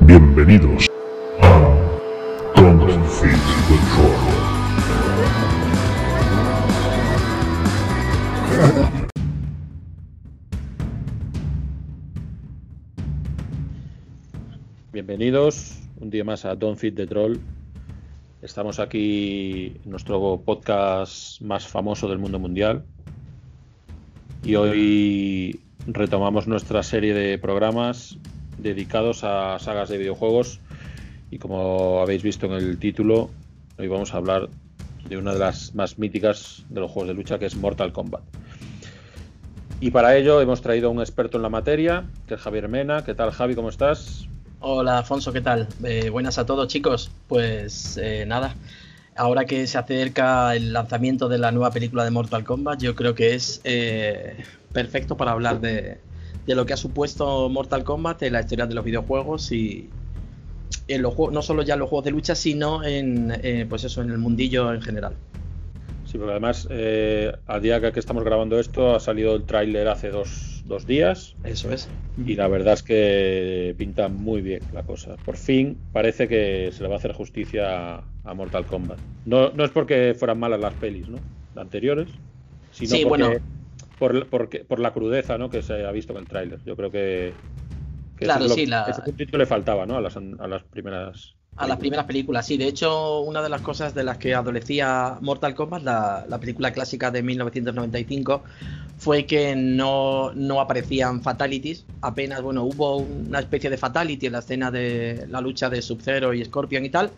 Bienvenidos a Confit Control. Bienvenidos un día más a Don't Fit the Troll. Estamos aquí en nuestro podcast más famoso del mundo mundial. Y hoy retomamos nuestra serie de programas dedicados a sagas de videojuegos. Y como habéis visto en el título, hoy vamos a hablar de una de las más míticas de los juegos de lucha, que es Mortal Kombat. Y para ello hemos traído a un experto en la materia, que es Javier Mena. ¿Qué tal, Javi? ¿Cómo estás? Hola Alfonso, ¿qué tal? Eh, buenas a todos chicos. Pues eh, nada, ahora que se acerca el lanzamiento de la nueva película de Mortal Kombat, yo creo que es eh, perfecto para hablar de, de, lo que ha supuesto Mortal Kombat en la historia de los videojuegos y en los juegos, no solo ya en los juegos de lucha, sino en, eh, pues eso, en el mundillo en general. Sí, porque además, eh, a día que estamos grabando esto, ha salido el tráiler hace dos, dos, días. Eso es. Y la verdad es que pinta muy bien la cosa. Por fin parece que se le va a hacer justicia a Mortal Kombat. No, no es porque fueran malas las pelis, ¿no? Las anteriores, sino sí, porque, bueno. Por, por, por, la crudeza ¿no? que se ha visto en el tráiler. Yo creo que, que claro, sí, la... ese puntito le faltaba ¿no? a, las, a las primeras a las primeras películas, sí. De hecho, una de las cosas de las que adolecía Mortal Kombat, la, la película clásica de 1995, fue que no, no, aparecían fatalities. Apenas, bueno, hubo una especie de fatality en la escena de la lucha de Sub-Zero y Scorpion y tal.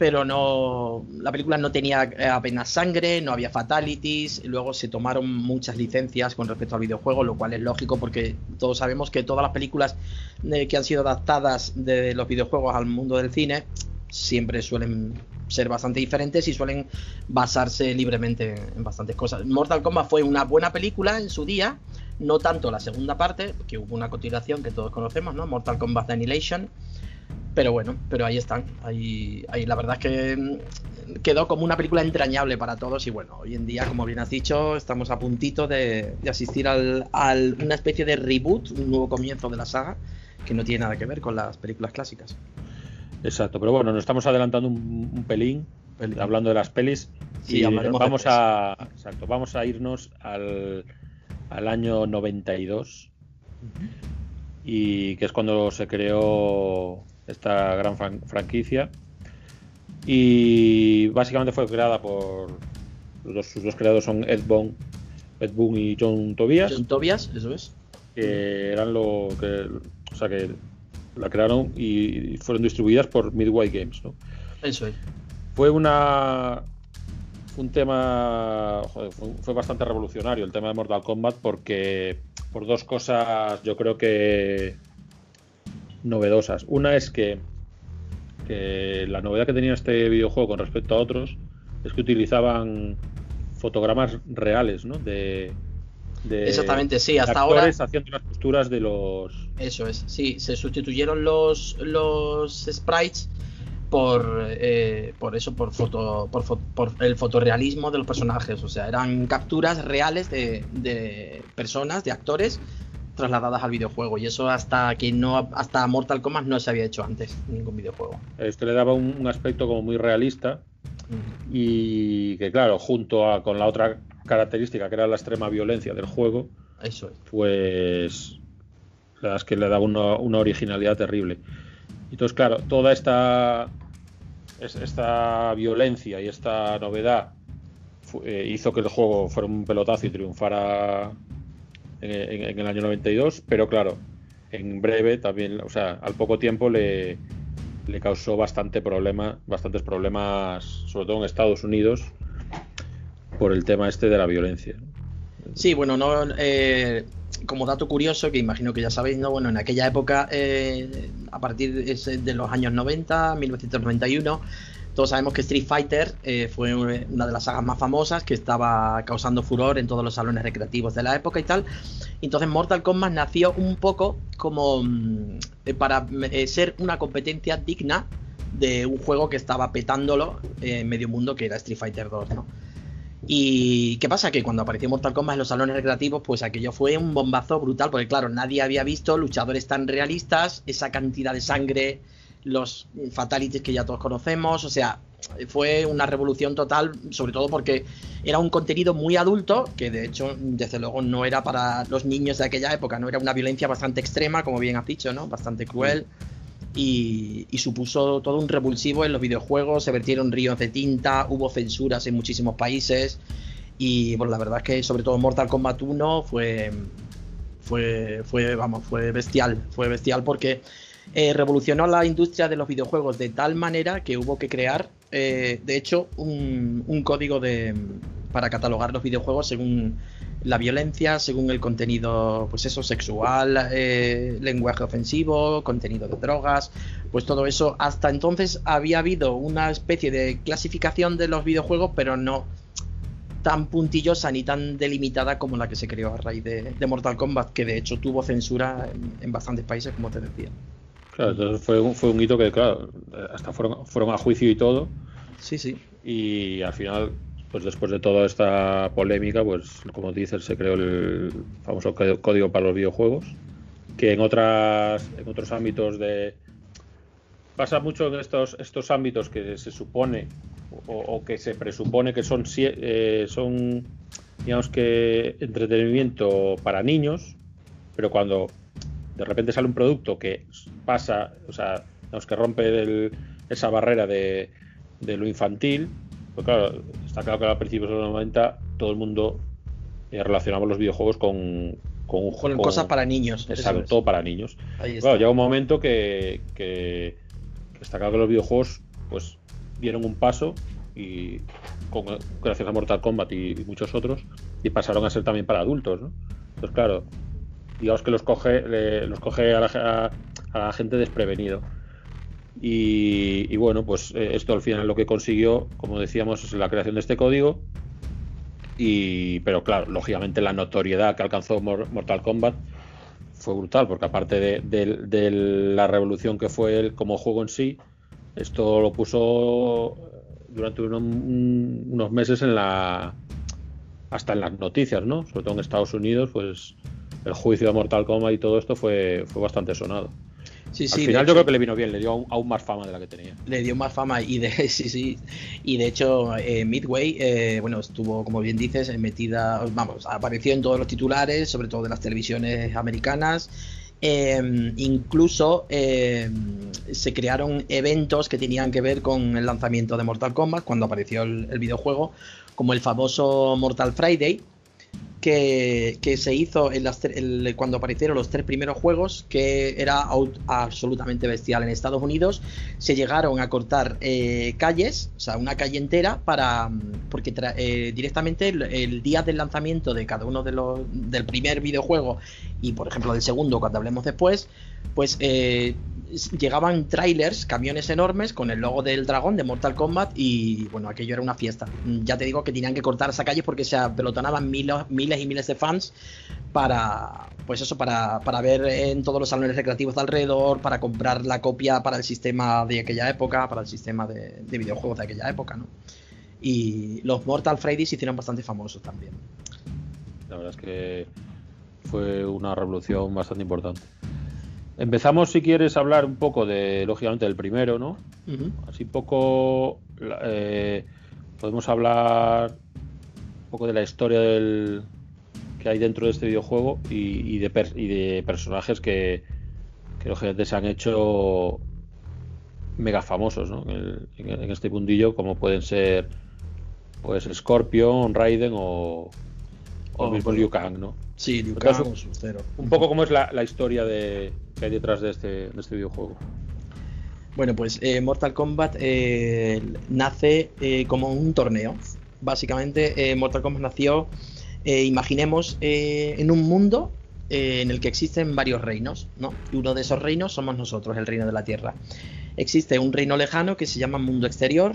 Pero no. La película no tenía apenas sangre, no había fatalities. Luego se tomaron muchas licencias con respecto al videojuego, lo cual es lógico porque todos sabemos que todas las películas que han sido adaptadas de los videojuegos al mundo del cine siempre suelen ser bastante diferentes y suelen basarse libremente en bastantes cosas. Mortal Kombat fue una buena película en su día, no tanto la segunda parte, que hubo una continuación que todos conocemos, ¿no? Mortal Kombat Annihilation. Pero bueno, pero ahí están. Ahí, ahí la verdad es que quedó como una película entrañable para todos y bueno, hoy en día, como bien has dicho, estamos a puntito de, de asistir al, al, una especie de reboot, un nuevo comienzo de la saga que no tiene nada que ver con las películas clásicas. Exacto, pero bueno, nos estamos adelantando un, un pelín, pelín, hablando de las pelis. Sí, y vamos a, exacto, vamos a irnos al, al año 92 uh -huh. y que es cuando se creó esta gran fran franquicia y básicamente fue creada por los, sus dos creadores son Ed Boon, Ed Boon y John Tobias. John Tobias, eso es. Que eran lo que o sea que la crearon y fueron distribuidas por Midway Games, ¿no? Eso es. Fue una fue un tema joder, fue, bastante revolucionario el tema de Mortal Kombat porque por dos cosas yo creo que novedosas. Una es que, que la novedad que tenía este videojuego con respecto a otros es que utilizaban fotogramas reales, ¿no? De, de, Exactamente, sí, hasta ahora haciendo las posturas de los Eso es, sí, se sustituyeron los los sprites por eh, por eso por foto por, por, el fotorrealismo de los personajes, o sea, eran capturas reales de, de personas, de actores trasladadas al videojuego y eso hasta que no hasta Mortal Kombat no se había hecho antes en ningún videojuego. Esto le daba un, un aspecto como muy realista uh -huh. y que claro, junto a con la otra característica que era la extrema violencia del juego, eso es. pues la verdad es que le daba una, una originalidad terrible. Entonces, claro, toda esta esta violencia y esta novedad eh, hizo que el juego fuera un pelotazo y triunfara en, el año 92, pero claro, en breve también, o sea, al poco tiempo le, le causó bastante problema, bastantes problemas, sobre todo en Estados Unidos, por el tema este de la violencia. Sí, bueno, no, eh, como dato curioso, que imagino que ya sabéis, ¿no? Bueno, en aquella época, eh, a partir de, los años 90, 1991, todos sabemos que Street Fighter eh, fue una de las sagas más famosas que estaba causando furor en todos los salones recreativos de la época y tal. Entonces Mortal Kombat nació un poco como eh, para eh, ser una competencia digna de un juego que estaba petándolo en medio mundo, que era Street Fighter 2, ¿no? ¿Y qué pasa? Que cuando apareció Mortal Kombat en los salones recreativos, pues aquello fue un bombazo brutal, porque claro, nadie había visto luchadores tan realistas, esa cantidad de sangre, los fatalities que ya todos conocemos, o sea, fue una revolución total, sobre todo porque era un contenido muy adulto, que de hecho, desde luego, no era para los niños de aquella época, no era una violencia bastante extrema, como bien has dicho, ¿no? Bastante cruel. Y, supuso todo un revulsivo en los videojuegos, se vertieron ríos de tinta, hubo censuras en muchísimos países. Y bueno, la verdad es que sobre todo Mortal Kombat 1 fue, fue, fue, vamos, fue bestial, fue bestial porque eh, revolucionó la industria de los videojuegos de tal manera que hubo que crear, eh, de hecho, un, código de, para catalogar los videojuegos según la violencia, según el contenido, pues eso, sexual, eh, lenguaje ofensivo, contenido de drogas, pues todo eso. Hasta entonces había habido una especie de clasificación de los videojuegos, pero no tan puntillosa ni tan delimitada como la que se creó a raíz de, Mortal Kombat, que de hecho tuvo censura en bastantes países, como te decía. Claro, entonces fue un, fue un hito que, claro, hasta fueron, fueron a juicio y todo. Sí, sí. Y al final, pues después de toda esta polémica, pues como dices, se creó el famoso código para los videojuegos, que en otras, en otros ámbitos de pasa mucho en estos, estos ámbitos que se supone o, que se presupone que son, eh, son digamos que entretenimiento para niños, pero cuando de repente sale un producto que pasa, o sea, que rompe esa barrera de, lo infantil, pues claro, está claro que a principios de los 90 todo el mundo eh, relacionaba los videojuegos con, con, con cosas para niños. Exacto, todo para niños. Claro, llega un momento que, que, está claro que los videojuegos pues dieron un paso y gracias a Mortal Kombat y, y, muchos otros y pasaron a ser también para adultos, ¿no? Entonces, claro, digamos que los coge, los coge a la, gente desprevenido. Y, bueno, pues eh, esto al final lo que consiguió, como decíamos, es la creación de este código. Y, pero claro, lógicamente la notoriedad que alcanzó Mortal Kombat fue brutal, porque aparte de, la revolución que fue él como juego en sí, esto lo puso durante unos meses en la hasta en las noticias, ¿no? Sobre todo en Estados Unidos, pues el juicio de Mortal Kombat y todo esto fue, fue bastante sonado. Sí, sí, Al final yo creo que le vino bien, le dio aún, más fama de la que tenía. Le dio más fama y de sí, sí. Y de hecho, eh, Midway, eh, bueno, estuvo, como bien dices, metida, vamos, apareció en todos los titulares, sobre todo de las televisiones americanas. Em, incluso em, se crearon eventos que tenían que ver con el lanzamiento de Mortal Kombat cuando apareció el videojuego, como el famoso Mortal Friday, que, se hizo cuando aparecieron los tres primeros juegos, que era absolutamente bestial. En Estados Unidos se llegaron a cortar eh, calles, o sea, una calle entera, para porque eh, directamente el, día del lanzamiento de cada uno de los del primer videojuego y, por ejemplo, del segundo, cuando hablemos después, pues eh, llegaban trailers, camiones enormes con el logo del dragón de Mortal Kombat y bueno, aquello era una fiesta. Ya te digo que tenían que cortar esa calle porque se apelotonaban miles, miles y miles de fans para, pues eso, para, para ver en todos los salones recreativos de alrededor, para comprar la copia para el sistema de aquella época, para el sistema de, videojuegos de aquella época, ¿no? Y los Mortal Friday se hicieron bastante famosos también. La verdad es que fue una revolución bastante importante. Empezamos, si quieres, a hablar un poco de, lógicamente, del primero, ¿no? Así poco eh, podemos hablar un poco de la historia del, que hay dentro de este videojuego y, de, de, personajes que, que, lógicamente, se han hecho mega famosos, ¿no? En, este mundillo, como pueden ser, pues, Scorpion, Raiden o, o el mismo Liu Kang, ¿no? Sí, Un poco como es la, historia de, que hay detrás de este, este videojuego. Bueno, pues eh, Mortal Kombat eh, nace eh, como un torneo. Básicamente, Mortal Kombat nació, imaginemos, en un mundo en el que existen varios reinos, ¿no? Y uno de esos reinos somos nosotros, el reino de la Tierra. Existe un reino lejano que se llama Mundo Exterior,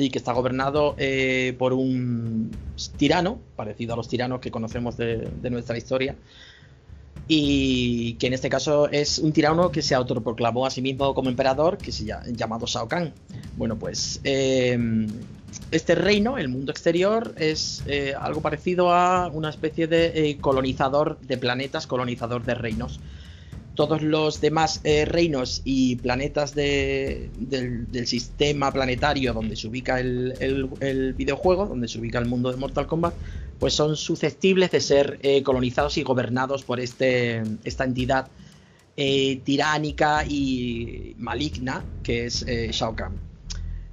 y que está gobernado eh, por un tirano, parecido a los tiranos que conocemos de, nuestra historia, y que en este caso es un tirano que se autoproclamó a sí mismo como emperador, que se llama llamado Shao Kahn. Bueno, pues em, este reino, el mundo exterior, es eh, algo parecido a una especie de colonizador de planetas, colonizador de reinos todos los demás eh, reinos y planetas del, sistema planetario donde se ubica el, videojuego, donde se ubica el mundo de Mortal Kombat, pues son susceptibles de ser eh, colonizados y gobernados por este, esta entidad eh, tiránica y maligna que es Shao Kahn.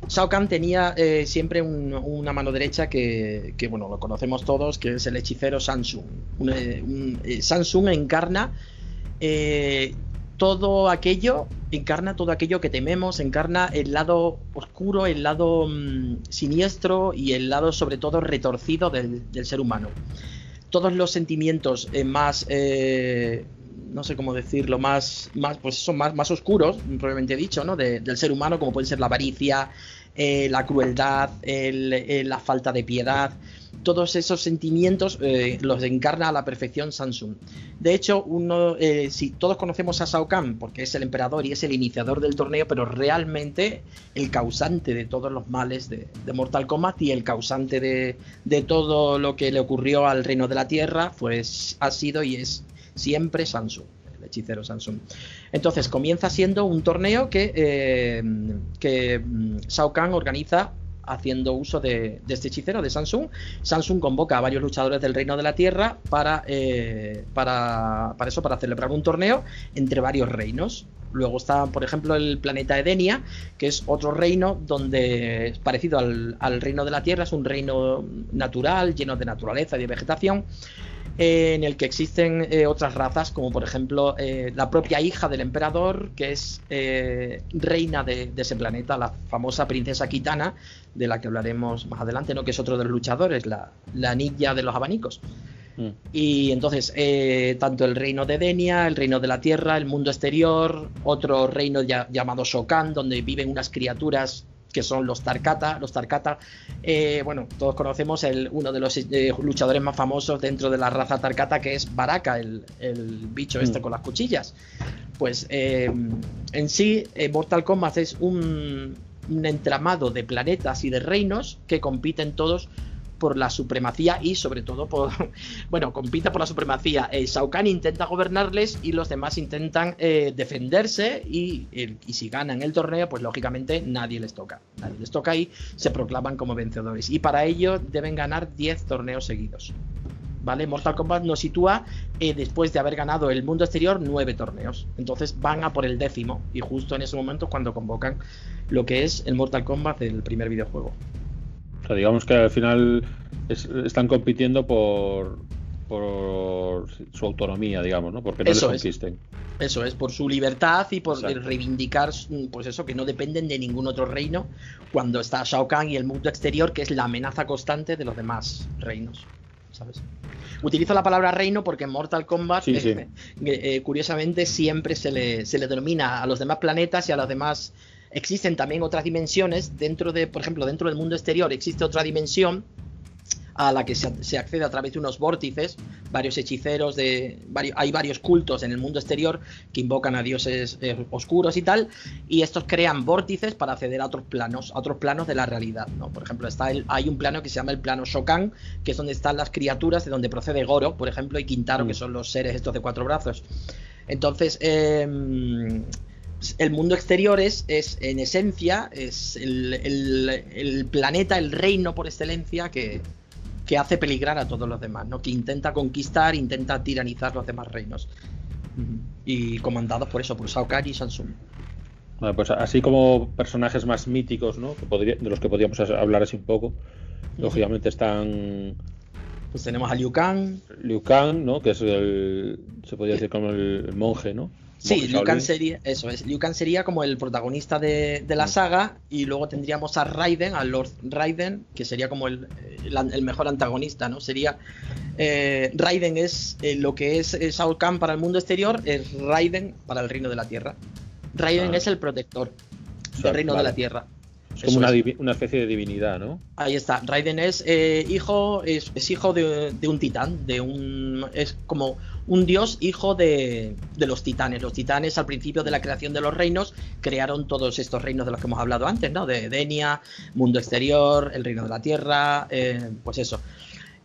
Shao Kahn tenía siempre una mano derecha que, bueno, lo conocemos todos, que es el hechicero Samsung. Samsung encarna eh, todo aquello encarna todo aquello que tememos, encarna el lado oscuro, el lado mm, siniestro y el lado sobre todo retorcido del, ser humano. Todos los sentimientos eh, más, eh, no sé cómo decirlo, más, más, pues son más, más oscuros, probablemente dicho, ¿no? del ser humano, como puede ser la avaricia, la crueldad, la falta de piedad todos esos sentimientos eh, los encarna a la perfección Samsung. De hecho, uno, eh, si todos conocemos a Shao Kahn porque es el emperador y es el iniciador del torneo, pero realmente el causante de todos los males de, Mortal Kombat y el causante de, todo lo que le ocurrió al reino de la tierra, pues ha sido y es siempre Samsung el hechicero Samsung. Entonces comienza siendo un torneo que, eh, que mm, Shao Kahn organiza haciendo uso de, este hechicero de Samsung. Samsung convoca a varios luchadores del Reino de la Tierra para, eh, para, eso, para celebrar un torneo entre varios reinos. Luego está, por ejemplo, el planeta Edenia, que es otro reino donde es parecido al, al reino de la Tierra, es un reino natural, lleno de naturaleza y de vegetación en el que existen eh, otras razas, como por ejemplo eh, la propia hija del emperador, que es eh, reina de, ese planeta, la famosa princesa Kitana, de la que hablaremos más adelante, ¿no? que es otro de los luchadores, la, la ninja de los abanicos. Mm. Y entonces, tanto el reino de Denia, el reino de la tierra, el mundo exterior, otro reino llamado Shokan, donde viven unas criaturas que son los Tarkata. Los Tarkata, eh, bueno, todos conocemos el, uno de los eh, luchadores más famosos dentro de la raza Tarkata, que es Baraka, el, bicho este mm. con las cuchillas. Pues eh, en sí, Mortal Kombat es un, un entramado de planetas y de reinos que compiten todos por la supremacía y sobre todo por, bueno, compita por la supremacía. Eh, Shao Kahn intenta gobernarles y los demás intentan eh, defenderse y, si ganan el torneo, pues lógicamente nadie les toca. Nadie les toca y se proclaman como vencedores. Y para ello deben ganar 10 torneos seguidos. ¿Vale? Mortal Kombat nos sitúa eh, después de haber ganado el mundo exterior nueve torneos. Entonces van a por el décimo y justo en ese momento cuando convocan lo que es el Mortal Kombat del primer videojuego digamos que al final están compitiendo por, por su autonomía, digamos, ¿no? Porque no eso les conquisten. Es. Eso es, por su libertad y por reivindicar, pues eso, que no dependen de ningún otro reino cuando está Shao Kahn y el mundo exterior, que es la amenaza constante de los demás reinos, ¿sabes? Utilizo la palabra reino porque en Mortal Kombat, eh, eh, curiosamente, siempre se le, se le denomina a los demás planetas y a los demás existen también otras dimensiones dentro de, por ejemplo, dentro del mundo exterior existe otra dimensión a la que se, accede a través de unos vórtices, varios hechiceros, de, hay varios cultos en el mundo exterior que invocan a dioses eh, oscuros y tal, y estos crean vórtices para acceder a otros planos, a otros planos de la realidad. ¿no? Por ejemplo, está el, hay un plano que se llama el plano Shokan, que es donde están las criaturas, de donde procede Goro, por ejemplo, y Quintaro, que mm. son los seres estos de cuatro brazos. Entonces, eh, el mundo exterior es, en esencia, es el, planeta, el reino por excelencia que, hace peligrar a todos los demás, ¿no? Que intenta conquistar, intenta tiranizar los demás reinos. Y comandados por eso, por Shao Kahn y Samsung. Bueno, pues así como personajes más míticos, ¿no? de los que podríamos hablar así un poco. Lógicamente están. Pues tenemos a Liu Kang. Liu Kang, ¿no? Que es el. Se podría decir como el monje, ¿no? Sí, Liu Kang sería, eso es, Liu Kang sería como el protagonista de, la mm. saga y luego tendríamos a Raiden, a Lord Raiden, que sería como el, mejor antagonista, ¿no? Sería, eh, Raiden es eh, lo que es Shao Kahn para el mundo exterior, es Raiden para el reino de la Tierra. Raiden ah. es el protector del reino de la Tierra. Es como una, especie de divinidad, ¿no? Ahí está. Raiden es eh, hijo, es, hijo de, un titán, de un, es como un dios hijo de, los titanes. Los titanes al principio de la creación de los reinos crearon todos estos reinos de los que hemos hablado antes, ¿no? De Denia, mundo exterior, el reino de la tierra, eh, pues eso.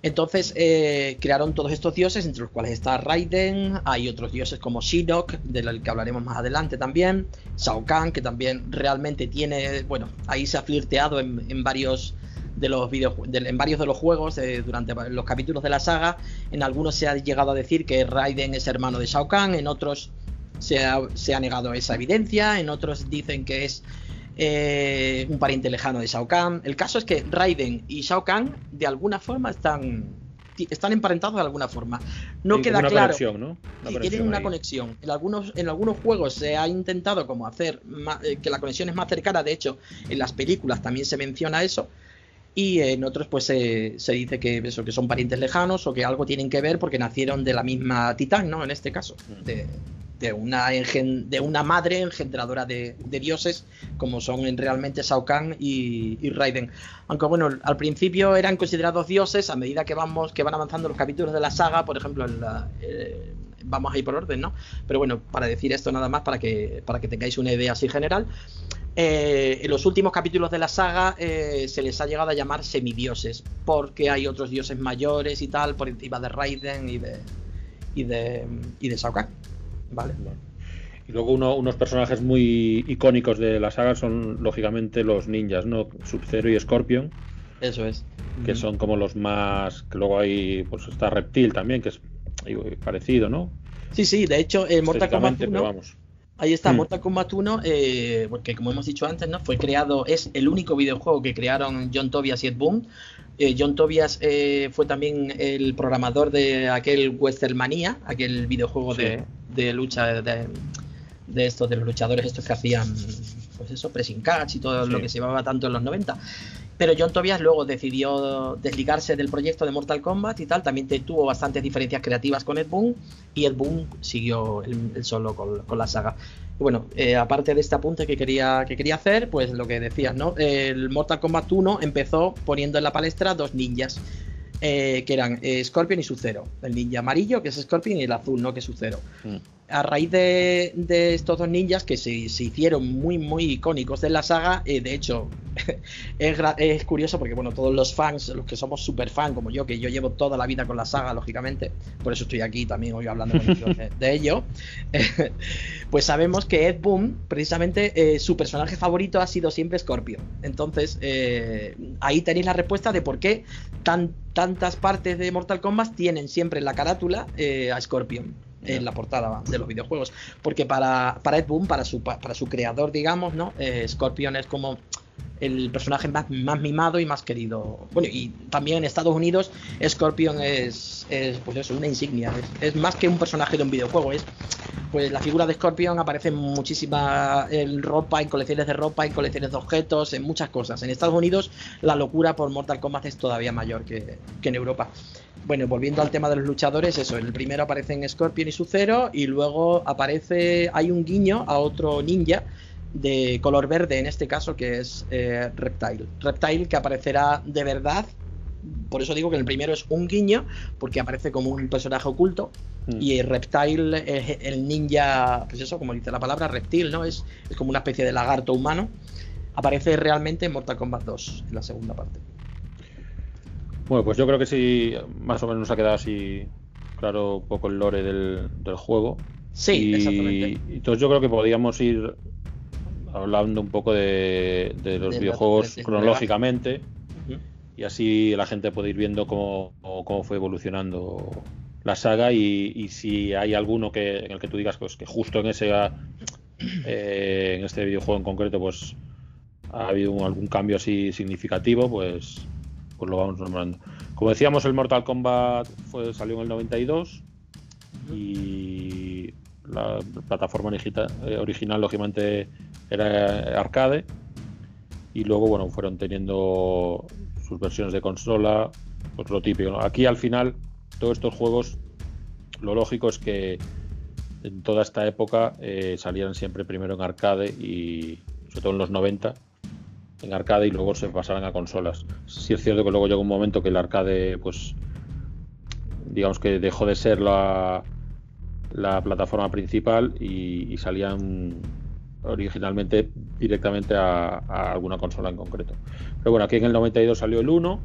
Entonces eh, crearon todos estos dioses, entre los cuales está Raiden, hay otros dioses como Shinnok, del que hablaremos más adelante también, Shao Kahn, que también realmente tiene, bueno, ahí se ha flirteado en, varios de los en varios de los juegos eh, durante los capítulos de la saga. En algunos se ha llegado a decir que Raiden es hermano de Shao Kahn, en otros se ha negado esa evidencia, en otros dicen que es eh, un pariente lejano de Shao Kahn. El caso es que Raiden y Shao Kahn de alguna forma están están emparentados de alguna forma. No queda claro. ¿no? si tienen una conexión. En algunos, en algunos juegos se ha intentado como hacer eh, que la conexión es más cercana. De hecho, en las películas también se menciona eso. Y en otros, pues se dice que eso, que son parientes lejanos o que algo tienen que ver porque nacieron de la misma titán, ¿no? En este caso. De, de una, de una madre engendradora de, dioses, como son realmente Shao Kahn y, Raiden. Aunque bueno, al principio eran considerados dioses, a medida que vamos, que van avanzando los capítulos de la saga, por ejemplo, eh, vamos a ir por orden, ¿no? Pero bueno, para decir esto nada más, para que, para que tengáis una idea así general. Eh, en los últimos capítulos de la saga eh, se les ha llegado a llamar semidioses, porque hay otros dioses mayores y tal, por encima de Raiden y de, y de, y de Shao Kahn. Vale. Y luego unos personajes muy icónicos de la saga son lógicamente los ninjas, ¿no? Sub-Zero y Scorpion. Eso es. Que son como los más. Que luego hay. Pues está Reptil también, que es parecido, ¿no? Sí, sí, de hecho, el Mortal Kombat 1. Ahí está, mm. Mortal Kombat 1, eh, porque como hemos dicho antes, ¿no? Fue creado, es el único videojuego que crearon John Tobias y Ed Boon. Eh, John Tobias eh, fue también el programador de aquel Westermania, aquel videojuego de, lucha de, de, estos, de los luchadores estos que hacían, pues eso, pressing catch y todo lo que se llevaba tanto en los 90. Pero John Tobias luego decidió desligarse del proyecto de Mortal Kombat y tal. También tuvo bastantes diferencias creativas con Ed Boon. Y Ed Boon siguió él, solo con, la saga. Y bueno, eh, aparte de este apunte que quería, que quería hacer, pues lo que decías, ¿no? El Mortal Kombat 1 empezó poniendo en la palestra dos ninjas. Eh, que eran eh, Scorpion y Sub-Zero. El ninja amarillo, que es Scorpion, y el azul, ¿no? Que es Sub-Zero. Mm a raíz de, estos dos ninjas que se, hicieron muy, muy icónicos de la saga, eh, de hecho, es, curioso porque, bueno, todos los fans, los que somos super fan como yo, que yo llevo toda la vida con la saga, lógicamente, por eso estoy aquí también hoy hablando de, ello, pues sabemos que Ed Boon, precisamente, eh, su personaje favorito ha sido siempre Scorpion. Entonces, eh, ahí tenéis la respuesta de por qué tan, tantas partes de Mortal Kombat tienen siempre en la carátula a Scorpion en la portada de los videojuegos. Porque para, para Ed Boon, para su, para su creador, digamos, ¿no? Eh, Scorpion es como el personaje más, mimado y más querido. Bueno, y también en Estados Unidos, Scorpion es, es pues eso, una insignia. Es, más que un personaje de un videojuego. Es, pues la figura de Scorpion aparece en muchísima en ropa, en colecciones de ropa, en colecciones de objetos, en muchas cosas. En Estados Unidos, la locura por Mortal Kombat es todavía mayor que, que en Europa. Bueno, volviendo al tema de los luchadores, eso, el primero aparece en Scorpion y su cero y luego aparece, hay un guiño a otro ninja de color verde, en este caso, que es eh, Reptile. Reptile que aparecerá de verdad, por eso digo que el primero es un guiño, porque aparece como un personaje oculto, mm. y el Reptile es el ninja, pues eso, como dice la palabra, reptil, ¿no? Es, es como una especie de lagarto humano. Aparece realmente en Mortal Kombat 2, en la segunda parte. Bueno, pues yo creo que sí, más o menos nos ha quedado así claro un poco el lore del, juego. Sí, exactamente. Entonces yo creo que podríamos ir hablando un poco de, los videojuegos cronológicamente y así la gente puede ir viendo cómo, cómo fue evolucionando la saga y, si hay alguno que en el que tú digas pues, que justo en ese eh, en este videojuego en concreto pues ha habido algún cambio así significativo pues pues lo vamos nombrando. Como decíamos, el Mortal Kombat fue, salió en el 92 y la plataforma eh, original, lógicamente, era arcade. Y luego, bueno, fueron teniendo sus versiones de consola, pues lo típico. Aquí al final, todos estos juegos, lo lógico es que en toda esta época eh, siempre primero en arcade y sobre todo en los 90 en arcade y luego se pasaran a consolas. Sí es cierto que luego llegó un momento que el arcade, pues, digamos que dejó de ser la plataforma principal y, salían originalmente directamente a, alguna consola en concreto. Pero bueno, aquí en el 92 salió el 1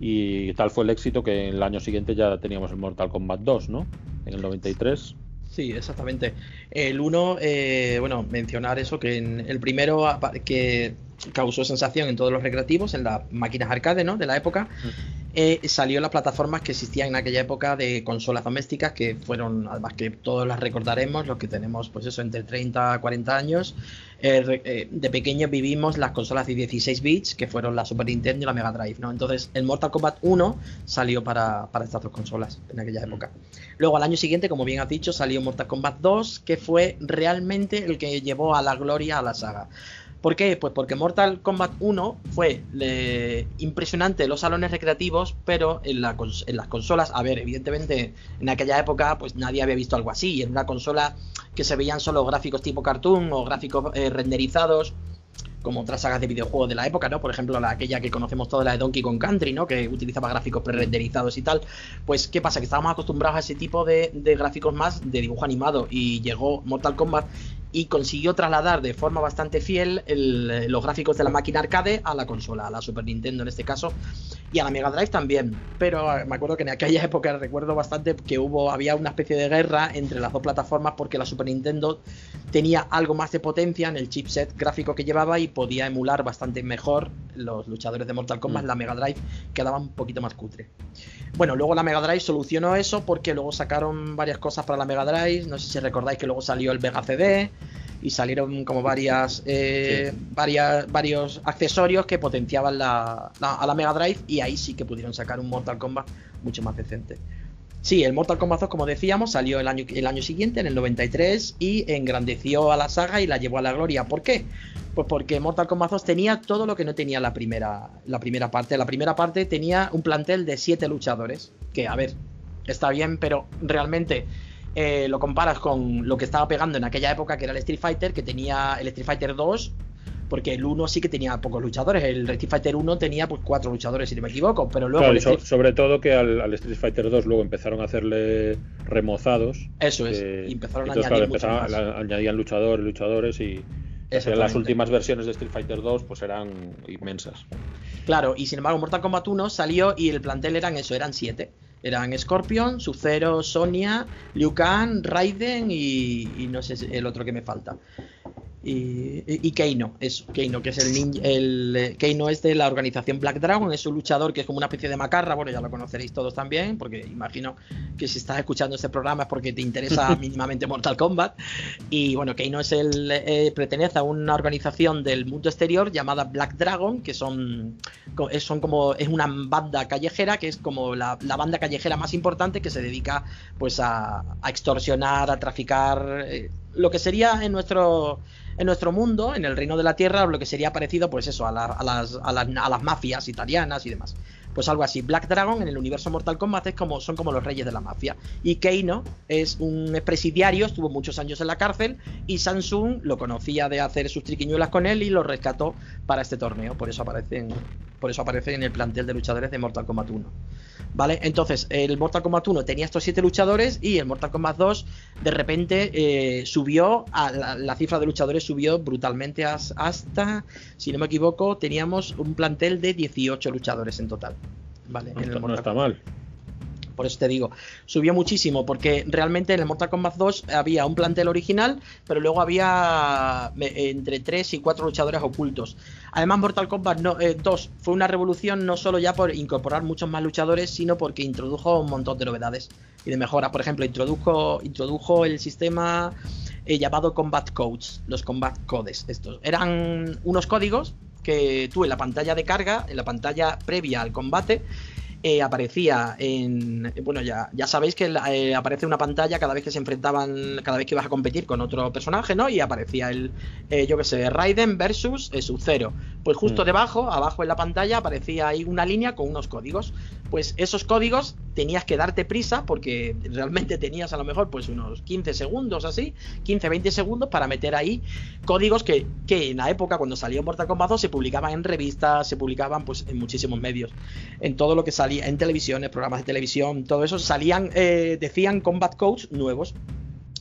y tal fue el éxito que en el año siguiente ya teníamos el Mortal Kombat 2, ¿no? En el 93. Sí, exactamente. El 1, eh, bueno, mencionar eso, que en el primero que causó sensación en todos los recreativos, en las máquinas arcade, ¿no? De la época. Eh, salió en las plataformas que existían en aquella época de consolas domésticas, que fueron, además que todos las recordaremos, los que tenemos, pues eso, entre 30 a 40 años. Eh, eh, de pequeños vivimos las consolas de 16 bits, que fueron la Super Nintendo y la Mega Drive, ¿no? Entonces, el Mortal Kombat 1 salió para, para estas dos consolas en aquella época. Luego, al año siguiente, como bien has dicho, salió Mortal Kombat 2, que fue realmente el que llevó a la gloria a la saga. ¿Por qué? Pues porque Mortal Kombat 1 fue impresionante en los salones recreativos, pero en, las consolas, a ver, evidentemente en aquella época pues nadie había visto algo así, en una consola que se veían solo gráficos tipo cartoon o gráficos eh, renderizados como otras sagas de videojuegos de la época, ¿no? Por ejemplo, la, aquella que conocemos toda la de Donkey Kong Country, ¿no? Que utilizaba gráficos pre-renderizados y tal. Pues, ¿qué pasa? Que estábamos acostumbrados a ese tipo de, de, gráficos más de dibujo animado y llegó Mortal Kombat y consiguió trasladar de forma bastante fiel los gráficos de la máquina arcade a la consola, a la Super Nintendo en este caso, y a la Mega Drive también. Pero eh, me acuerdo que en aquella época recuerdo bastante que hubo, había una especie de guerra entre las dos plataformas porque la Super Nintendo tenía algo más de potencia en el chipset gráfico que llevaba y podía emular bastante mejor los luchadores de Mortal Kombat. Mm. La Mega Drive quedaba un poquito más cutre. Bueno, luego la Mega Drive solucionó eso porque luego sacaron varias cosas para la Mega Drive. No sé si recordáis que luego salió el Vega CD y salieron como varias, eh, varias varios accesorios que potenciaban la, a la Mega Drive y ahí sí que pudieron sacar un Mortal Kombat mucho más decente. Sí, el Mortal Kombat 2, como decíamos, salió el año, el año siguiente, en el 93, y engrandeció a la saga y la llevó a la gloria. ¿Por qué? Pues porque Mortal Kombat 2 tenía todo lo que no tenía la primera, la primera parte. La primera parte tenía un plantel de 7 luchadores, que a ver, está bien, pero realmente eh, lo comparas con lo que estaba pegando en aquella época, que era el Street Fighter, que tenía el Street Fighter 2, porque el 1 sí que tenía pocos luchadores. El Street Fighter 1 tenía pues cuatro luchadores, si no me equivoco, pero luego. sobre todo que al, Street Fighter 2 luego empezaron a hacerle remozados. Eso es, y empezaron a añadir. añadían luchadores, luchadores y. Las últimas versiones de Street Fighter 2 pues eran inmensas. Claro, y sin embargo Mortal Kombat 1 salió y el plantel eran eso, eran siete. Eran Scorpion, Sub-Zero, Sonia, Liu Kang, Raiden y, y, no sé el otro que me falta y, Keino, eso, Keino, que es el, el eh, Keino es de la organización Black Dragon, es un luchador que es como una especie de macarra, bueno, ya lo conoceréis todos también, porque imagino que si estás escuchando este programa es porque te interesa mínimamente Mortal Kombat. Y bueno, Keino es el, eh, pertenece a una organización del mundo exterior llamada Black Dragon, que son, son como, es una banda callejera, que es como la, banda callejera más importante que se dedica pues a, extorsionar, a traficar, eh, lo que sería en nuestro en nuestro mundo, en el reino de la tierra, lo que sería parecido, pues eso, a, las, a, las, mafias italianas y demás. Pues algo así. Black Dragon en el universo Mortal Kombat es como, son como los reyes de la mafia. Y Keino es un presidiario, estuvo muchos años en la cárcel y Samsung lo conocía de hacer sus triquiñuelas con él y lo rescató para este torneo. Por eso aparece por eso aparece en el plantel de luchadores de Mortal Kombat 1. ¿Vale? Entonces, el Mortal Kombat 1 tenía estos 7 luchadores y el Mortal Kombat 2 de repente eh, subió, a la, cifra de luchadores subió brutalmente hasta, si no me equivoco, teníamos un plantel de 18 luchadores en total. ¿Vale? No, no está mal. Por eso te digo, subió muchísimo, porque realmente en el Mortal Kombat 2 había un plantel original, pero luego había entre 3 y 4 luchadores ocultos. Además, Mortal Kombat 2 eh, fue una revolución no solo ya por incorporar muchos más luchadores, sino porque introdujo un montón de novedades y de mejoras. Por ejemplo, introdujo, introdujo el sistema eh, llamado Combat Codes, los Combat Codes. Estos eran unos códigos que tú en la pantalla de carga, en la pantalla previa al combate, eh, aparecía en. Bueno, ya, ya sabéis que eh, aparece una pantalla cada vez que se enfrentaban, cada vez que ibas a competir con otro personaje, ¿no? Y aparecía el, eh, yo que sé, Raiden versus Sub-Zero. Pues justo mm. debajo, abajo en la pantalla, aparecía ahí una línea con unos códigos. Pues esos códigos tenías que darte prisa porque realmente tenías a lo mejor pues unos 15 segundos así, 15, 20 segundos para meter ahí códigos que, que en la época cuando salió Mortal Kombat 2 se publicaban en revistas, se publicaban pues en muchísimos medios. En todo lo que salía en televisiones, programas de televisión, todo eso, salían, eh, decían combat codes nuevos.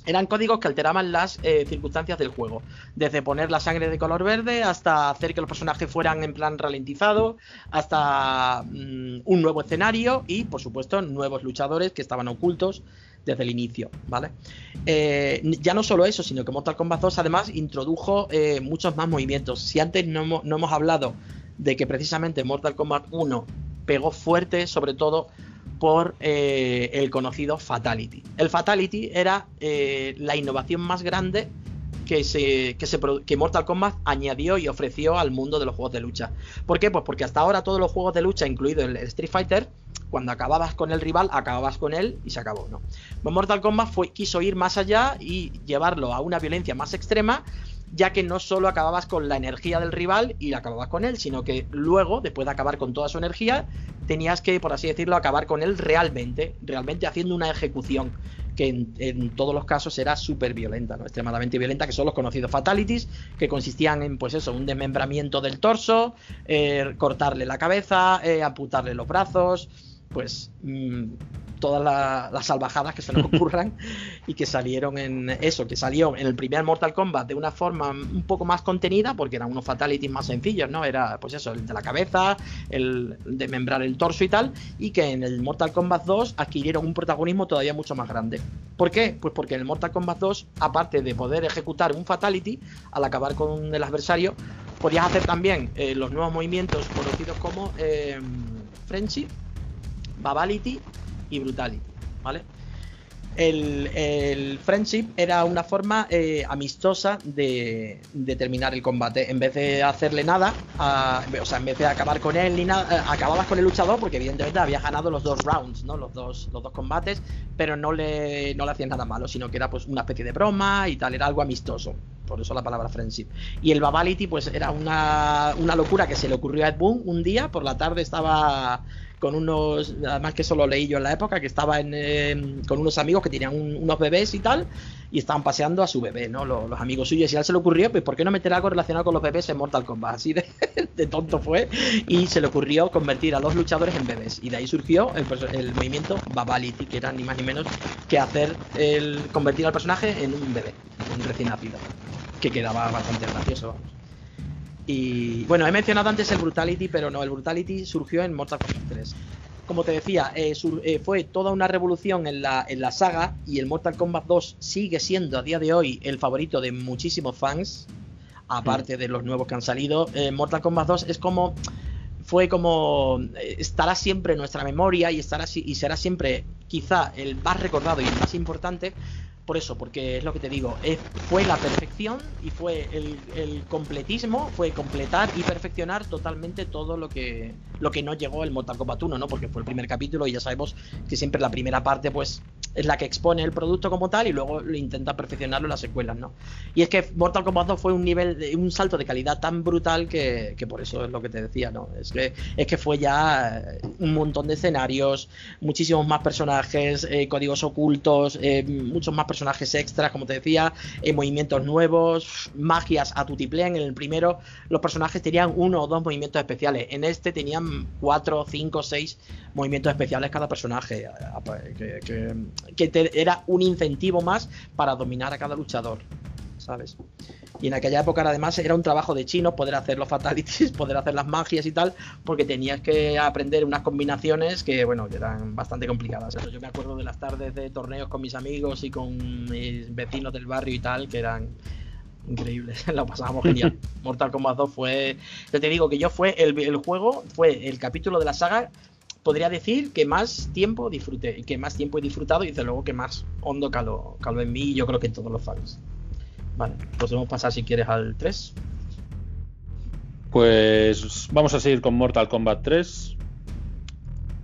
eran códigos que alteraban las eh, circunstancias del juego. Desde poner la sangre de color verde hasta hacer que los personajes fueran en plan ralentizado, hasta mm, un nuevo escenario y, por supuesto, nuevos luchadores que estaban ocultos desde el inicio, ¿vale? Eh, ya no solo eso, sino que Mortal Kombat 2 además introdujo muchos más movimientos. Si antes no, no hemos hablado de que precisamente Mortal Kombat 1 pegó fuerte, sobre todo por eh, el conocido Fatality. El Fatality era eh, la innovación más grande que, se, que, se, que Mortal Kombat añadió y ofreció al mundo de los juegos de lucha. ¿Por qué? Pues porque hasta ahora todos los juegos de lucha, incluido el Street Fighter, cuando acababas con el rival, acababas con él y se acabó, ¿no? Pues Mortal Kombat fue, quiso ir más allá y llevarlo a una violencia más extrema ya que no solo acababas con la energía del rival y acababas con él, sino que luego, después de acabar con toda su energía, tenías que, por así decirlo, acabar con él realmente, realmente haciendo una ejecución que en, todos los casos era súper violenta, ¿no? extremadamente violenta, que son los conocidos fatalities, que consistían en, pues eso, un desmembramiento del torso, eh, cortarle la cabeza, eh, amputarle los brazos, pues mm, todas las salvajadas que se nos ocurran y que salieron en eso, que salió en el primer Mortal Kombat de una forma un poco más contenida, porque eran unos fatalities más sencillos, ¿no? Era pues eso, el de la cabeza, el de membrar el torso y tal, y que en el Mortal Kombat 2 adquirieron un protagonismo todavía mucho más grande. ¿Por qué? Pues porque en el Mortal Kombat 2, aparte de poder ejecutar un fatality al acabar con el adversario, podías hacer también eh, los nuevos movimientos conocidos como eh, Friendship, Babality y Brutality, ¿vale? El, Friendship era una forma eh, amistosa de, terminar el combate. En vez de hacerle nada, o sea, en vez de acabar con él ni nada, eh, acababas con el luchador porque evidentemente había ganado los dos rounds, ¿no? Los dos, los dos combates, pero no le, no le hacías nada malo, sino que era pues una especie de broma y tal, era algo amistoso. Por eso la palabra friendship. Y el Babality, pues era una, una locura que se le ocurrió a Ed Boon un día, por la tarde estaba con unos, además que eso lo leí yo en la época, que estaba en, con unos amigos que tenían unos bebés y tal, y estaban paseando a su bebé, ¿no? Los, amigos suyos, y a él se le ocurrió, pues ¿por qué no meter algo relacionado con los bebés en Mortal Kombat? Así de, tonto fue, y se le ocurrió convertir a los luchadores en bebés, y de ahí surgió el, movimiento Babality, que era ni más ni menos que hacer el convertir al personaje en un bebé, un recién nacido, que quedaba bastante gracioso, vamos. Y bueno, he mencionado antes el Brutality, pero no, el Brutality surgió en Mortal Kombat 3. Como te decía, eh, eh, fue toda una revolución en la, en la saga y el Mortal Kombat 2 sigue siendo a día de hoy el favorito de muchísimos fans, aparte de los nuevos que han salido. Eh, Mortal Kombat 2 es como fue como estará siempre en nuestra memoria y estará y será siempre quizá el más recordado y el más importante por eso, porque es lo que te digo, fue la perfección y fue el, completismo, fue completar y perfeccionar totalmente todo lo que, lo que no llegó el Mortal Kombat 1, ¿no? Porque fue el primer capítulo y ya sabemos que siempre la primera parte, pues, es la que expone el producto como tal y luego lo intenta perfeccionarlo en las secuelas, ¿no? Y es que Mortal Kombat 2 fue un nivel, de, un salto de calidad tan brutal que, por eso es lo que te decía, ¿no? Es que, es que fue ya un montón de escenarios, muchísimos más personajes, eh, códigos ocultos, eh, muchos más personajes extras, como te decía, eh, movimientos nuevos, magias a tutiplén. En el primero los personajes tenían uno o dos movimientos especiales. En este tenían cuatro, cinco, seis movimientos especiales cada personaje. Eh, que, era un incentivo más para dominar a cada luchador. ¿Sabes? Y en aquella época además era un trabajo de chino poder hacer los fatalities, poder hacer las magias y tal, porque tenías que aprender unas combinaciones que, bueno, que eran bastante complicadas. Yo me acuerdo de las tardes de torneos con mis amigos y con mis vecinos del barrio y tal, que eran increíbles, lo pasábamos genial. Mortal Kombat 2 fue, yo te digo que yo fue el, el juego, fue el capítulo de la saga podría decir que más tiempo disfruté que más tiempo he disfrutado y desde luego que más hondo caló, caló en mí y yo creo que en todos los fans. Vale, podemos pasar si quieres al 3. Pues vamos a seguir con Mortal Kombat 3,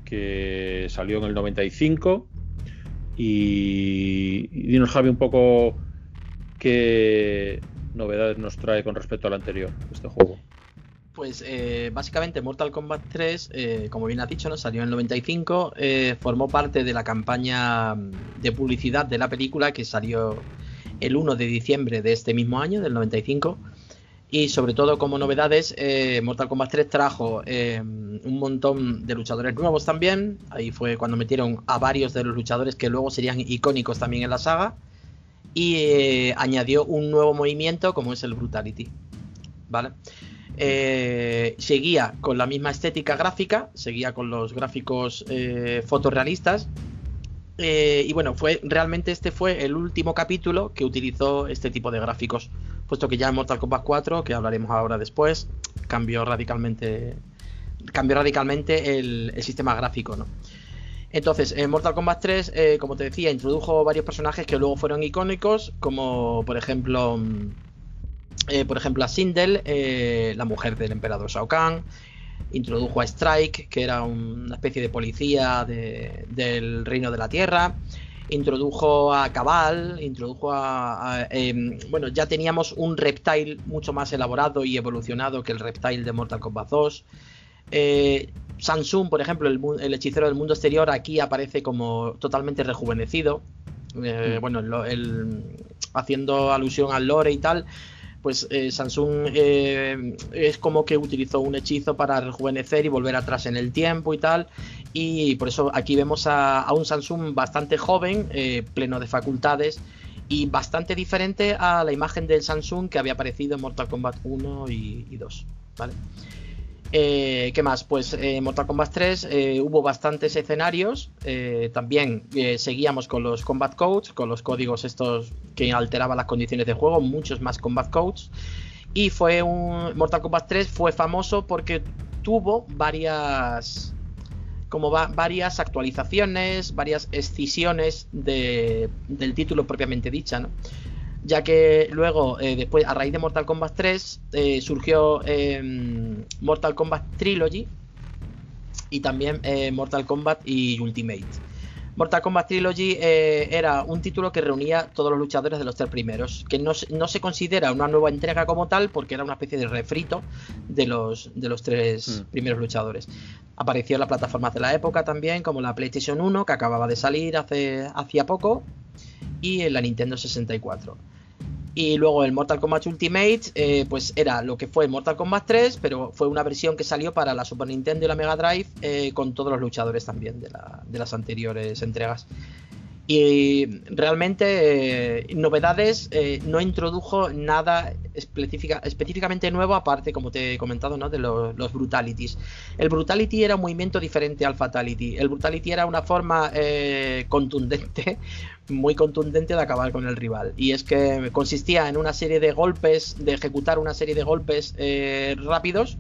que salió en el 95. Y, y dinos, Javi, un poco qué novedades nos trae con respecto al anterior, este juego. Pues eh, básicamente Mortal Kombat 3, eh, como bien has dicho, ¿no? salió en el 95, eh, formó parte de la campaña de publicidad de la película que salió el 1 de diciembre de este mismo año, del 95. Y sobre todo como novedades, eh, Mortal Kombat 3 trajo eh, un montón de luchadores nuevos también. Ahí fue cuando metieron a varios de los luchadores que luego serían icónicos también en la saga. y eh, añadió un nuevo movimiento como es el Brutality. ¿Vale? Seguía con la misma estética gráfica, seguía con los gráficos fotorrealistas. Eh, y bueno, fue realmente este fue el último capítulo que utilizó este tipo de gráficos, puesto que ya en Mortal Kombat 4, que hablaremos ahora después, cambió radicalmente, cambió radicalmente el, sistema gráfico, ¿no? Entonces, en Mortal Kombat 3, eh, como te decía, introdujo varios personajes que luego fueron icónicos, como por ejemplo, mm, eh, por ejemplo a Sindel, la mujer del emperador Shao Kahn. Introdujo a Strike, que era una especie de policía de- del reino de la tierra. Introdujo a Cabal, introdujo a. a, em, bueno, ya teníamos un reptile mucho más elaborado y evolucionado que el reptile de Mortal Kombat 2. Eh, Samsung, por ejemplo, el, hechicero del mundo exterior, aquí aparece como totalmente rejuvenecido. Eh, Mm. Bueno, el- haciendo alusión al lore y tal, pues eh, Samsung eh, es como que utilizó un hechizo para rejuvenecer y volver atrás en el tiempo y tal. Y por eso aquí vemos a, a un Samsung bastante joven, eh, pleno de facultades y bastante diferente a la imagen del Samsung que había aparecido en Mortal Kombat 1 y, y 2. ¿vale? Eh, ¿Qué más? Pues eh, Mortal Kombat 3 eh, hubo bastantes escenarios. eh, también seguíamos con los Combat Codes, con los códigos estos que alteraban las condiciones de juego, muchos más Combat Codes. Y fue un. Mortal Kombat 3 fue famoso porque tuvo varias. Como va- varias actualizaciones, varias escisiones de- del título propiamente dicha, ¿no? Ya que luego, eh, después, a raíz de Mortal Kombat 3, eh, surgió em, Mortal Kombat Trilogy y también eh, Mortal Kombat y Ultimate. Mortal Kombat Trilogy era un título que reunía todos los luchadores de los tres primeros, que no, se- no se considera una nueva entrega como tal porque era una especie de refrito de los, de los tres Mm. primeros luchadores. Apareció en las plataformas de la época también, como la PlayStation 1, que acababa de salir hace hacía poco, y en la Nintendo 64. Y luego el Mortal Kombat Ultimate, eh, pues era lo que fue Mortal Kombat 3, pero fue una versión que salió para la Super Nintendo y la Mega Drive eh, con todos los luchadores también de, la- de las anteriores entregas. Y realmente, eh, novedades, eh, no introdujo nada específica- específicamente nuevo, aparte, como te he comentado, ¿no? de los Brutalities. El Brutality era un movimiento diferente al Fatality. El Brutality era una forma eh, contundente, muy contundente de acabar con el rival. Y es que consistía en una serie de golpes, de ejecutar una serie de golpes eh, rápidos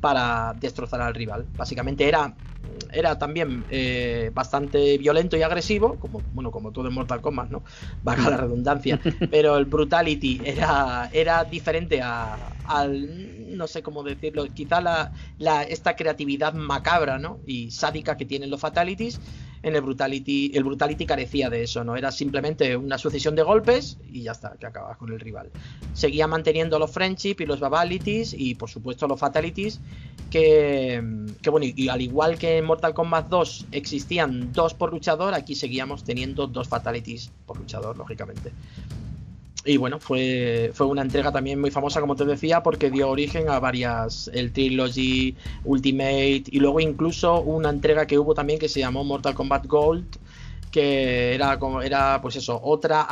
para destrozar al rival. Básicamente era, era también eh, bastante violento y agresivo, como, bueno, como todo en Mortal Kombat, ¿no? Vaga la redundancia. Pero el Brutality era, era diferente a, al, no sé cómo decirlo, quizá la, la, esta creatividad macabra, ¿no? Y sádica que tienen los Fatalities. En el Brutality, el Brutality carecía de eso, ¿no? Era simplemente una sucesión de golpes y ya está, que acabas con el rival. Seguía manteniendo los Friendship y los Babalities y por supuesto los Fatalities, que, que bueno, y, y al igual que en Mortal Kombat 2 existían dos por luchador, aquí seguíamos teniendo dos Fatalities por luchador, lógicamente. Y bueno, fue, fue una entrega también muy famosa, como te decía, porque dio origen a varias, el Trilogy, Ultimate, y luego incluso una entrega que hubo también que se llamó Mortal Kombat Gold, que era como, era pues eso, otra,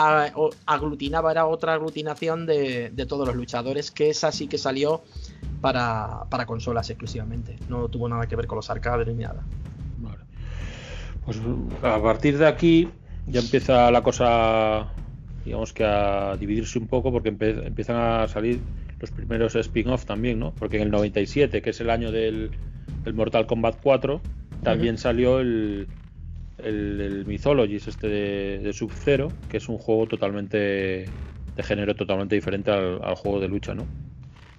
aglutinaba, era otra aglutinación de, de todos los luchadores, que esa sí que salió para, para consolas exclusivamente, no tuvo nada que ver con los arcades ni nada. Vale. Pues a partir de aquí ya empieza la cosa, digamos que a dividirse un poco porque empiezan a salir los primeros spin-off también, ¿no? Porque en el 97, que es el año del, del Mortal Kombat 4, también salió el, el, el Mythologies este de, de Sub-Zero, que es un juego totalmente de género totalmente diferente al, al juego de lucha, ¿no?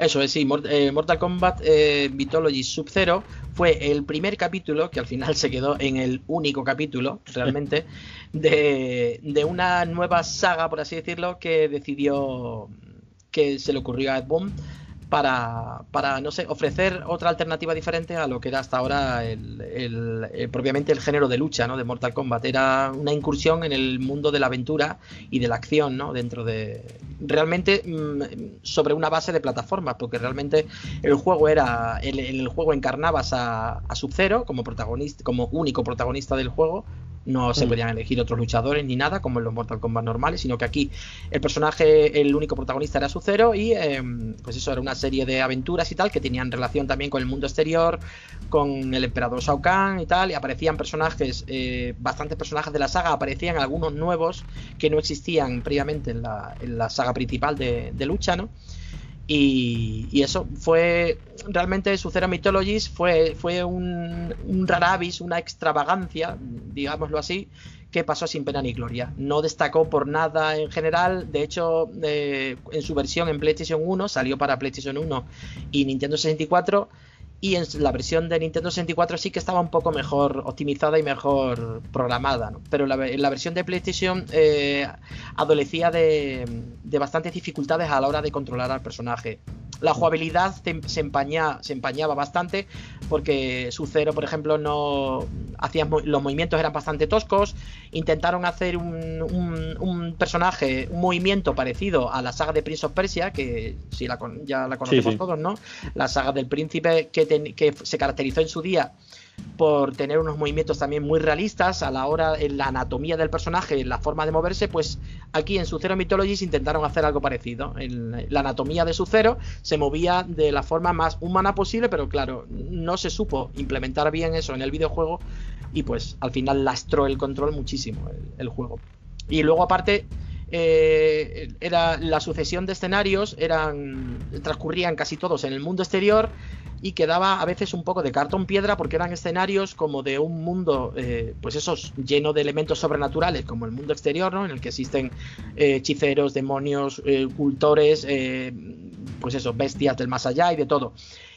Eso es, sí, eh, Mortal Kombat eh, Mythology Sub-Zero fue el primer capítulo, que al final se quedó en el único capítulo, realmente, de, de una nueva saga, por así decirlo, que decidió, que se le ocurrió a Ed Boon para, para, no sé, ofrecer otra alternativa diferente a lo que era hasta ahora el, el- propiamente el género de lucha, ¿no? De Mortal Kombat. Era una incursión en el mundo de la aventura y de la acción, ¿no? Dentro de... Realmente mm, sobre una base de plataformas, porque realmente el juego era... El juego encarnabas a, a Sub-Zero como protagonista, como único protagonista del juego, No se Mm. podían elegir otros luchadores ni nada, como en los Mortal Kombat normales, sino que aquí el personaje, el único protagonista era Sub-Zero y eh, pues eso era una serie de aventuras y tal que tenían relación también con el mundo exterior, con el emperador Shao Kahn y tal, y aparecían personajes, eh, bastantes personajes de la saga, aparecían algunos nuevos que no existían previamente en la, en la saga principal de, de lucha, ¿no? Y, eso fue realmente su Zero Mythologies fue, fue un, un una extravagancia, digámoslo así, que pasó sin pena ni gloria. No destacó por nada en general. De hecho, eh, en su versión en PlayStation 1 salió para PlayStation 1 y Nintendo 64. Y en la versión de Nintendo 64 sí que estaba un poco mejor optimizada y mejor programada. ¿no? Pero la, la versión de PlayStation eh, adolecía de bastantes dificultades a la hora de controlar al personaje. La jugabilidad se, se, empaña, se empañaba bastante porque su cero, por ejemplo, no hacían los movimientos eran bastante toscos. Intentaron hacer un, un, un, personaje, un movimiento parecido a la saga de Prince of Persia, que si la, ya la conocemos sí, sí. todos, ¿no? La saga del príncipe que, ten, que se caracterizó en su día por tener unos movimientos también muy realistas a la hora en la anatomía del personaje, en la forma de moverse, pues aquí en Sucero Mythologies intentaron hacer algo parecido. En la anatomía de Sucero se movía de la forma más humana posible, pero claro, no se supo implementar bien eso en el videojuego y pues al final lastró el control muchísimo el, juego. Y luego aparte eh, era la sucesión de escenarios eran transcurrían casi todos en el mundo exterior y quedaba a veces un poco de cartón piedra porque eran escenarios como de un mundo, eh, pues esos lleno de elementos sobrenaturales como el mundo exterior, ¿no? En el que existen eh, hechiceros, demonios, eh, cultores, pues eso, bestias del más allá y de todo.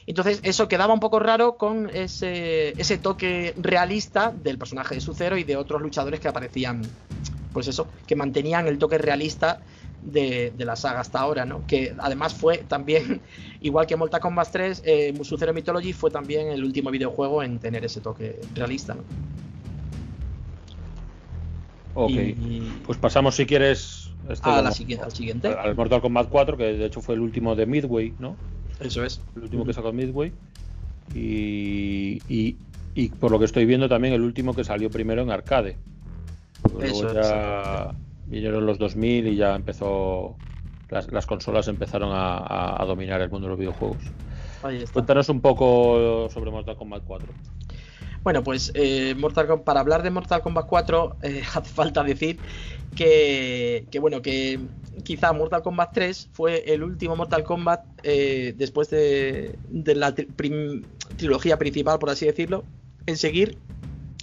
Entonces eso quedaba un poco raro con ese, ese toque realista del personaje de Sucero y de otros luchadores que aparecían, pues eso, que mantenían el toque realista de, de, la saga hasta ahora, ¿no? Que además fue también, igual que Mortal Kombat 3, eh, Sucero Mythology fue también el último videojuego en tener ese toque realista, ¿no? Ok, y... pues pasamos si quieres este a la siguiente, al siguiente. Al Mortal Kombat 4, que de hecho fue el último de Midway, ¿no? Eso es. El último que sacó Midway. Y, y, y, por lo que estoy viendo también el último que salió primero en arcade. Eso ya vinieron los 2000 y ya empezó las, las consolas empezaron a, a, a, dominar el mundo de los videojuegos. Cuéntanos un poco sobre Mortal Kombat 4. Bueno, pues eh, Mortal Kombat, para hablar de Mortal Kombat 4 eh, hace falta decir que, que, bueno, que quizá Mortal Kombat 3 fue el último Mortal Kombat eh, después de, de la tri prim trilogía principal, por así decirlo, en seguir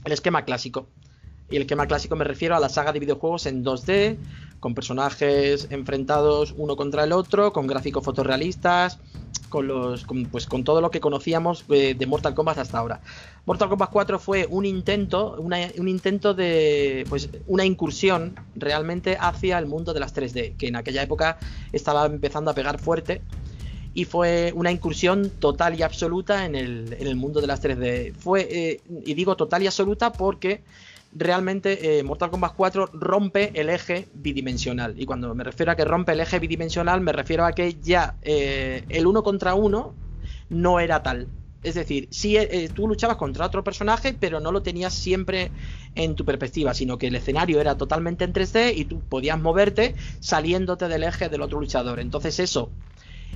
el esquema clásico. Y el esquema clásico me refiero a la saga de videojuegos en 2D, con personajes enfrentados uno contra el otro, con gráficos fotorrealistas, con los con, pues con todo lo que conocíamos de, de, Mortal Kombat hasta ahora. Mortal Kombat 4 fue un intento, una, un intento de pues una incursión realmente hacia el mundo de las 3D, que en aquella época estaba empezando a pegar fuerte y fue una incursión total y absoluta en el, en el mundo de las 3D. Fue eh, y digo total y absoluta porque realmente eh, Mortal Kombat 4 rompe el eje bidimensional. Y cuando me refiero a que rompe el eje bidimensional, me refiero a que ya eh, el uno contra uno no era tal. Es decir, sí, eh, tú luchabas contra otro personaje, pero no lo tenías siempre en tu perspectiva, sino que el escenario era totalmente en 3D y tú podías moverte saliéndote del eje del otro luchador. Entonces eso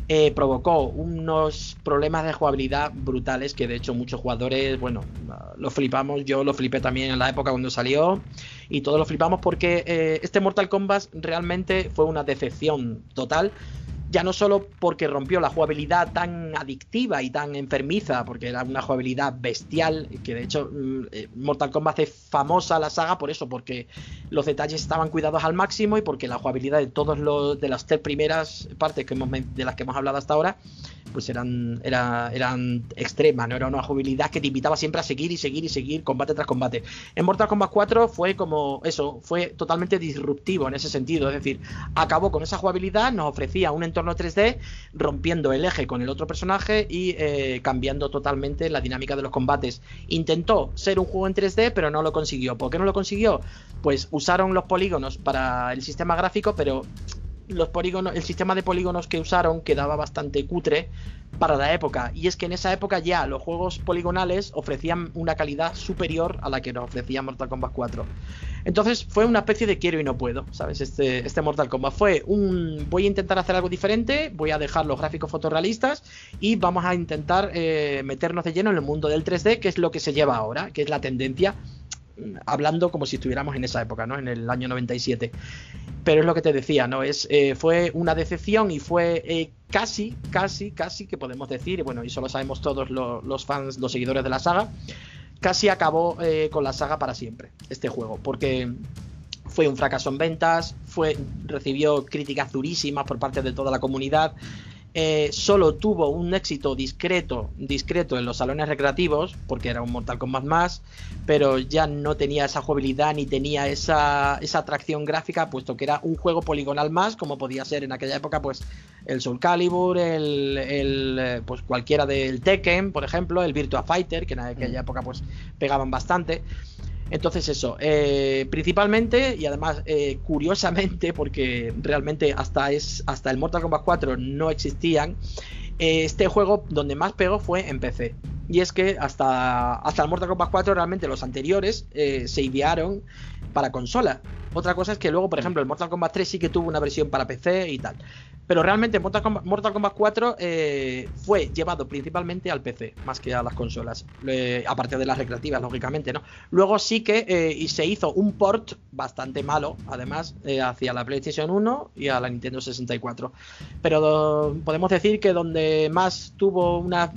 eh, provocó unos problemas de jugabilidad brutales que de hecho muchos jugadores, bueno, lo flipamos, yo lo flipé también en la época cuando salió y todos lo flipamos porque eh, este Mortal Kombat realmente fue una decepción total. Ya no solo porque rompió la jugabilidad tan adictiva y tan enfermiza, porque era una jugabilidad bestial, que de hecho Mortal Kombat hace famosa la saga por eso, porque los detalles estaban cuidados al máximo y porque la jugabilidad de todos los de las tres primeras partes que hemos, de las que hemos hablado hasta ahora, pues eran, era, eran extremas, no era una jugabilidad que te invitaba siempre a seguir y seguir y seguir combate tras combate. En Mortal Kombat 4 fue como eso, fue totalmente disruptivo en ese sentido, es decir, acabó con esa jugabilidad, nos ofrecía un entorno 3D, rompiendo el eje con el otro personaje y eh, cambiando totalmente la dinámica de los combates. Intentó ser un juego en 3D, pero no lo consiguió. ¿Por qué no lo consiguió? Pues usaron los polígonos para el sistema gráfico, pero los polígonos, el sistema de polígonos que usaron quedaba bastante cutre para la época. Y es que en esa época ya los juegos poligonales ofrecían una calidad superior a la que nos ofrecía Mortal Kombat 4. Entonces fue una especie de quiero y no puedo, ¿sabes? Este, este Mortal Kombat fue un voy a intentar hacer algo diferente, voy a dejar los gráficos fotorrealistas y vamos a intentar eh, meternos de lleno en el mundo del 3D, que es lo que se lleva ahora, que es la tendencia hablando como si estuviéramos en esa época, ¿no? En el año 97. Pero es lo que te decía, ¿no? Es, eh, fue una decepción y fue eh, casi, casi, casi que podemos decir, y bueno, y solo sabemos todos los fans, los seguidores de la saga, casi acabó eh, con la saga para siempre, este juego, porque fue un fracaso en ventas, fue, recibió críticas durísimas por parte de toda la comunidad, eh, solo tuvo un éxito discreto, discreto en los salones recreativos, porque era un Mortal Kombat más, pero ya no tenía esa jugabilidad ni tenía esa, esa atracción gráfica, puesto que era un juego poligonal más, como podía ser en aquella época, pues el Soul Calibur, el, el eh, pues cualquiera del Tekken, por ejemplo, el Virtua Fighter, que en aquella mm. época pues pegaban bastante. Entonces eso, eh, principalmente y además eh, curiosamente, porque realmente hasta, es, hasta el Mortal Kombat 4 no existían, eh, este juego donde más pegó fue en PC. Y es que hasta, hasta el Mortal Kombat 4 realmente los anteriores se idearon para consola. Otra cosa es que luego, por ejemplo, el Mortal Kombat 3 sí que tuvo una versión para PC y tal. Pero realmente Mortal Kombat, Mortal Kombat 4 eh, fue llevado principalmente al PC, más que a las consolas. aparte de las recreativas, lógicamente, ¿no? Luego sí que eh, y se hizo un port bastante malo, además, eh, hacia la PlayStation 1 y a la Nintendo 64. Pero podemos decir que donde más tuvo una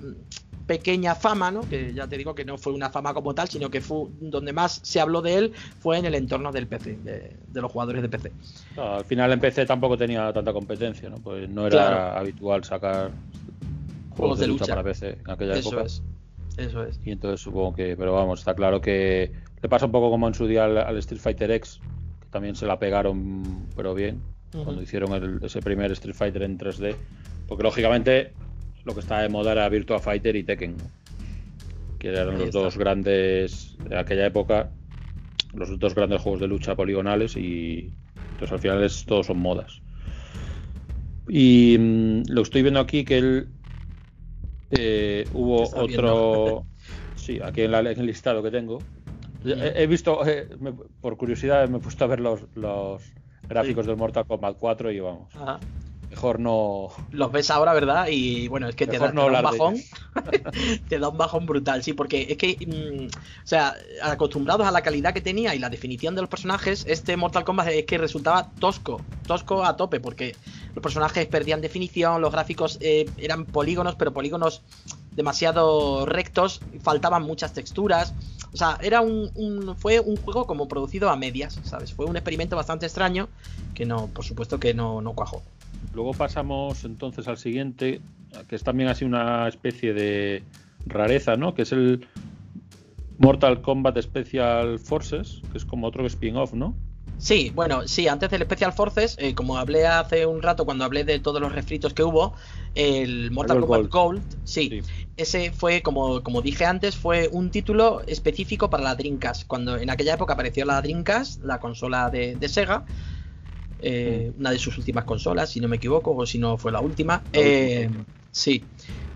pequeña fama, ¿no? Que ya te digo que no fue una fama como tal, sino que fue donde más se habló de él fue en el entorno del PC, de, los jugadores de PC. al final en PC tampoco tenía tanta competencia, ¿no? Pues no era habitual sacar juegos, de, lucha, para PC en aquella Eso época. Es. Eso es. Y entonces supongo que, pero vamos, está claro que le pasa un poco como en su día al, Street Fighter X, que también se la pegaron, pero bien, cuando hicieron ese primer Street Fighter en 3D, porque lógicamente lo que estaba de moda era Virtua Fighter y Tekken, que eran los dos grandes de aquella época, los dos grandes juegos de lucha poligonales y entonces al final todos son modas. Y mm, lo estoy viendo aquí que él eh, hubo otro, sí, aquí en, el listado que tengo. He, visto, eh, por curiosidad, me he puesto a ver los, gráficos del Mortal Kombat 4 y vamos. Mejor no. Los ves ahora, ¿verdad? Y bueno, es que te da, un bajón. te da un bajón brutal, sí, porque es que, mm, o sea, acostumbrados a la calidad que tenía y la definición de los personajes, este Mortal Kombat es que resultaba tosco, tosco a tope, porque los personajes perdían definición, los gráficos eh, eran polígonos, pero polígonos demasiado rectos, faltaban muchas texturas. O sea, era un, fue un juego como producido a medias, ¿sabes? Fue un experimento bastante extraño que no, por supuesto que no, no cuajó. Luego pasamos entonces al siguiente, que es también así una especie de rareza, ¿no? Que es el Mortal Kombat Special Forces, que es como otro spin-off, ¿no? Sí, bueno, sí, antes del Special Forces, eh, como hablé hace un rato cuando hablé de todos los refritos que hubo, el Mortal Kombat Gold, sí, ese fue, como, como dije antes, fue un título específico para la Dreamcast. Cuando en aquella época apareció la Dreamcast, la consola de, de Sega, eh, una de sus últimas consolas, si no me equivoco, o si no fue la última. Eh, sí.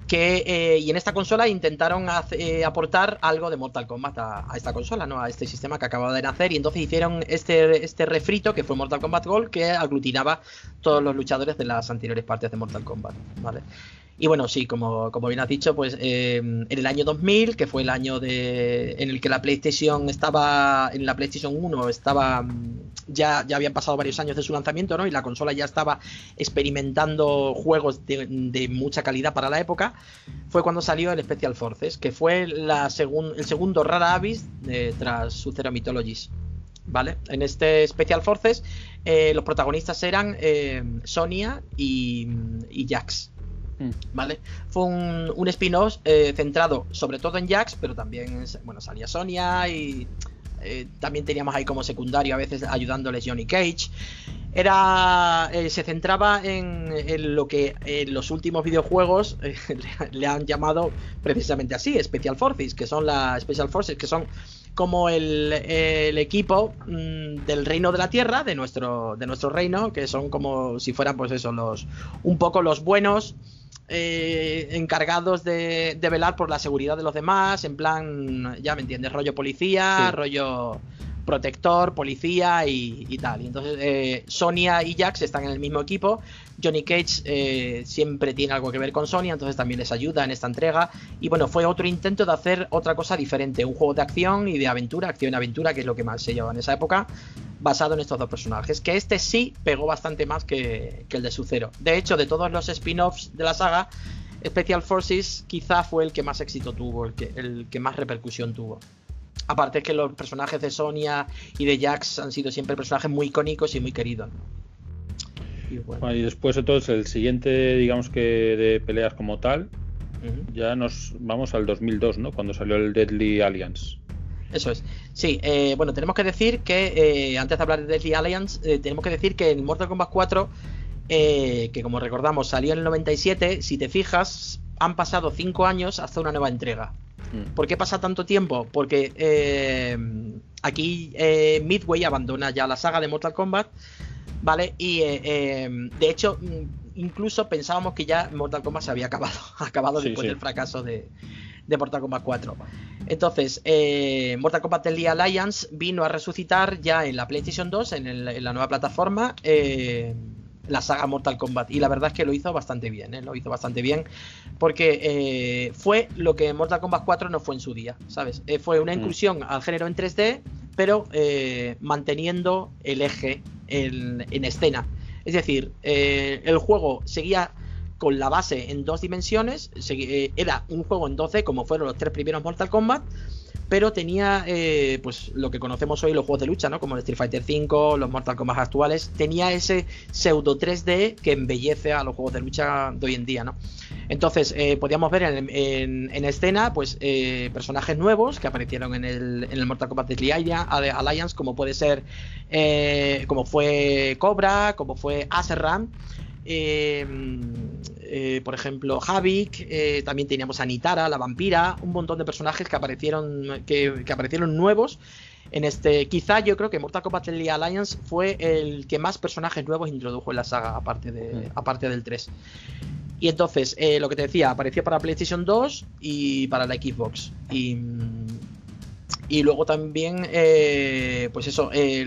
Que, eh, y en esta consola intentaron aportar algo de Mortal Kombat a, esta consola, ¿no? A este sistema que acababa de nacer. Y entonces hicieron este, este refrito que fue Mortal Kombat Gold, que aglutinaba todos los luchadores de las anteriores partes de Mortal Kombat. ¿Vale? Y bueno, sí, como, como bien has dicho, pues en el año 2000, que fue el año de, en el que la PlayStation estaba, en la PlayStation 1 estaba ya, ya habían pasado varios años de su lanzamiento, ¿no? Y la consola ya estaba experimentando juegos de, mucha calidad para la época. Fue cuando salió el Special Forces, que fue la el segundo Rara Avis tras su Zero Mythologies. ¿Vale? En este Special Forces, eh, los protagonistas eran eh, Sonia y, y Jax. Mm. ¿Vale? Fue un, un spin-off eh, centrado sobre todo en Jax, pero también bueno, salía Sonia y eh, también teníamos ahí como secundario a veces ayudándoles Johnny Cage. Era, eh, se centraba en, lo que en los últimos videojuegos le, han llamado precisamente así, Special Forces, que son las Special Forces, que son como el, el equipo mm, del reino de la tierra, de nuestro, de nuestro reino, que son como si fueran, pues eso, los un poco los buenos. Eh, encargados de, de velar por la seguridad de los demás, en plan, ya me entiendes, rollo policía, Sí. rollo protector, policía y, y tal. Y entonces eh, Sonia y Jax están en el mismo equipo. Johnny Cage eh, siempre tiene algo que ver con Sonia, entonces también les ayuda en esta entrega. Y bueno, fue otro intento de hacer otra cosa diferente, un juego de acción y de aventura, acción-aventura, que es lo que más se llevaba en esa época, basado en estos dos personajes. Que este sí pegó bastante más que, que el de Sucero. De hecho, de todos los spin-offs de la saga, Special Forces quizá fue el que más éxito tuvo, el que, el que más repercusión tuvo. Aparte es que los personajes de Sonia y de Jax han sido siempre personajes muy icónicos y muy queridos. ¿no? Y bueno, Bueno, y después entonces el siguiente, digamos que de peleas como tal, ya nos vamos al 2002, ¿no? Cuando salió el Deadly Alliance. Eso es. Sí, eh, bueno, tenemos que decir que eh, antes de hablar de Deadly Alliance, eh, tenemos que decir que en Mortal Kombat 4, eh, que como recordamos salió en el 97, si te fijas, han pasado 5 años hasta una nueva entrega. Mm. ¿Por qué pasa tanto tiempo? Porque aquí Midway abandona ya la saga de Mortal Kombat, ¿vale? Y eh, eh, de hecho, mm, incluso pensábamos que ya Mortal Kombat se había acabado, acabado Sí, después sí. del fracaso de, de Mortal Kombat 4. Entonces, eh, Mortal Kombat Deadly Alliance vino a resucitar ya en la PlayStation 2, en, el- en la nueva plataforma, eh, la saga Mortal Kombat. Y la verdad es que lo hizo bastante bien, ¿eh? lo hizo bastante bien, porque eh, fue lo que Mortal Kombat 4 no fue en su día, ¿sabes? Eh, fue una Mm. inclusión al género en 3D, pero eh, manteniendo el eje en, en escena. Es decir, el juego seguía con la base en dos dimensiones, era un juego en 12 como fueron los tres primeros Mortal Kombat, pero tenía eh, pues lo que conocemos hoy los juegos de lucha, ¿no? Como el Street Fighter V, los Mortal Kombat actuales, tenía ese pseudo 3D que embellece a los juegos de lucha de hoy en día, ¿no? Entonces, eh, podíamos ver en, en- en escena, pues, eh, personajes nuevos que aparecieron en el, Mortal Kombat Deadly Allia- Alliance, como puede ser, eh, como fue Cobra, como fue Aserram, eh, eh, por ejemplo, Havik, eh, también teníamos a Nitara, la vampira, un montón de personajes que aparecieron, que, que aparecieron nuevos. En este, quizá yo creo que Mortal Kombat Deadly Alliance fue el que más personajes nuevos introdujo en la saga, aparte, de, Mm. aparte del 3. Y entonces, eh, lo que te decía, apareció para PlayStation 2 y para la Xbox. Y, y luego también, eh, pues eso, eh,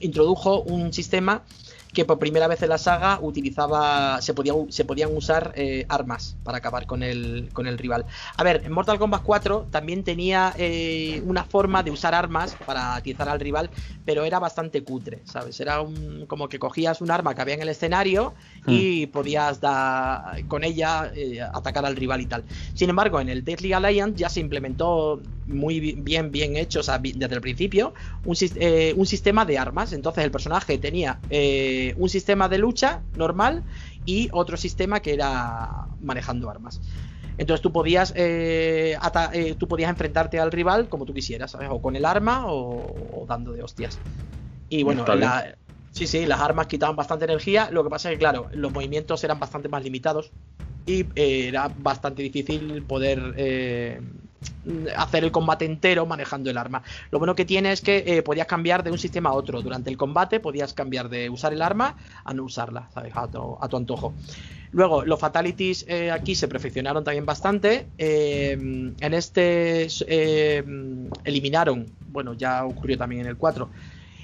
introdujo un sistema que por primera vez en la saga utilizaba, se, podía, se podían usar eh, armas para acabar con el, con el rival. A ver, en Mortal Kombat 4 también tenía eh, una forma de usar armas para atizar al rival, pero era bastante cutre, ¿sabes? Era un, como que cogías un arma que había en el escenario y podías dar con ella eh, atacar al rival y tal. Sin embargo, en el Deadly Alliance ya se implementó muy bi- bien, bien hecho, o sea, desde el principio, un, eh, un sistema de armas. Entonces el personaje tenía eh, un sistema de lucha normal y otro sistema que era manejando armas. Entonces tú podías, eh, tú podías enfrentarte al rival como tú quisieras, ¿sabes? O con el arma o, o dando de hostias. Y bueno, la- sí, sí, las armas quitaban bastante energía. Lo que pasa es que, claro, los movimientos eran bastante más limitados y eh, era bastante difícil poder eh, hacer el combate entero manejando el arma. Lo bueno que tiene es que eh, podías cambiar de un sistema a otro. Durante el combate podías cambiar de usar el arma a no usarla, ¿sabes? A tu, antojo. Luego, los fatalities eh, aquí se perfeccionaron también bastante. Eh, en este eliminaron, bueno, ya ocurrió también en el 4,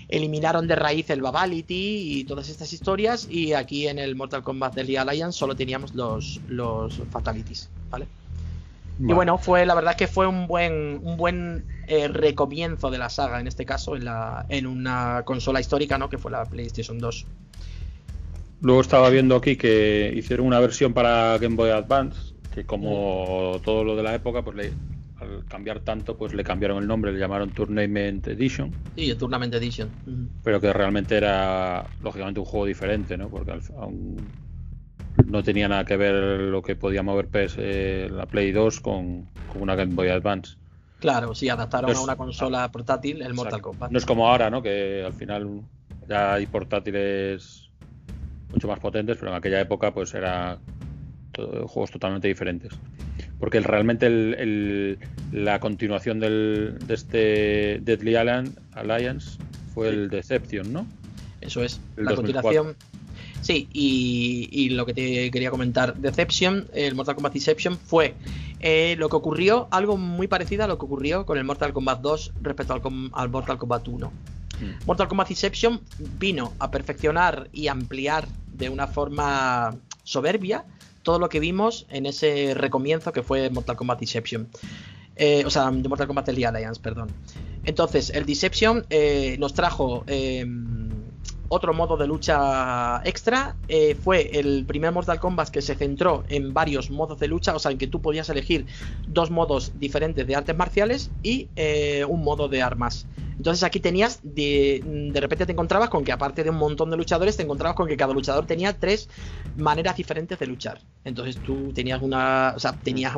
eliminaron de raíz el Babality y todas estas historias. Y aquí en el Mortal Kombat Deadly Alliance solo teníamos los, los fatalities, ¿vale? Y bueno, fue la verdad es que fue un buen, un buen eh, recomienzo de la saga, en este caso, en, la, en una consola histórica, ¿no? Que fue la PlayStation 2. Luego estaba viendo aquí que hicieron una versión para Game Boy Advance, que como todo lo de la época, pues le- al cambiar tanto, pues le cambiaron el nombre, le llamaron Tournament Edition, Sí, Tournament Edition. Pero que realmente era lógicamente un juego diferente, ¿no? Porque al- aún no tenía nada que ver lo que podía mover PS, eh, la Play 2 con, con una Game Boy Advance. Claro, sí, adaptaron Pues- a una consola portátil el Mortal Exacto. Kombat. No es como ahora, ¿no? Que al final ya hay portátiles mucho más potentes, pero en aquella época pues era todo- juegos totalmente diferentes. porque realmente el, la continuación del, de este Deadly Alliance fue el Deception, ¿no? Eso es, la continuación. Sí, y, lo que te quería comentar, Deception, el Mortal Kombat Deception fue eh, lo que ocurrió, algo muy parecido a lo que ocurrió con el Mortal Kombat 2 respecto al, al Mortal Kombat 1. Mm. Mortal Kombat Deception vino a perfeccionar y ampliar de una forma soberbia todo lo que vimos en ese recomienzo que fue Mortal Kombat Deception. Eh, o sea, de Mortal Kombat The Alliance, perdón. Entonces, el Deception eh, nos trajo em, otro modo de lucha extra. Eh, fue el primer Mortal Kombat que se centró en varios modos de lucha, o sea, en que tú podías elegir dos modos diferentes de artes marciales y un modo de armas. Entonces aquí tenías, de, de, repente te encontrabas con que aparte de un montón de luchadores, te encontrabas con que cada luchador tenía tres maneras diferentes de luchar. Entonces tú tenías una, o sea, tenías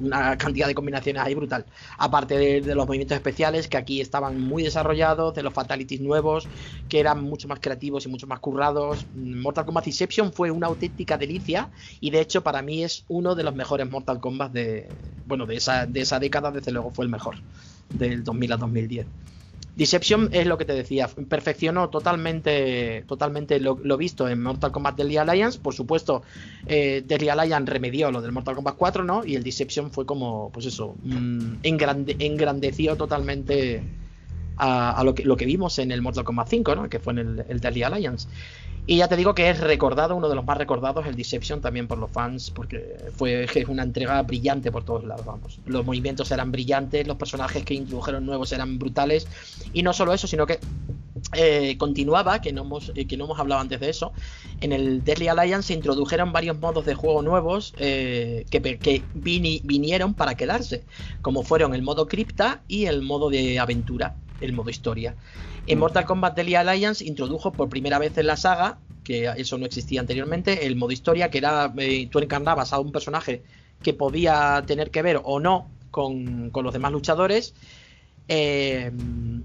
una cantidad de combinaciones ahí brutal. Aparte de, los movimientos especiales que aquí estaban muy desarrollados, de los fatalities nuevos que eran mucho más creativos y mucho más currados. Mortal Kombat Inception fue una auténtica delicia y de hecho para mí es uno de los mejores Mortal Kombat de, bueno, de esa, de esa década, desde luego fue el mejor del 2000 a 2010. Deception es lo que te decía, perfeccionó totalmente, totalmente lo, visto en Mortal Kombat Deadly Alliance. Por supuesto, eh, Deadly Alliance remedió lo del Mortal Kombat 4, ¿no? Y el Deception fue como, pues eso, mm, engrandeció totalmente a, lo, que, lo que vimos en el Mortal Kombat 5, ¿no? Que fue en el, Deadly Alliance. Y ya te digo que es recordado, uno de los más recordados, el Deception también por los fans, porque fue una entrega brillante por todos lados, vamos. Los movimientos eran brillantes, los personajes que introdujeron nuevos eran brutales. Y no solo eso, sino que eh, continuaba, que no, hemos, eh, que no hemos hablado antes de eso, en el Deadly Alliance se introdujeron varios modos de juego nuevos eh, que vinieron para quedarse, como fueron el modo cripta y el modo de aventura, el modo historia. En mm. Mortal Kombat Deadly Alliance introdujo por primera vez en la saga, que eso no existía anteriormente, el modo historia, que era eh, tú encarnabas a un personaje que podía tener que ver o no con, con los demás luchadores eh,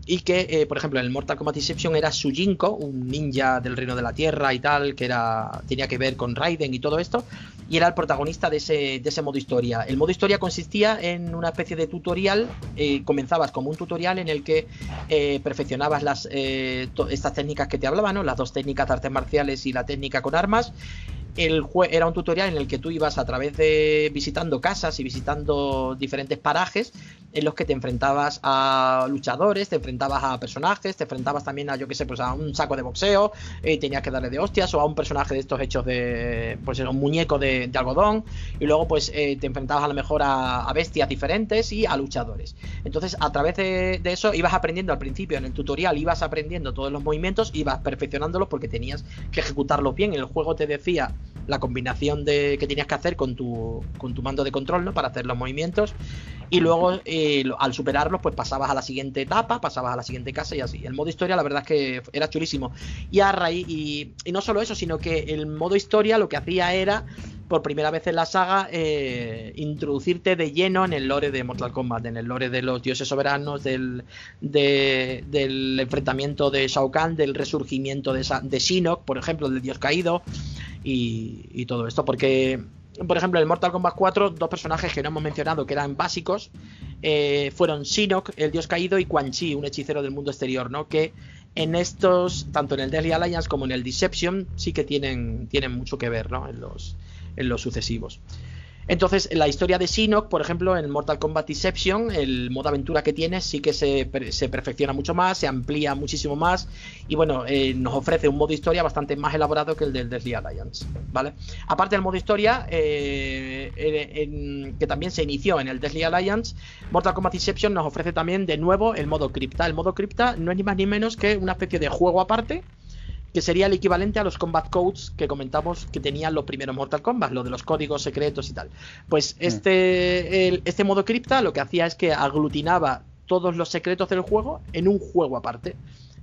y que, eh, por ejemplo, en el Mortal Kombat Inception era Sujinko, un ninja del Reino de la Tierra y tal, que era tenía que ver con Raiden y todo esto, y era el protagonista de ese, de ese modo historia. El modo historia consistía en una especie de tutorial, eh, comenzabas como un tutorial en el que perfeccionabas las, estas técnicas que te hablaba, ¿no? las dos técnicas de artes marciales y la técnica con armas, el era un tutorial en el que tú ibas a través de visitando casas y visitando diferentes parajes en los que te enfrentabas a luchadores, te enfrentabas a personajes, te enfrentabas también a, yo qué sé, pues a un saco de boxeo, y eh, tenías que darle de hostias, o a un personaje de estos hechos de, pues un muñeco de, algodón, y luego pues eh, te enfrentabas a lo mejor a, bestias diferentes y a luchadores. Entonces, a través de, eso ibas aprendiendo al principio, en el tutorial ibas aprendiendo todos los movimientos, ibas perfeccionándolos porque tenías que ejecutarlos bien. El juego te decía la combinación de que tenías que hacer con tu, con tu mando de control, ¿no? Para hacer los movimientos. Y luego, eh, al superarlos, pues pasabas a la siguiente etapa, pasabas a la siguiente casa y así. El modo historia, la verdad es que era chulísimo. Y a raíz, y, no solo eso, sino que el modo historia lo que hacía era, por primera vez en la saga, eh, introducirte de lleno en el lore de Mortal Kombat, en el lore de los dioses soberanos, del, del enfrentamiento de Shao Kahn, del resurgimiento de, Shinnok, por ejemplo, del dios caído, y, y todo esto, porque por ejemplo, en Mortal Kombat 4, dos personajes que no hemos mencionado que eran básicos eh, fueron Shinnok, el dios caído, y Quan Chi, un hechicero del mundo exterior, ¿no? Que en estos, tanto en el Deadly Alliance como en el Deception, sí que tienen, tienen mucho que ver, ¿no? En los, en los sucesivos. Entonces, la historia de Shinnok, por ejemplo, en Mortal Kombat Deception, el modo aventura que tiene sí que se, perfecciona mucho más, se amplía muchísimo más y bueno, eh, nos ofrece un modo historia bastante más elaborado que el del Deadly Alliance, ¿vale? Aparte del modo historia, eh, que también se inició en el Deadly Alliance, Mortal Kombat Deception nos ofrece también de nuevo el modo cripta. El modo cripta no es ni más ni menos que una especie de juego aparte que sería el equivalente a los combat codes que comentamos que tenían los primeros Mortal Kombat, lo de los códigos secretos y tal. Pues este, este modo cripta lo que hacía es que aglutinaba todos los secretos del juego en un juego aparte.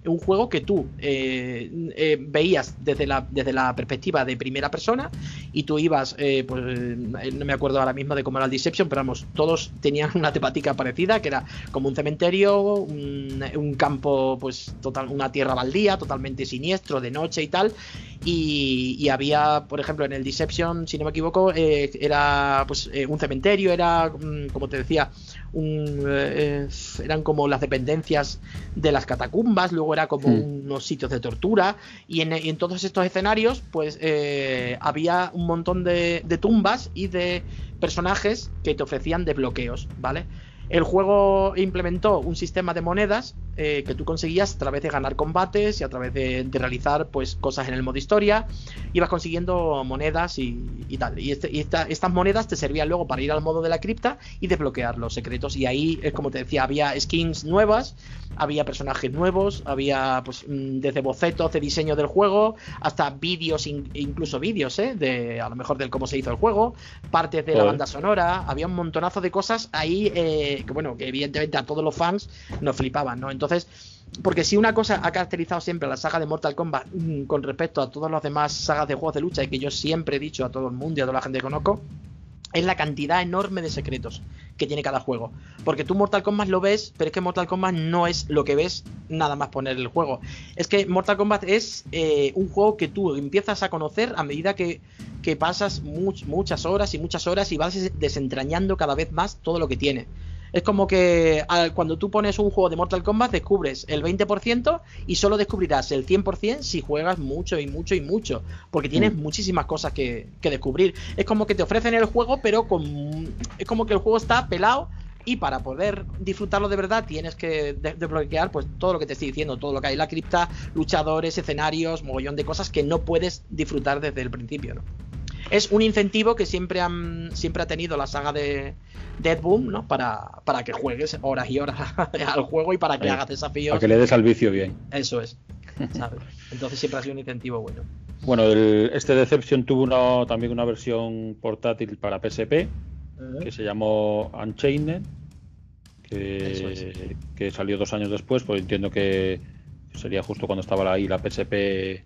Un juego que tú eh, eh, veías desde la, desde la perspectiva de primera persona y tú ibas, eh, pues no me acuerdo ahora mismo de cómo era el Deception, pero vamos, todos tenían una temática parecida, que era como un cementerio, un, campo, pues total, una tierra baldía, totalmente siniestro, de noche y tal. Y, había, por ejemplo, en el Deception, si no me equivoco, era pues un cementerio, era, mm, como te decía, un, eran como las dependencias de las catacumbas, luego era como hmm. unos sitios de tortura, y en, todos estos escenarios, pues eh, había un montón de, de tumbas y de personajes que te ofrecían desbloqueos, ¿vale? El juego implementó un sistema de monedas eh, que tú conseguías a través de ganar combates y a través de, realizar pues cosas en el modo historia. Ibas consiguiendo monedas y, tal. Y, este, estas monedas te servían luego para ir al modo de la cripta y desbloquear los secretos. Y ahí, es como te decía, había skins nuevas, había personajes nuevos, había pues mm, desde bocetos de diseño del juego hasta vídeos, incluso vídeos, ¿eh? De a lo mejor del cómo se hizo el juego, partes de la banda sonora, había un montonazo de cosas ahí eh, que bueno, que evidentemente a todos los fans nos flipaban, ¿no? Entonces, porque si una cosa ha caracterizado siempre a la saga de Mortal Kombat mm, con respecto a todas las demás sagas de juegos de lucha y que yo siempre he dicho a todo el mundo y a toda la gente que conozco, es la cantidad enorme de secretos que tiene cada juego. Porque tú Mortal Kombat lo ves, pero es que Mortal Kombat no es lo que ves nada más poner el juego. Es que Mortal Kombat es eh, un juego que tú empiezas a conocer a medida que, que pasas muchas horas y muchas horas y vas desentrañando cada vez más todo lo que tiene. Es como que cuando tú pones un juego de Mortal Kombat descubres el 20% y solo descubrirás el 100% si juegas mucho y mucho y mucho, porque tienes mm. muchísimas cosas que, descubrir. Es como que te ofrecen el juego, pero con, es como que el juego está pelado y para poder disfrutarlo de verdad tienes que desbloquear pues todo lo que te estoy diciendo, todo lo que hay en la cripta, luchadores, escenarios, mogollón de cosas que no puedes disfrutar desde el principio, ¿no? Es un incentivo que siempre han siempre ha tenido la saga de, Dead Boom, ¿no? Para, para que juegues horas y horas al juego y para que hagas desafíos. Para que le des al vicio bien. Eso es. Entonces siempre ha sido un incentivo bueno. Bueno, este Deception tuvo también una versión portátil para PSP que se llamó Unchained, que, que, salió dos años después, pues entiendo que sería justo cuando estaba ahí la PSP eh,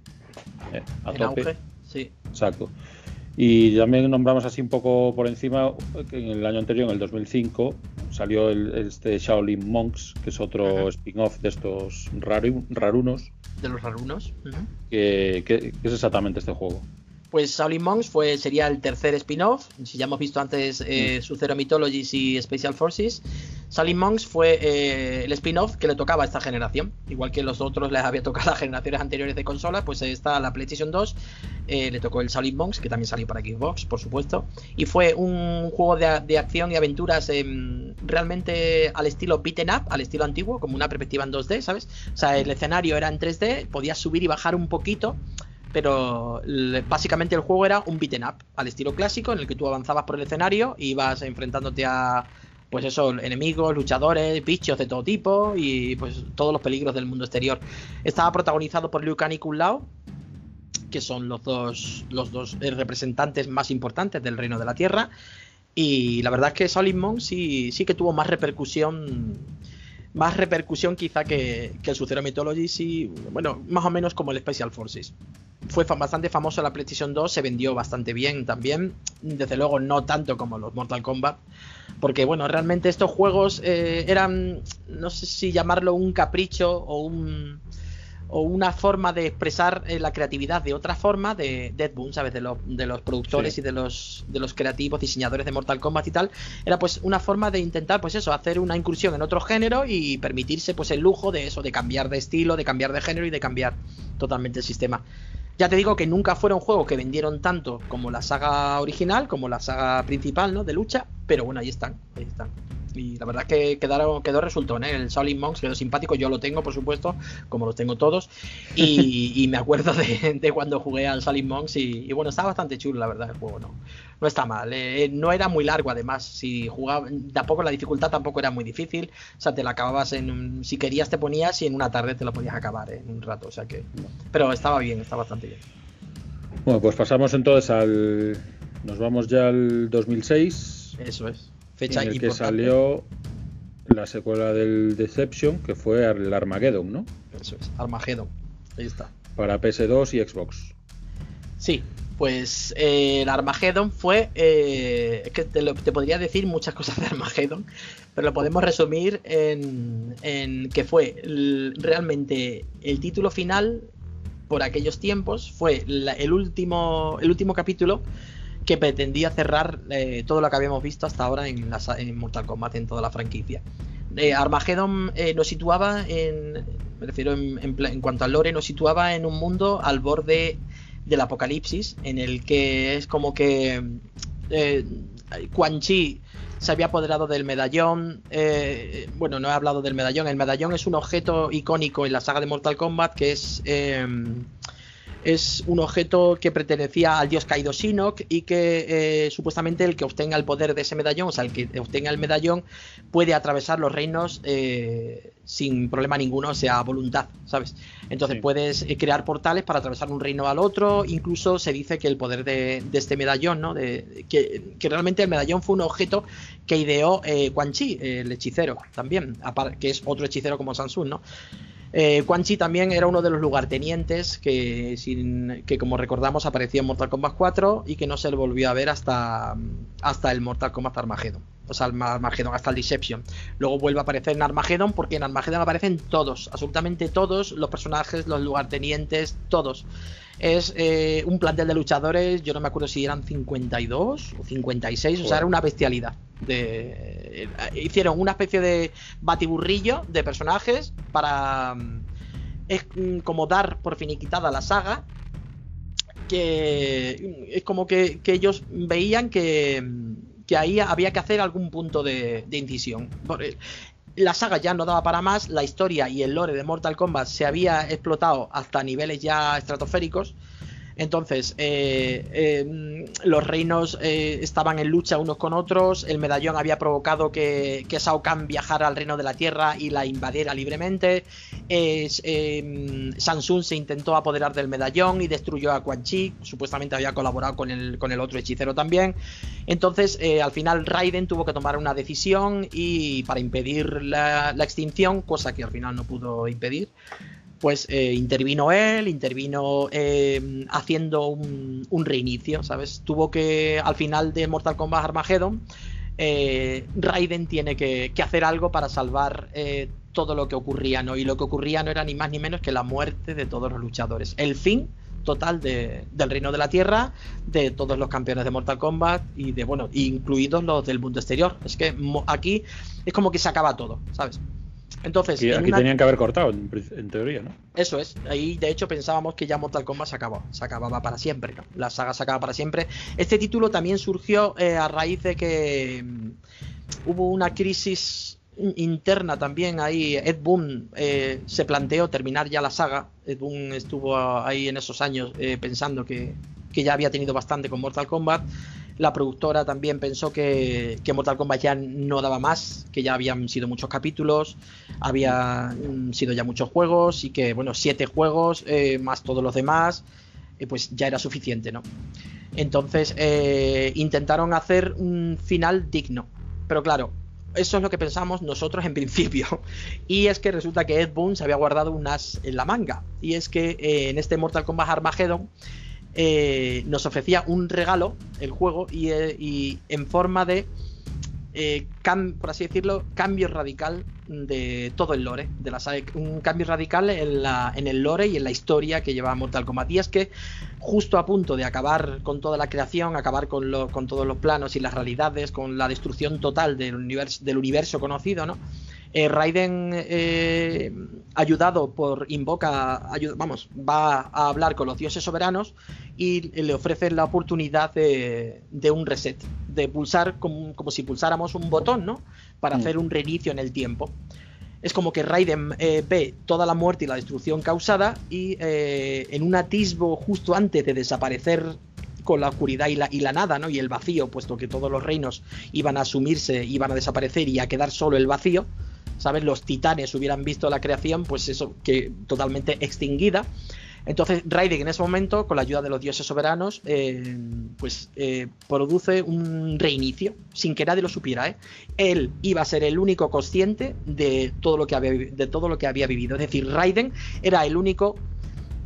a tope. sí. Exacto. Y también nombramos así un poco por encima que en el año anterior, en el 2005, salió el, este Shaolin Monks, que es otro spin-off de estos rarunos. De los rarunos. que, es exactamente este juego. Pues Shaolin Monks fue, sería el tercer spin-off. Si ya hemos visto antes eh, su Zero Mythologies y Special Forces, Shaolin Monks fue eh, el spin-off que le tocaba a esta generación. Igual que los otros les había tocado a generaciones anteriores de consolas, pues está la PlayStation 2, eh, le tocó el Shaolin Monks, que también salió para Xbox, por supuesto. Y fue un juego de, acción y aventuras em, realmente al estilo beaten up, al estilo antiguo, como una perspectiva en 2D, ¿sabes? O sea, el escenario era en 3D, podías subir y bajar un poquito pero básicamente el juego era un beaten up al estilo clásico en el que tú avanzabas por el escenario y ibas enfrentándote a pues eso, enemigos, luchadores, bichos de todo tipo y pues todos los peligros del mundo exterior. Estaba protagonizado por Liu Kang y Kung Lao, que son los dos los dos representantes más importantes del Reino de la Tierra y la verdad es que Solid Monk sí sí que tuvo más repercusión más repercusión quizá que, que el Sucero Mythology, sí, bueno, más o menos como el Special Forces. Fue bastante famoso la PlayStation 2, se vendió bastante bien también, desde luego no tanto como los Mortal Kombat, porque bueno, realmente estos juegos eh, eran, no sé si llamarlo un capricho o un o una forma de expresar eh, la creatividad de otra forma de Dead Boom, ¿sabes? De, de los productores y de los, de los creativos, diseñadores de Mortal Kombat y tal. Era pues una forma de intentar, pues eso, hacer una incursión en otro género y permitirse pues el lujo de eso, de cambiar de estilo, de cambiar de género y de cambiar totalmente el sistema. Ya te digo que nunca fueron juegos que vendieron tanto como la saga original, como la saga principal, ¿no? De lucha, pero bueno, ahí están, ahí están. Y la verdad es que quedaron, quedó resultón, ¿eh? El Shaolin Monks quedó simpático, yo lo tengo, por supuesto, como los tengo todos. Y, me acuerdo de, cuando jugué al Shaolin Monks y, bueno, está bastante chulo, la verdad, el juego, ¿no? No está mal. Eh, no era muy largo, además. Si jugaba, tampoco la dificultad tampoco era muy difícil. O sea, te la acababas en. Si querías, te ponías y en una tarde te lo podías acabar en un rato. O sea que. Pero estaba bien, está bastante bien. Bueno, pues pasamos entonces al. Nos vamos ya al 2006. Eso es fecha en el que salió la secuela del Deception, que fue el Armageddon, ¿no? Eso es, Armageddon. Ahí está. Para PS2 y Xbox. Sí, pues eh, el Armageddon fue. Eh, es que te, lo- te podría decir muchas cosas de Armageddon, pero lo podemos resumir en, en que fue realmente el título final por aquellos tiempos. Fue el, último, el último capítulo que pretendía cerrar eh, todo lo que habíamos visto hasta ahora en, Mortal Kombat, en toda la franquicia. Armageddon nos situaba en. Me refiero en, en en cuanto al lore, nos situaba en un mundo al borde del apocalipsis, en el que es como que eh, Quan Chi se había apoderado del medallón. eh, bueno, no he hablado del medallón. El medallón es un objeto icónico en la saga de Mortal Kombat que es. eh, es un objeto que pertenecía al dios Kaido Shinnok y que eh, supuestamente el que obtenga el poder de ese medallón, o sea, el que obtenga el medallón, puede atravesar los reinos eh, sin problema ninguno, o sea, voluntad, ¿sabes? Entonces Sí. puedes eh, crear portales para atravesar un reino al otro, incluso se dice que el poder de, de este medallón, ¿no? De, que, que realmente el medallón fue un objeto que ideó eh, Quan Chi, el hechicero, también, que es otro hechicero como Samsung, ¿no? Eh, Quan Chi también era uno de los lugartenientes que, como recordamos, apareció en Mortal Kombat 4 y que no se le volvió a ver hasta, hasta el Mortal Kombat Armageddon. O sea, Armageddon, hasta el Deception. Luego vuelve a aparecer en Armageddon porque en Armageddon aparecen todos, absolutamente todos los personajes, los lugartenientes, todos. Es eh, un plantel de luchadores, yo no me acuerdo si eran 52 o 56, o sea, era una bestialidad. Eh, hicieron una especie de batiburrillo de personajes para mm, es mm, como dar por finiquitada la saga que es como que, ellos veían que, mm, que ahí había que hacer algún punto de, incisión. Porque la saga ya no daba para más la historia y el lore de Mortal Kombat se había explotado hasta niveles ya estratosféricos entonces, eh, eh, los reinos eh, estaban en lucha unos con otros. El medallón había provocado que, que Shao Kahn viajara al reino de la tierra y la invadiera libremente. Samsung se intentó apoderar del medallón y destruyó a Quan Chi. Supuestamente había colaborado con el, con el otro hechicero también. Entonces, al final, Raiden tuvo que tomar una decisión y para impedir la extinción, cosa que al final no pudo impedir pues eh, intervino él, intervino eh, haciendo un, reinicio, ¿sabes? Tuvo que, al final de Mortal Kombat Armageddon, eh, Raiden tiene que, hacer algo para salvar eh, todo lo que ocurría, ¿no? Y lo que ocurría no era ni más ni menos que la muerte de todos los luchadores. El fin total de, del reino de la tierra, de todos los campeones de Mortal Kombat y de, bueno, incluidos los del mundo exterior. Es que aquí es como que se acaba todo, ¿sabes? Entonces, aquí, aquí una... tenían que haber cortado, en, en, teoría, ¿no? Eso es. Ahí, de hecho, pensábamos que ya Mortal Kombat se acabó. Se acababa para siempre, ¿no? La saga se acaba para siempre. Este título también surgió eh, a raíz de que um, hubo una crisis interna también ahí. Ed Boon eh, se planteó terminar ya la saga. Ed Boon estuvo ahí en esos años eh, pensando que, que ya había tenido bastante con Mortal Kombat. La productora también pensó que, que, Mortal Kombat ya no daba más, que ya habían sido muchos capítulos, habían sido ya muchos juegos y que, bueno, siete juegos eh, más todos los demás, eh, pues ya era suficiente, ¿no? Entonces eh, intentaron hacer un final digno, pero claro, eso es lo que pensamos nosotros en principio. Y es que resulta que Ed Boon se había guardado unas en la manga. Y es que en este Mortal Kombat Armageddon eh, nos ofrecía un regalo, el juego, y, eh, y en forma de, eh, por así decirlo, cambio radical de todo el lore, de la saga, un cambio radical en, la, en, el lore y en la historia que lleva Mortal Kombat. Y es que justo a punto de acabar con toda la creación, acabar con, lo, con todos los planos y las realidades, con la destrucción total del universo, del universo conocido, ¿no? Eh, Raiden, eh, ayudado por Invoca, vamos, va a hablar con los dioses soberanos y le ofrece la oportunidad de, de un reset, de pulsar como, como, si pulsáramos un botón, ¿no? Para mm. hacer un reinicio en el tiempo. Es como que Raiden eh, ve toda la muerte y la destrucción causada y en un atisbo justo antes de desaparecer con la oscuridad y la, y la, nada, ¿no? Y el vacío, puesto que todos los reinos iban a asumirse, iban a desaparecer y a quedar solo el vacío, ¿sabes? Los titanes hubieran visto la creación, pues eso, que totalmente extinguida. Entonces Raiden en ese momento, con la ayuda de los dioses soberanos, eh, pues eh, produce un reinicio sin que nadie lo supiera. ¿eh? Él iba a ser el único consciente de todo lo que había, de todo lo que había vivido. Es decir, Raiden era el único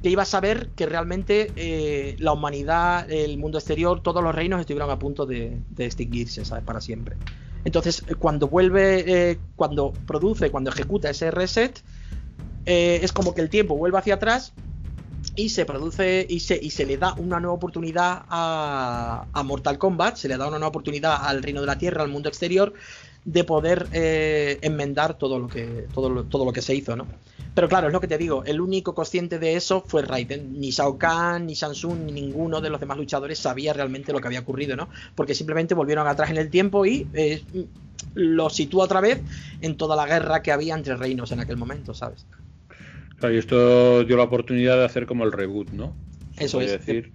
que iba a saber que realmente la humanidad, el mundo exterior, todos los reinos estuvieron a punto de, de extinguirse, ¿sabes? Para siempre. Entonces, cuando vuelve, cuando produce, cuando ejecuta ese reset, es como que el tiempo vuelve hacia atrás y se produce y se, y se le da una nueva oportunidad a, Mortal Kombat, se le da una nueva oportunidad al Reino de la Tierra, al mundo exterior, de poder eh, enmendar todo lo que todo lo, todo lo que se hizo, ¿no? Pero claro, es lo que te digo, el único consciente de eso fue Raiden. Ni Shao Kahn, ni Samsung, ni ninguno de los demás luchadores sabía realmente lo que había ocurrido, ¿no? Porque simplemente volvieron atrás en el tiempo y eh, lo sitúa otra vez en toda la guerra que había entre reinos en aquel momento, ¿sabes? y esto dio la oportunidad de hacer como el reboot, ¿no? Eso es. decir,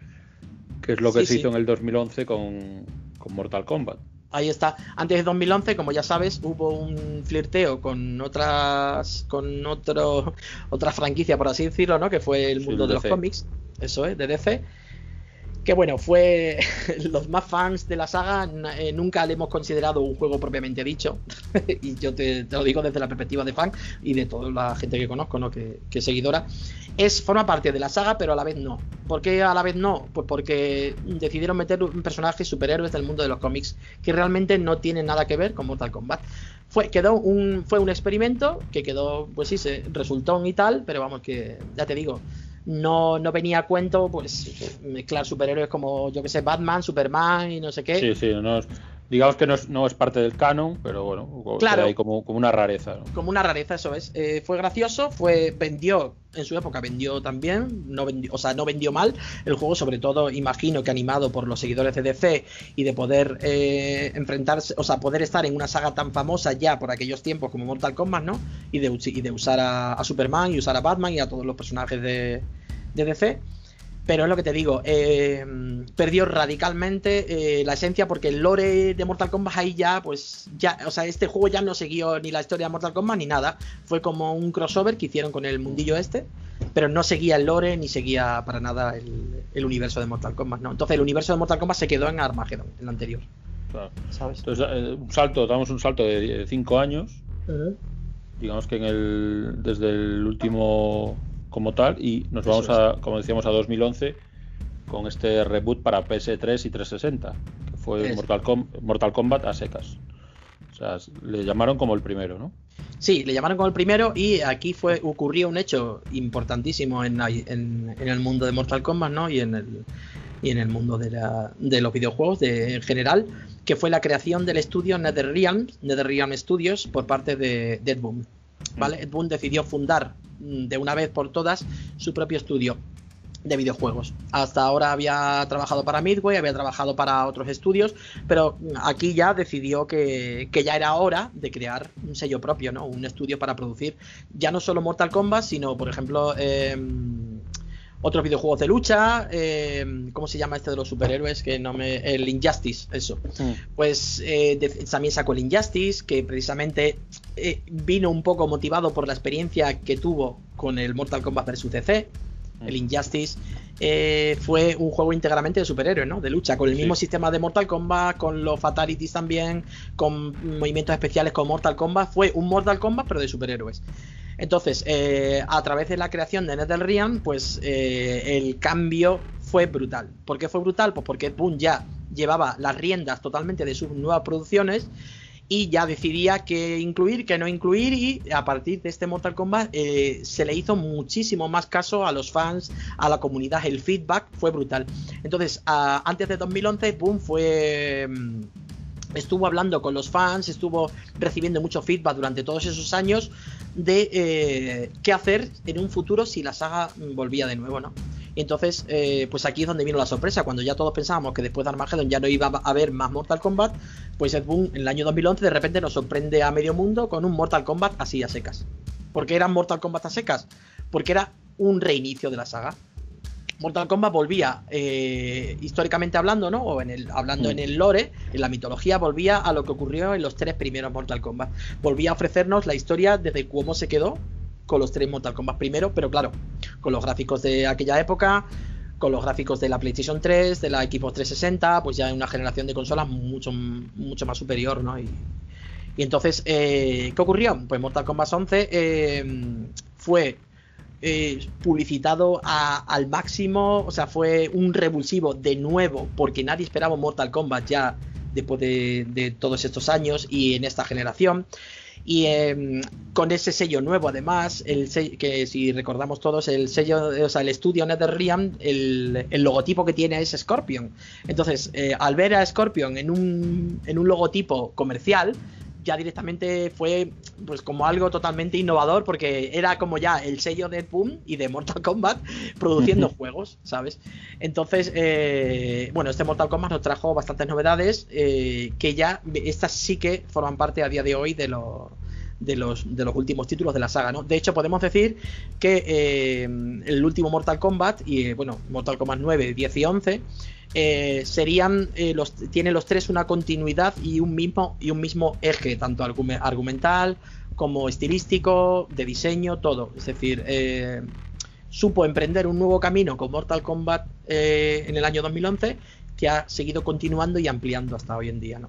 que es lo que se hizo en el 2011 con, Mortal Kombat. Ahí está. Antes de 2011, como ya sabes, hubo un flirteo con otras, con otro, otra franquicia, por así decirlo, ¿no? Que fue el mundo de los cómics. Eso es, de DC que bueno, fue los más fans de la saga, eh, nunca le hemos considerado un juego propiamente dicho, y yo te, lo digo desde la perspectiva de fan y de toda la gente que conozco, ¿no? que, que seguidora, es forma parte de la saga, pero a la vez no. ¿Por qué a la vez no? Pues porque decidieron meter un personaje superhéroes del mundo de los cómics que realmente no tiene nada que ver con Mortal Kombat. Fue, quedó un, fue un experimento que quedó, pues sí, se resultó y tal, pero vamos que, ya te digo, no, no venía a cuento pues mezclar superhéroes como yo que sé Batman, Superman y no sé qué. Sí, sí, no digamos que no es, no es, parte del canon, pero bueno, claro, como, como una rareza. Como una rareza, eso es. Eh, fue gracioso, fue vendió, en su época vendió también, no vendió, o sea, no vendió mal el juego, sobre todo imagino que animado por los seguidores de DC y de poder eh, enfrentarse, o sea, poder estar en una saga tan famosa ya por aquellos tiempos como Mortal Kombat, ¿no? Y de, y de usar a, Superman y usar a Batman y a todos los personajes de, de DC pero es lo que te digo, eh, perdió radicalmente eh, la esencia porque el lore de Mortal Kombat ahí ya, pues ya, o sea, este juego ya no siguió ni la historia de Mortal Kombat ni nada. Fue como un crossover que hicieron con el mundillo este, pero no seguía el lore ni seguía para nada el, universo de Mortal Kombat, ¿no? Entonces el universo de Mortal Kombat se quedó en Armageddon, en el anterior. Claro. ¿Sabes? Entonces, eh, un salto, damos un salto de 5 años. Digamos que en el desde el último como tal y nos vamos a, como decíamos, a 2011 con este reboot para PS3 y 360, que fue Mortal, Mortal, Kombat a secas. O sea, le llamaron como el primero, ¿no? Sí, le llamaron como el primero y aquí fue ocurrió un hecho importantísimo en, en, el mundo de Mortal Kombat, ¿no? Y en el, y en el mundo de, la, de los videojuegos de, en general, que fue la creación del estudio NetherRealm, NetherRealm Studios, por parte de Dead Boom. ¿Vale? Ed Boon decidió fundar Mm, de una vez por todas su propio estudio de videojuegos. Hasta ahora había trabajado para Midway, había trabajado para otros estudios, pero aquí ya decidió que, ya era hora de crear un sello propio, ¿no? Un estudio para producir ya no solo Mortal Kombat, sino, por ejemplo, em, otros videojuegos de lucha, em, ¿cómo se llama este de los superhéroes? Que no me. El Injustice, eso. Pues eh, también sacó el Injustice, que precisamente eh, vino un poco motivado por la experiencia que tuvo con el Mortal Kombat vs. CC. El Injustice eh, fue un juego íntegramente de superhéroes, ¿no? De lucha, con el mismo sistema de Mortal Kombat, con los Fatalities también, con movimientos especiales con Mortal Kombat. Fue un Mortal Kombat, pero de superhéroes. Entonces, eh, a través de la creación de NetherRealm, pues eh, el cambio fue brutal. ¿Por qué fue brutal? Pues porque Boom ya llevaba las riendas totalmente de sus nuevas producciones y ya decidía qué incluir, qué no incluir y a partir de este Mortal Kombat eh, se le hizo muchísimo más caso a los fans, a la comunidad, el feedback fue brutal. Entonces, antes de 2011, Boom fue... Mm, estuvo hablando con los fans, estuvo recibiendo mucho feedback durante todos esos años de eh, qué hacer en un futuro si la saga volvía de nuevo, ¿no? Y entonces, eh, pues aquí es donde vino la sorpresa. Cuando ya todos pensábamos que después de Armageddon ya no iba a haber más Mortal Kombat, pues Ed Boon en el año 2011 de repente nos sorprende a medio mundo con un Mortal Kombat así a secas. ¿Por qué era Mortal Kombat a secas? Porque era un reinicio de la saga. Mortal Kombat volvía, eh, históricamente hablando, ¿no? O en el, hablando en mm. el lore, en la mitología, volvía a lo que ocurrió en los tres primeros Mortal Kombat. Volvía a ofrecernos la historia desde cómo se quedó con los tres Mortal Kombat primero, pero claro, con los gráficos de aquella época, con los gráficos de la PlayStation 3, de la Xbox 360, pues ya en una generación de consolas mucho, mucho más superior, ¿no? Y, entonces, eh, ¿qué ocurrió? Pues Mortal Kombat 11 eh, fue eh, publicitado al máximo, o sea, fue un revulsivo de nuevo, porque nadie esperaba Mortal Kombat ya después de, todos estos años y en esta generación. Y em, con ese sello nuevo, además, el que si recordamos todos, el sello, o sea, el estudio NetherRealm, el, el logotipo que tiene es Scorpion. Entonces, eh, al ver a Scorpion en un, en un logotipo comercial, ya directamente fue pues como algo totalmente innovador porque era como ya el sello de Boom y de Mortal Kombat produciendo juegos, ¿sabes? Entonces, eh, bueno, este Mortal Kombat nos trajo bastantes novedades eh, que ya estas sí que forman parte a día de hoy de los de los, de los últimos títulos de la saga, ¿no? De hecho, podemos decir que eh, el último Mortal Kombat, y bueno, Mortal Kombat 9, 10 y 11, eh, serían eh, los tiene los tres una continuidad y un mismo y un mismo eje tanto argumental como estilístico de diseño todo es decir eh, supo emprender un nuevo camino con Mortal Kombat en el año 2011 que ha seguido continuando y ampliando hasta hoy en día ¿no?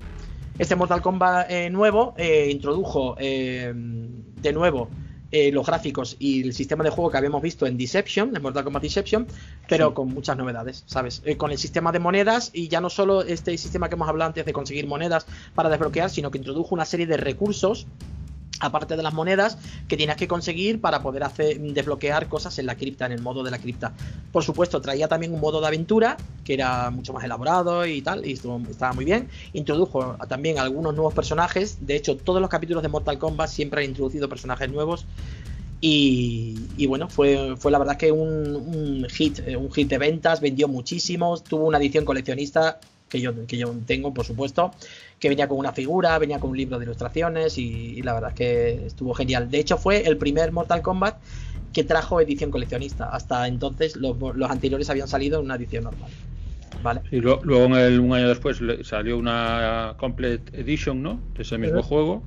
este Mortal Kombat nuevo introdujo de nuevo eh, los gráficos y el sistema de juego que habíamos visto en Deception, en Mortal Kombat Deception, pero con muchas novedades, ¿sabes? Eh, con el sistema de monedas y ya no solo este sistema que hemos hablado antes de conseguir monedas para desbloquear, sino que introdujo una serie de recursos aparte de las monedas que tienes que conseguir para poder hacer desbloquear cosas en la cripta, en el modo de la cripta. Por supuesto, traía también un modo de aventura que era mucho más elaborado y tal, y estaba muy bien. Introdujo también algunos nuevos personajes. De hecho, todos los capítulos de Mortal Kombat siempre han introducido personajes nuevos. Y, bueno, fue, fue la verdad que un, un hit, eh, un hit de ventas, vendió muchísimos, tuvo una edición coleccionista que yo, que yo tengo, por supuesto, que venía con una figura, venía con un libro de ilustraciones y, la verdad es que estuvo genial. De hecho, fue el primer Mortal Kombat que trajo edición coleccionista. Hasta entonces los, anteriores habían salido en una edición normal. ¿Vale? Y luego, en el, un año después salió una Complete Edition, ¿no? De ese mismo juego.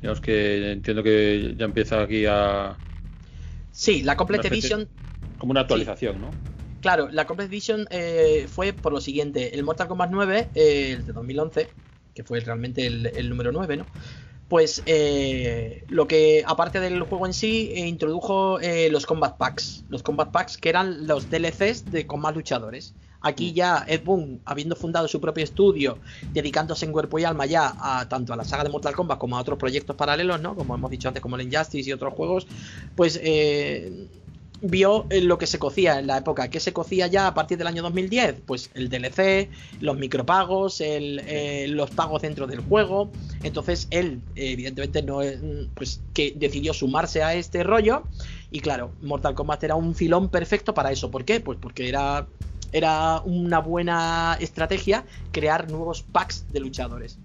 Digamos que entiendo que ya empieza aquí a... Sí, la Complete Edition... Como una actualización, ¿no? Claro, la Complete Edition eh, fue por lo siguiente: el Mortal Kombat 9, eh, el de 2011, que fue realmente el, número 9, ¿no? Pues eh, lo que, aparte del juego en sí, introdujo los Combat Packs. Los Combat Packs que eran los DLCs de con más luchadores. Aquí mm. ya Ed Boon, habiendo fundado su propio estudio, dedicándose en cuerpo y alma ya a tanto a la saga de Mortal Kombat como a otros proyectos paralelos, ¿no? Como hemos dicho antes, como el Injustice y otros juegos, pues vio eh, lo que se cocía en la época. ¿Qué se cocía ya a partir del año 2010? Pues el DLC, los micropagos, el, eh, los pagos dentro del juego. Entonces él, evidentemente, no pues que decidió sumarse a este rollo. Y claro, Mortal Kombat era un filón perfecto para eso. ¿Por qué? Pues porque era, era una buena estrategia crear nuevos packs de luchadores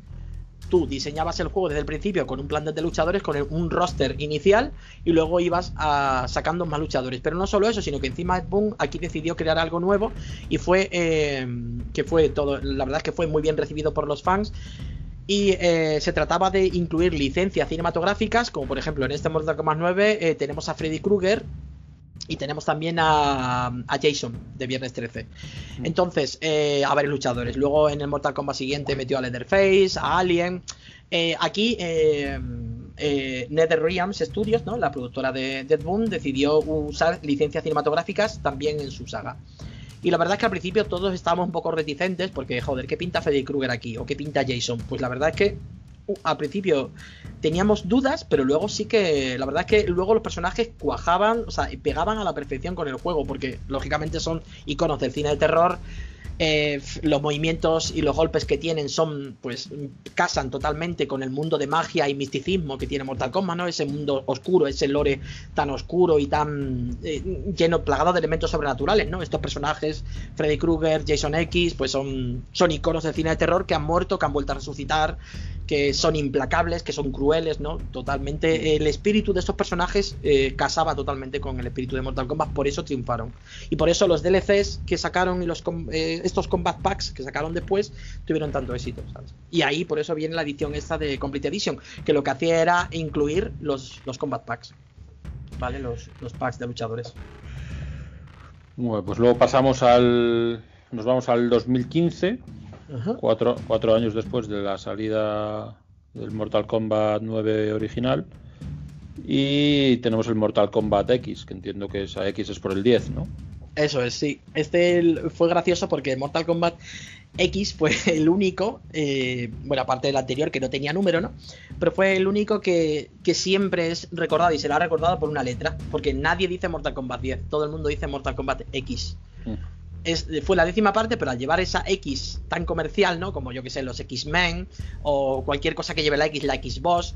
tú diseñabas el juego desde el principio con un plan de luchadores, con un roster inicial y luego ibas a, sacando más luchadores. Pero no solo eso, sino que encima Boom aquí decidió crear algo nuevo y fue eh, que fue todo, la verdad es que fue muy bien recibido por los fans. Y eh, se trataba de incluir licencias cinematográficas, como por ejemplo en este Mortal Kombat 9 eh, tenemos a Freddy Krueger, y tenemos también a, Jason de Viernes 13. Mm. Entonces, eh, a varios luchadores. Luego en el Mortal Kombat siguiente metió a Leatherface, a Alien. Eh, aquí, eh, eh, NetherRealms Studios, ¿no? la productora de Dead Moon, decidió usar licencias cinematográficas también en su saga. Y la verdad es que al principio todos estábamos un poco reticentes porque, joder, ¿qué pinta Freddy Krueger aquí? ¿O qué pinta Jason? Pues la verdad es que al principio teníamos dudas, pero luego sí que, la verdad es que luego los personajes cuajaban, o sea, pegaban a la perfección con el juego, porque lógicamente son iconos del cine de terror. Eh, los movimientos y los golpes que tienen son, pues, casan totalmente con el mundo de magia y misticismo que tiene Mortal Kombat, ¿no? Ese mundo oscuro, ese lore tan oscuro y tan eh, lleno, plagado de elementos sobrenaturales, ¿no? Estos personajes, Freddy Krueger, Jason X, pues son, son iconos del cine de terror que han muerto, que han vuelto a resucitar, que son implacables, que son crueles, ¿no? Totalmente. El espíritu de estos personajes eh, casaba totalmente con el espíritu de Mortal Kombat, por eso triunfaron. Y por eso los DLCs que sacaron y los eh, estos Combat Packs que sacaron después tuvieron tanto éxito, ¿sabes? Y ahí por eso viene la edición esta de Complete Edition, que lo que hacía era incluir los, los Combat Packs. ¿vale? Los, los packs de luchadores. Bueno, pues luego pasamos al. Nos vamos al 2015, cuatro, cuatro años después de la salida del Mortal Kombat 9 original. Y tenemos el Mortal Kombat X, que entiendo que esa X es por el 10, ¿no? Eso es, sí. Este fue gracioso porque Mortal Kombat X fue el único, eh, bueno, aparte del anterior que no tenía número, ¿no? Pero fue el único que, siempre es recordado y se lo ha recordado por una letra, porque nadie dice Mortal Kombat 10, todo el mundo dice Mortal Kombat X. Mm. Es, fue la décima parte, pero al llevar esa X tan comercial, ¿no? Como yo que sé, los X-Men o cualquier cosa que lleve la X, la X-Boss,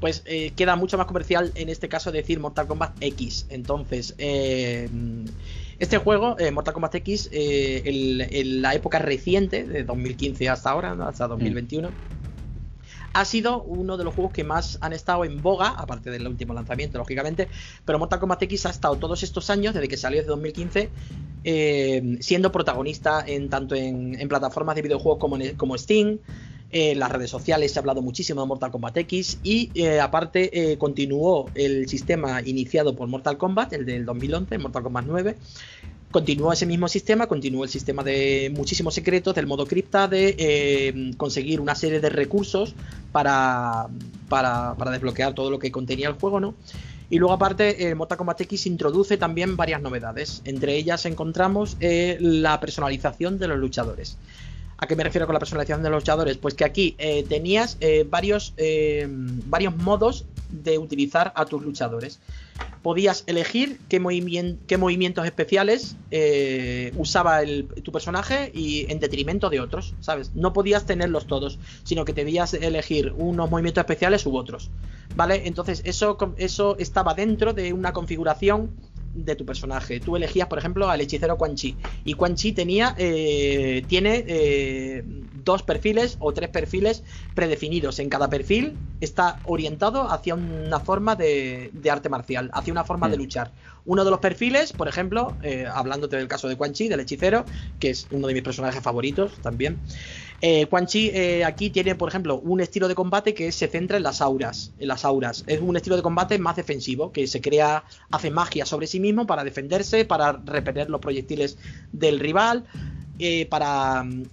pues eh, queda mucho más comercial en este caso decir Mortal Kombat X. Entonces, eh, este juego, eh, Mortal Kombat X, en la época reciente, de 2015 hasta ahora, hasta 2021, ha sido uno de los juegos que más han estado en boga, aparte del último lanzamiento, lógicamente, pero Mortal Kombat X ha estado todos estos años, desde que salió desde 2015, eh, siendo protagonista en tanto en, plataformas de videojuegos como, como Steam, en las redes sociales se ha hablado muchísimo de Mortal Kombat X y eh, aparte eh, continuó el sistema iniciado por Mortal Kombat, el del 2011, Mortal Kombat 9. Continuó ese mismo sistema, continuó el sistema de muchísimos secretos, del modo cripta, de eh, conseguir una serie de recursos para, para, desbloquear todo lo que contenía el juego, ¿no? Y luego aparte, Mortal Kombat X introduce también varias novedades. Entre ellas encontramos la personalización de los luchadores. ¿A qué me refiero con la personalización de los luchadores? Pues que aquí eh, tenías eh, varios, eh, varios modos de utilizar a tus luchadores. Podías elegir qué, qué movimientos especiales usaba tu personaje y en detrimento de otros, ¿sabes? No podías tenerlos todos, sino que debías elegir unos movimientos especiales u otros, ¿vale? Entonces eso, eso estaba dentro de una configuración de tu personaje. Tú elegías, por ejemplo, al hechicero Quan Chi. Y Quan Chi tenía, eh, tiene eh, dos perfiles o tres perfiles predefinidos. En cada perfil está orientado hacia una forma de, arte marcial, hacia una forma de mm. luchar. Uno de los perfiles, por ejemplo, eh, hablándote del caso de Quan Chi, del hechicero, que es uno de mis personajes favoritos también. Eh, Quan Chi eh, aquí tiene, por ejemplo, un estilo de combate que se centra en las auras. En las auras. Es un estilo de combate más defensivo, que se crea, hace magia sobre sí mismo para defenderse, para repeler los proyectiles del rival. Eh, para mm,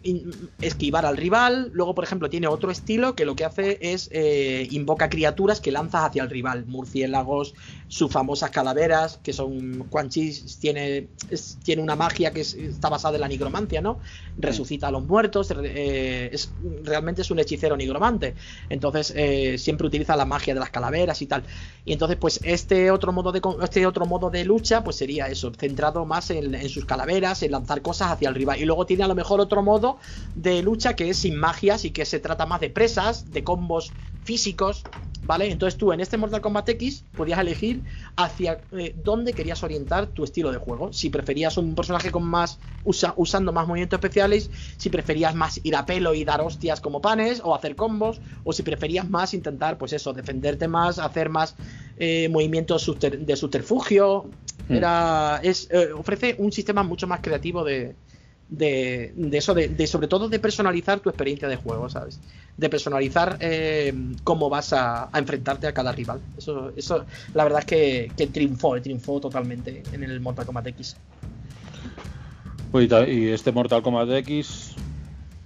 esquivar al rival. Luego, por ejemplo, tiene otro estilo que lo que hace es eh, invoca criaturas que lanzas hacia el rival. Murciélagos, sus famosas calaveras, que son. Quan Chi tiene, tiene una magia que está basada en la nigromancia, ¿no? Resucita a los muertos. Eh, es, realmente es un hechicero nigromante. Entonces, siempre utiliza la magia de las calaveras y tal. Y entonces, pues, este otro modo de, este otro modo de lucha, pues sería eso, centrado más en, en sus calaveras, en lanzar cosas hacia el rival. Y luego tiene a lo mejor otro modo de lucha que es sin magias y que se trata más de presas, de combos físicos, ¿vale? Entonces tú en este Mortal Kombat X podías elegir hacia eh, dónde querías orientar tu estilo de juego. Si preferías un personaje con más usando más movimientos especiales, si preferías más ir a pelo y dar hostias como panes o hacer combos, o si preferías más intentar, pues eso, defenderte más, hacer más eh, movimientos de subterfugio. Hmm. Era, es, eh, ofrece un sistema mucho más creativo de, de, eso, de, sobre todo de personalizar tu experiencia de juego, ¿sabes? De personalizar eh, cómo vas a, enfrentarte a cada rival. Eso, eso la verdad es que, que triunfó, triunfó totalmente en el Mortal Kombat X. y este Mortal Kombat X,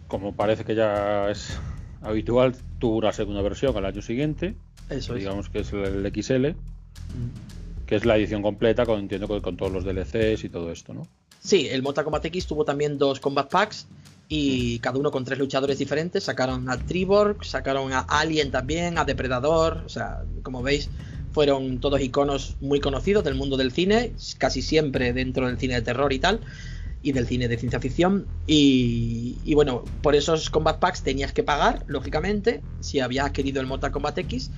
como parece que ya es habitual, tuvo una segunda versión al año siguiente. Eso digamos que es el XL, mm. que es la edición completa, con, entiendo que con todos los DLCs y todo esto, ¿no? Sí, el Mortal Kombat X tuvo también dos combat packs y cada uno con tres luchadores diferentes. Sacaron a Triborg, sacaron a Alien también, a Depredador. O sea, como veis, fueron todos iconos muy conocidos del mundo del cine, casi siempre dentro del cine de terror y tal, y del cine de ciencia ficción. Y, y bueno, por esos combat packs tenías que pagar, lógicamente, si habías querido el Mortal Kombat X.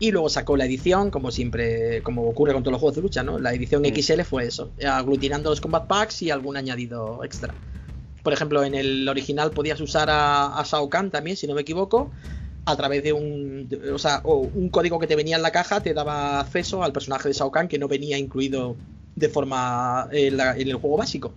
Y luego sacó la edición, como siempre, como ocurre con todos los juegos de lucha, ¿no? La edición mm. XL fue eso, aglutinando los combat packs y algún añadido extra. Por ejemplo, en el original podías usar a, a Shao Kahn también, si no me equivoco, a través de un, o sea, un código que te venía en la caja te daba acceso al personaje de Shao Kahn que no venía incluido de forma en, el juego básico.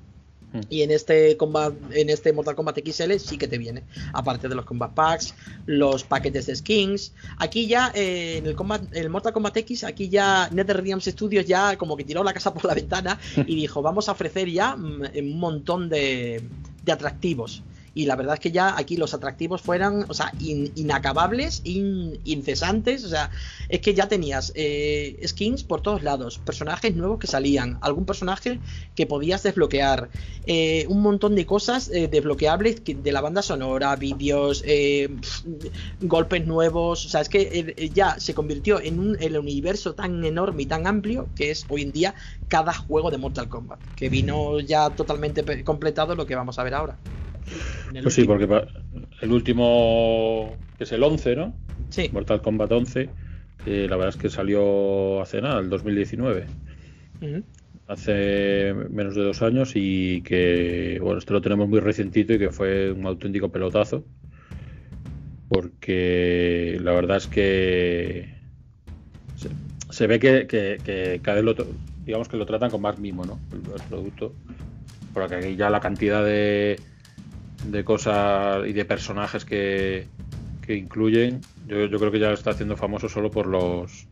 Y en este combat, en este Mortal Kombat XL sí que te viene. Aparte de los combat packs, los paquetes de skins. Aquí ya, eh, en el, combat, el Mortal Kombat X, aquí ya NetherRealm Studios ya como que tiró la casa por la ventana y dijo, vamos a ofrecer ya mm, un montón de, de atractivos y la verdad es que ya aquí los atractivos fueran, o sea, inacabables, incesantes, o sea, es que ya tenías eh, skins por todos lados, personajes nuevos que salían, algún personaje que podías desbloquear, eh, un montón de cosas eh, desbloqueables de la banda sonora, vídeos, golpes nuevos, o sea, es que ya se convirtió en un el universo tan enorme y tan amplio que es hoy en día cada juego de Mortal Kombat, que vino ya totalmente completado lo que vamos a ver ahora. Pues sí, porque el último, que es el 11, ¿no? Sí. Mortal Kombat 11, que la verdad es que salió hace nada, el 2019. Hace menos de dos años y que, bueno, esto lo tenemos muy recientito y que fue un auténtico pelotazo. Porque la verdad es que se, ve que, cada vez lo, digamos que lo tratan con más mimo, ¿no? El, el producto. Porque aquí ya la cantidad de, de cosas y de personajes que, que incluyen, yo, yo, creo que ya lo está haciendo famoso solo por los.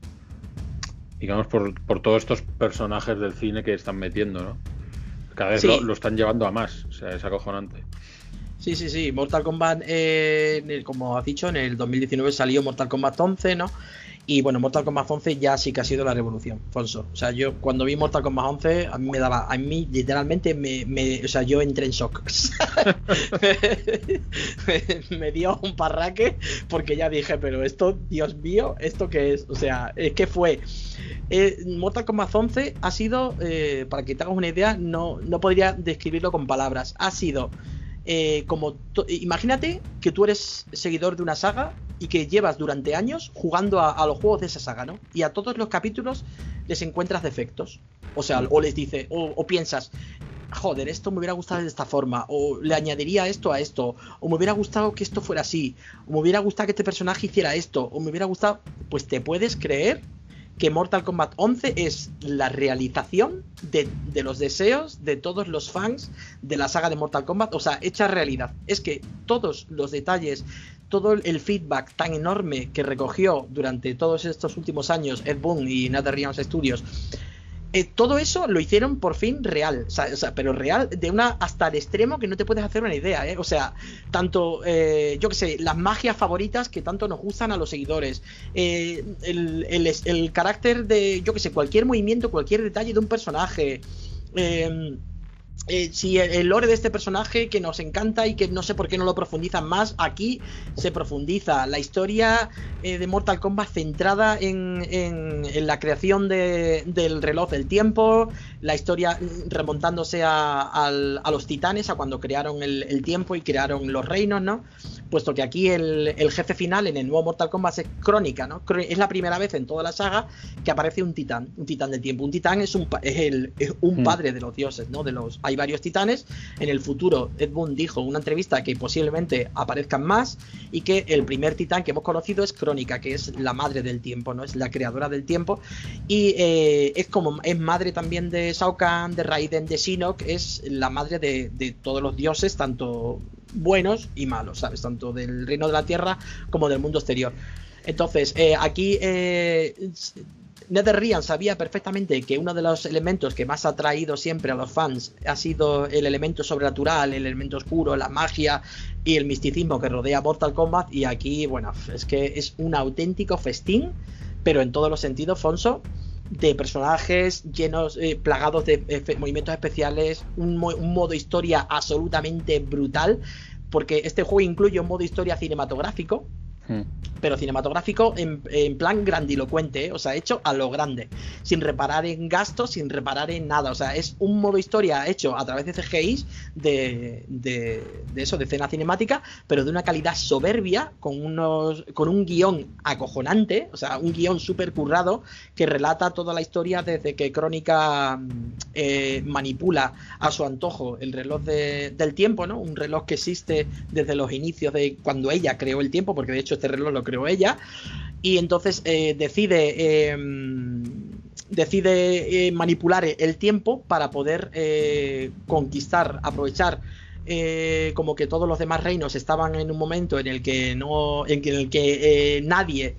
digamos, por, por todos estos personajes del cine que están metiendo, ¿no? Cada vez lo, están llevando a más, o sea, es acojonante. Sí, sí, sí. Mortal Kombat, eh, como has dicho, en el 2019 salió Mortal Kombat 11, ¿no? Y bueno, Mortal Kombat 11 ya sí que ha sido la revolución, Fonso. O sea, yo cuando vi Mortal Kombat 11, a mí me daba, a mí literalmente me, o sea, yo entré en shock. me, dio un parraque porque ya dije, pero esto, Dios mío, ¿esto qué es? O sea, es que fue. Eh, Mortal Kombat 11 ha sido, eh, para que te hagas una idea, no, no podría describirlo con palabras. Ha sido eh, como imagínate que tú eres seguidor de una saga y que llevas durante años jugando a, los juegos de esa saga, ¿no? Y a todos los capítulos les encuentras defectos. O sea, o les dice, o, piensas, joder, esto me hubiera gustado de esta forma, o le añadiría esto a esto, o me hubiera gustado que esto fuera así, o me hubiera gustado que este personaje hiciera esto, o me hubiera gustado, pues te puedes creer que Mortal Kombat 11 es la realización de, los deseos de todos los fans de la saga de Mortal Kombat, o sea, hecha realidad. Es que todos los detalles, todo el feedback tan enorme que recogió durante todos estos últimos años Ed Boon y NetherRealm Studios eh, todo eso lo hicieron por fin real, o sea, pero real de una hasta el extremo que no te puedes hacer una idea, ¿eh? O sea, tanto, eh, yo que sé, las magias favoritas que tanto nos gustan a los seguidores, eh, el, el, carácter de, yo que sé, cualquier movimiento, cualquier detalle de un personaje. Eh, eh, si el, lore de este personaje que nos encanta y que no sé por qué no lo profundizan más, aquí se profundiza. La historia eh, de Mortal Kombat centrada en, en, la creación del reloj del tiempo, la historia remontándose a, los titanes, a cuando crearon el, tiempo y crearon los reinos, ¿no? Puesto que aquí el, jefe final en el nuevo Mortal Kombat es Crónica, ¿no? Es la primera vez en toda la saga que aparece un titán, un titán del tiempo. Un titán es un, es el, un hmm. padre de los dioses, ¿no? De los, hay varios titanes. En el futuro, Ed Boon dijo en una entrevista que posiblemente aparezcan más y que el primer titán que hemos conocido es Crónica, que es la madre del tiempo, ¿no? Es la creadora del tiempo y eh, es como es madre también de Shao Kahn, de Raiden, de Shinnok, es la madre de, todos los dioses, tanto buenos y malos, ¿sabes? Tanto del reino de la tierra como del mundo exterior. Entonces, eh, aquí eh, NetherRealm sabía perfectamente que uno de los elementos que más ha atraído siempre a los fans ha sido el elemento sobrenatural, el elemento oscuro, la magia y el misticismo que rodea Mortal Kombat. Y aquí, bueno, es que es un auténtico festín, pero en todos los sentidos, Fonso de personajes llenos, eh, plagados de movimientos especiales, un, modo historia absolutamente brutal, porque este juego incluye un modo historia cinematográfico, hmm pero cinematográfico en, plan grandilocuente, ¿eh? o sea, hecho a lo grande, sin reparar en gastos, sin reparar en nada, o sea, es un modo historia hecho a través de CGI de, de, eso, de escena cinemática, pero de una calidad soberbia, con, unos, con un guion acojonante, o sea, un guion súper currado que relata toda la historia desde que Crónica eh, manipula a su antojo el reloj del tiempo, ¿no? Un reloj que existe desde los inicios de cuando ella creó el tiempo, porque de hecho este reloj lo creó ella, y entonces eh, decide em, decide manipular el tiempo para poder conquistar, aprovechar como que todos los demás reinos estaban en un momento en el que no en el que nadie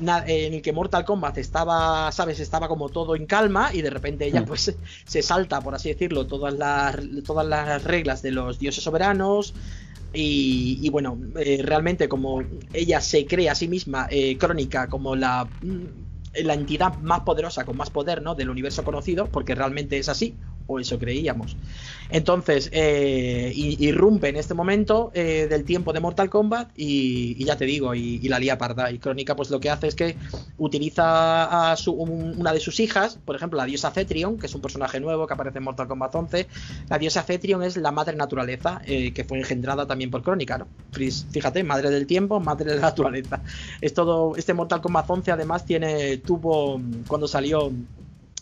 en el que Mortal Kombat estaba, ¿sabes? Estaba como todo en calma y de repente ella hmm. pues se salta, por así decirlo, todas las, todas las reglas de los dioses soberanos. Y, bueno, eh, realmente como ella se cree a sí misma eh, crónica como la, mm, la entidad más poderosa, con más poder, ¿no? Del universo conocido, porque realmente es así, o eso creíamos. Entonces, eh, irrumpe en este momento eh, del tiempo de Mortal Kombat y, ya te digo, y, la lía parda. Y Crónica pues lo que hace es que utiliza a una de sus hijas, por ejemplo, la diosa Cetrion, que es un personaje nuevo que aparece en Mortal Kombat 11. La diosa Cetrion es la madre naturaleza, eh, que fue engendrada también por Crónica, ¿no? Fíjate, madre del tiempo, madre de la naturaleza. Es todo, este Mortal Kombat 11 además tiene, tuvo, cuando salió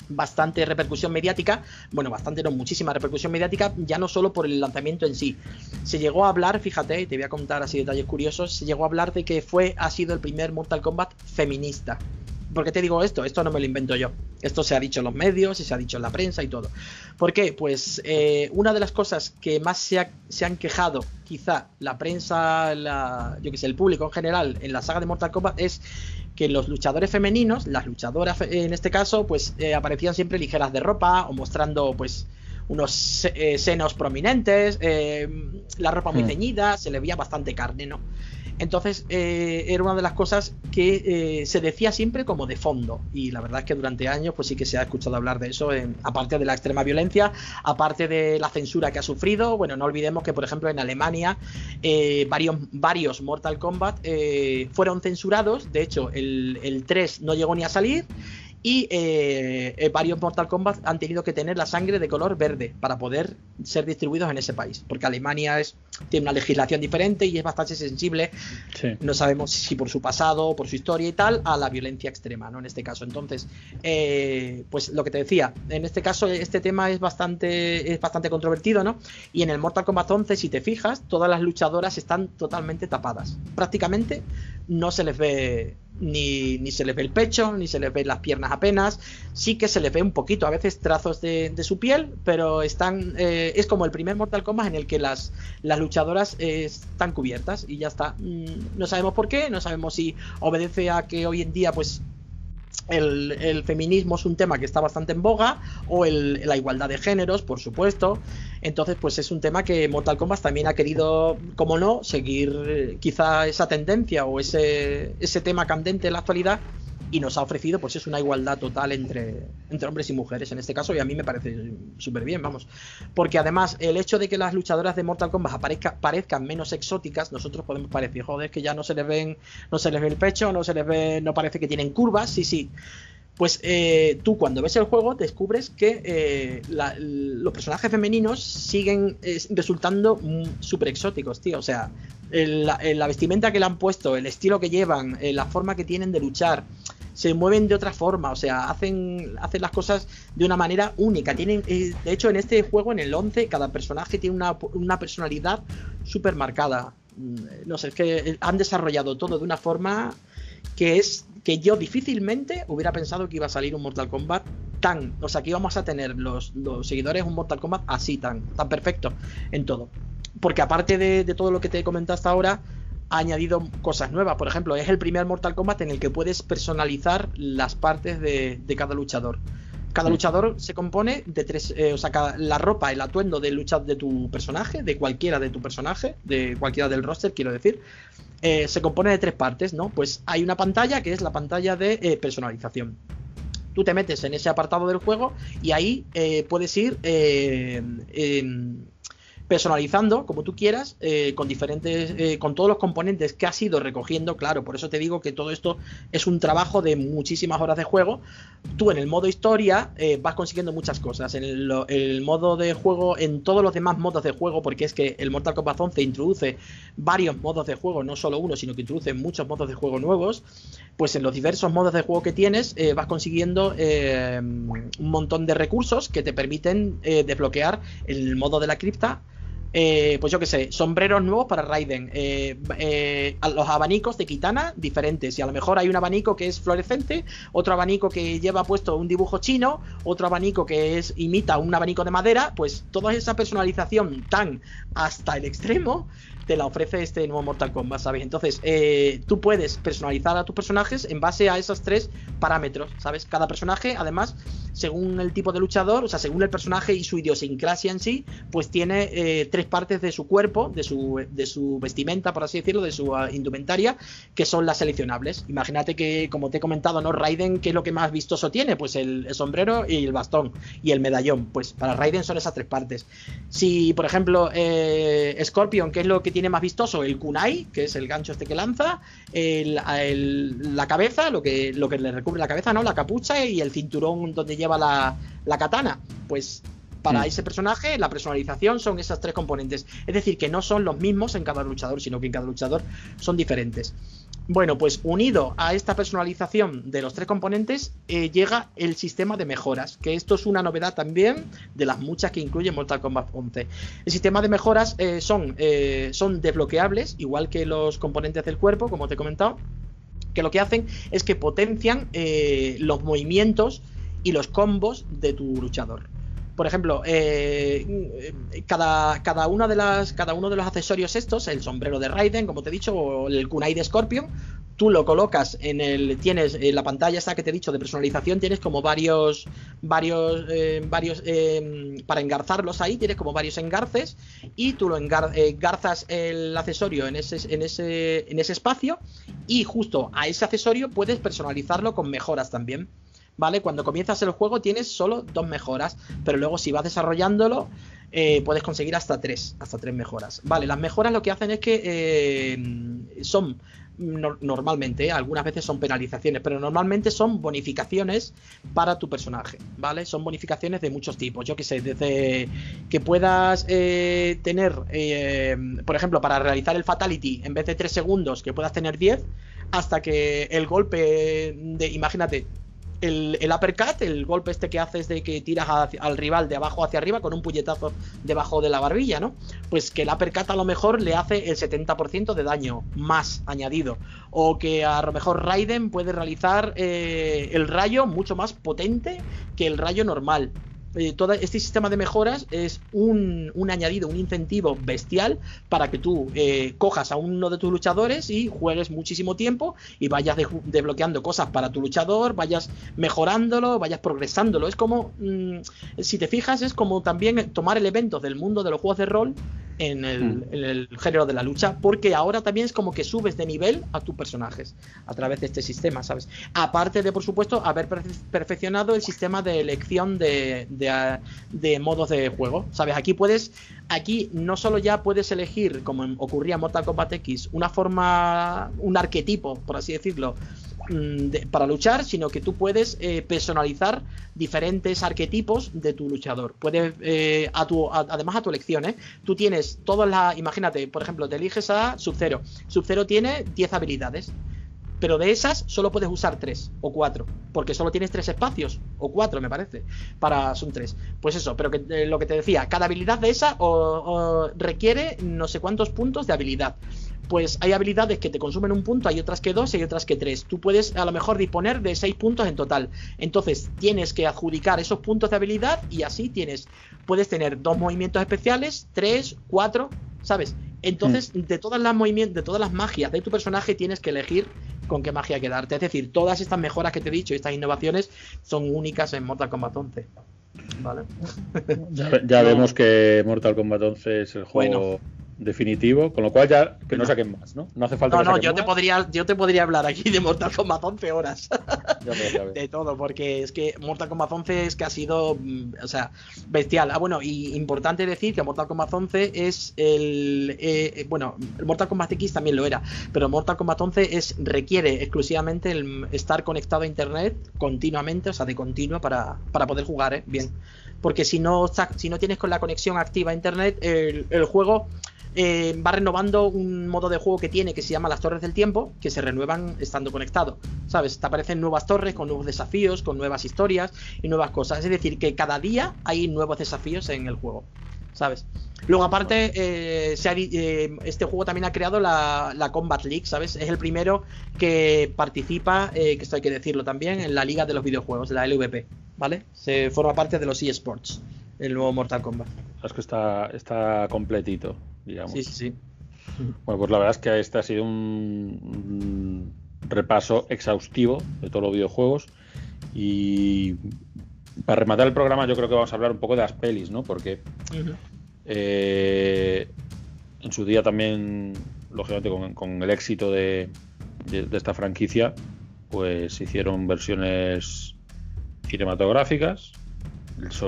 bastante repercusión mediática, bueno, bastante no, muchísima repercusión mediática, ya no solo por el lanzamiento en sí. Se llegó a hablar, fíjate, te voy a contar así detalles curiosos, se llegó a hablar de que fue, ha sido el primer Mortal Kombat feminista. ¿Por qué te digo esto? Esto no me lo invento yo. Esto se ha dicho en los medios y se ha dicho en la prensa y todo. ¿Por qué? Pues eh, una de las cosas que más se, se, han quejado, quizá la prensa, la, yo que sé, el público en general, en la saga de Mortal Kombat es que los luchadores femeninos, las luchadoras en este caso, pues eh, aparecían siempre ligeras de ropa o mostrando pues unos eh, senos prominentes, eh, la ropa muy hmm. ceñida, se le veía bastante carne, ¿no? Entonces eh, era una de las cosas que eh, se decía siempre como de fondo y la verdad es que durante años pues sí que se ha escuchado hablar de eso, aparte de la extrema violencia, aparte de la censura que ha sufrido, bueno, no olvidemos que por ejemplo en Alemania eh, varios, varios Mortal Kombat fueron censurados, de hecho el, el 3 no llegó ni a salir y eh, eh, varios Mortal Kombat han tenido que tener la sangre de color verde para poder ser distribuidos en ese país. Porque Alemania es, tiene una legislación diferente y es bastante sensible. No sabemos si por su pasado, por su historia y tal, a la violencia extrema, ¿no? En este caso. Entonces, eh, pues lo que te decía, en este caso, este tema es bastante, es bastante controvertido, ¿no? Y en el Mortal Kombat 11, si te fijas, todas las luchadoras están totalmente tapadas. Prácticamente no se les ve ni, ni, se les ve el pecho, ni se les ve las piernas apenas. Sí que se les ve un poquito, a veces trazos de, su piel, pero están. Eh, es como el primer Mortal Kombat en el que las, las luchadoras están cubiertas y ya está. Mm, no sabemos por qué, no sabemos si obedece a que hoy en día, pues. El, el feminismo es un tema que está bastante en boga, o el, la igualdad de géneros, por supuesto. Entonces, pues es un tema que Mortal Kombat también ha querido, como no, seguir eh, quizá esa tendencia o ese, ese tema candente en la actualidad y nos ha ofrecido pues es una igualdad total entre, entre hombres y mujeres en este caso y a mí me parece súper bien, vamos. Porque además el hecho de que las luchadoras de Mortal Kombat aparezca, parezcan menos exóticas, nosotros podemos parecer, joder, que ya no se les ven, no se les ve el pecho, no se les ve, no parece que tienen curvas, sí, sí. Pues eh, tú cuando ves el juego descubres que eh, los personajes femeninos siguen eh, resultando súper exóticos, tío. O sea, la, vestimenta que le han puesto, el estilo que llevan, la forma que tienen de luchar, se mueven de otra forma, o sea, hacen, hacen las cosas de una manera única. Tienen, de hecho, en este juego, en el 11, cada personaje tiene una, una personalidad súper marcada. Mm, no sé, es que han desarrollado todo de una forma que es que yo difícilmente hubiera pensado que iba a salir un Mortal Kombat tan, o sea, que íbamos a tener los, seguidores un Mortal Kombat así tan, tan perfecto en todo. Porque aparte de, todo lo que te he comentado hasta ahora, ha añadido cosas nuevas. Por ejemplo, es el primer Mortal Kombat en el que puedes personalizar las partes de, cada luchador. Cada luchador se compone de tres, eh, o sea, la ropa, el atuendo de lucha de tu personaje, de cualquiera de tu personaje, de cualquiera del roster, quiero decir, eh, se compone de tres partes, ¿no? Pues hay una pantalla que es la pantalla de eh, personalización. Tú te metes en ese apartado del juego y ahí puedes ir personalizando como tú quieras, eh, con diferentes, eh, con todos los componentes que has ido recogiendo, claro, por eso te digo que todo esto es un trabajo de muchísimas horas de juego. Tú en el modo historia eh, vas consiguiendo muchas cosas, en el, modo de juego, en todos los demás modos de juego, porque es que el Mortal Kombat 11 introduce varios modos de juego, no solo uno, sino que introduce muchos modos de juego nuevos, pues en los diversos modos de juego que tienes vas consiguiendo un montón de recursos que te permiten desbloquear el modo de la cripta eh, pues yo qué sé, sombreros nuevos para Raiden, eh, eh, los abanicos de Kitana diferentes, y a lo mejor hay un abanico que es fluorescente, otro abanico que lleva puesto un dibujo chino, otro abanico que es imita un abanico de madera, pues toda esa personalización tan hasta el extremo te la ofrece este nuevo Mortal Kombat, ¿sabes? Entonces, eh, tú puedes personalizar a tus personajes en base a esos tres parámetros, ¿sabes? Cada personaje, además, según el tipo de luchador, o sea, según el personaje y su idiosincrasia en sí, pues tiene eh, tres partes de su cuerpo, de su, de su vestimenta, por así decirlo, de su uh, indumentaria, que son las seleccionables. Imagínate que, como te he comentado, ¿no? Raiden, ¿qué es lo que más vistoso tiene? Pues el, el sombrero y el bastón y el medallón. Pues para Raiden son esas tres partes. Si, por ejemplo, eh, Scorpion, ¿qué es lo que tiene más vistoso? El kunai, que es el gancho este que lanza, el, el, la cabeza, lo que, lo que le recubre la cabeza, ¿no? La capucha y el cinturón donde lleva la, la katana. Pues para ese personaje, la personalización son esas tres componentes. Es decir, que no son los mismos en cada luchador, sino que en cada luchador son diferentes. Bueno, pues unido a esta personalización de los tres componentes, eh, llega el sistema de mejoras, que esto es una novedad también de las muchas que incluye Mortal Kombat 11. El sistema de mejoras eh, son, eh, son desbloqueables, igual que los componentes del cuerpo, como te he comentado, que lo que hacen es que potencian los movimientos y los combos de tu luchador por ejemplo, eh, cada, cada, una de las, cada uno de los accesorios estos, el sombrero de Raiden, como te he dicho, o el kunai de Scorpion, tú lo colocas en el. Tienes en la pantalla esta que te he dicho de personalización, tienes como varios. varios. Eh, varios. Eh, para engarzarlos ahí, tienes como varios engarces. Y tú lo engarzas el accesorio en ese, en ese. en ese espacio. Y justo a ese accesorio puedes personalizarlo con mejoras también. ¿Vale? Cuando comienzas el juego tienes solo dos mejoras, pero luego si vas desarrollándolo eh, puedes conseguir hasta tres, hasta tres mejoras. Vale, las mejoras lo que hacen es que eh, son normalmente, algunas veces son penalizaciones, pero normalmente son bonificaciones para tu personaje, ¿vale? Son bonificaciones de muchos tipos, yo que sé, desde que puedas eh, tener, por ejemplo, para realizar el Fatality, en vez de 3 segundos, que puedas tener 10, hasta que el golpe de, imagínate, el, el, uppercut, el golpe este que haces de que tiras al rival de abajo hacia arriba con un puñetazo debajo de la barbilla, ¿no? Pues que el uppercut a lo mejor le hace el 70% de daño más añadido. O que a lo mejor Raiden puede realizar eh, el rayo mucho más potente que el rayo normal. Eh, todo este sistema de mejoras es un, añadido, un incentivo bestial para que tú eh, cojas a uno de tus luchadores y juegues muchísimo tiempo y vayas desbloqueando cosas para tu luchador, vayas mejorándolo, vayas progresándolo. Es como, mm, si te fijas, es como también tomar elementos del mundo de los juegos de rol en el, mm. en el, género de la lucha, porque ahora también es como que subes de nivel a tus personajes a través de este sistema, ¿sabes? Aparte de, por supuesto, haber perfeccionado el sistema de elección de, de, de, modos de juego, ¿sabes? Aquí puedes, aquí no solo ya puedes elegir, como ocurría en Mortal Kombat X, una forma, un arquetipo, por así decirlo, Mm, para luchar, sino que tú puedes eh, personalizar diferentes arquetipos de tu luchador. Puedes, eh, a tu, además a tu elección, ¿eh? Tú tienes todas las, imagínate, por ejemplo, te eliges a Sub-Zero. Sub-Zero tiene 10 habilidades. Pero de esas solo puedes usar 3 o 4, porque solo tienes 3 espacios, o 4 me parece, para son 3. Pues eso, pero que, eh, lo que te decía, cada habilidad de esa requiere no sé cuántos puntos de habilidad pues hay habilidades que te consumen un punto, hay otras que dos y hay otras que tres. Tú puedes a lo mejor disponer de seis puntos en total. Entonces tienes que adjudicar esos puntos de habilidad y así tienes, puedes tener dos movimientos especiales, tres, cuatro, ¿sabes? Entonces mm. de todas las movimientos, de todas las magias de tu personaje tienes que elegir con qué magia quedarte. Es decir, todas estas mejoras que te he dicho y estas innovaciones son únicas en Mortal Kombat 11. ¿Vale? Ya, vemos que Mortal Kombat 11 es el juego definitivo, con lo cual ya que no saquen más, ¿no? No hace falta. No, no, yo te podría, yo te podría hablar aquí de Mortal Kombat 11 horas. de todo, porque es que Mortal Kombat 11 es que ha sido, mm, o sea, bestial. Ah, bueno, y importante decir que Mortal Kombat 11 es el, eh, eh, bueno, el Mortal Kombat X también lo era, pero Mortal Kombat 11 es requiere exclusivamente el estar conectado a internet continuamente, o sea, de continuo para, para poder jugar, ¿eh? Bien. Porque si no, si no tienes con la conexión activa a internet, el, el juego eh, va renovando un modo de juego que tiene que se llama las torres del tiempo, que se renuevan estando conectado. ¿Sabes? Te aparecen nuevas torres con nuevos desafíos, con nuevas historias y nuevas cosas. Es decir, que cada día hay nuevos desafíos en el juego. ¿sabes? Luego, aparte, eh, eh, este juego también ha creado la, Combat League, ¿sabes? Es el primero que participa, que esto hay que decirlo también, en la Liga de los Videojuegos, la LVP, ¿vale? Se forma parte de los eSports, el nuevo Mortal Kombat. Es que está, está completito, digamos. Sí, sí, sí. Bueno, pues la verdad es que este ha sido un, repaso exhaustivo de todos los videojuegos. Y para rematar el programa, yo creo que vamos a hablar un poco de las pelis, ¿no? Porque eh, en su día también, lógicamente, con, el éxito de, esta franquicia, pues hicieron versiones cinematográficas.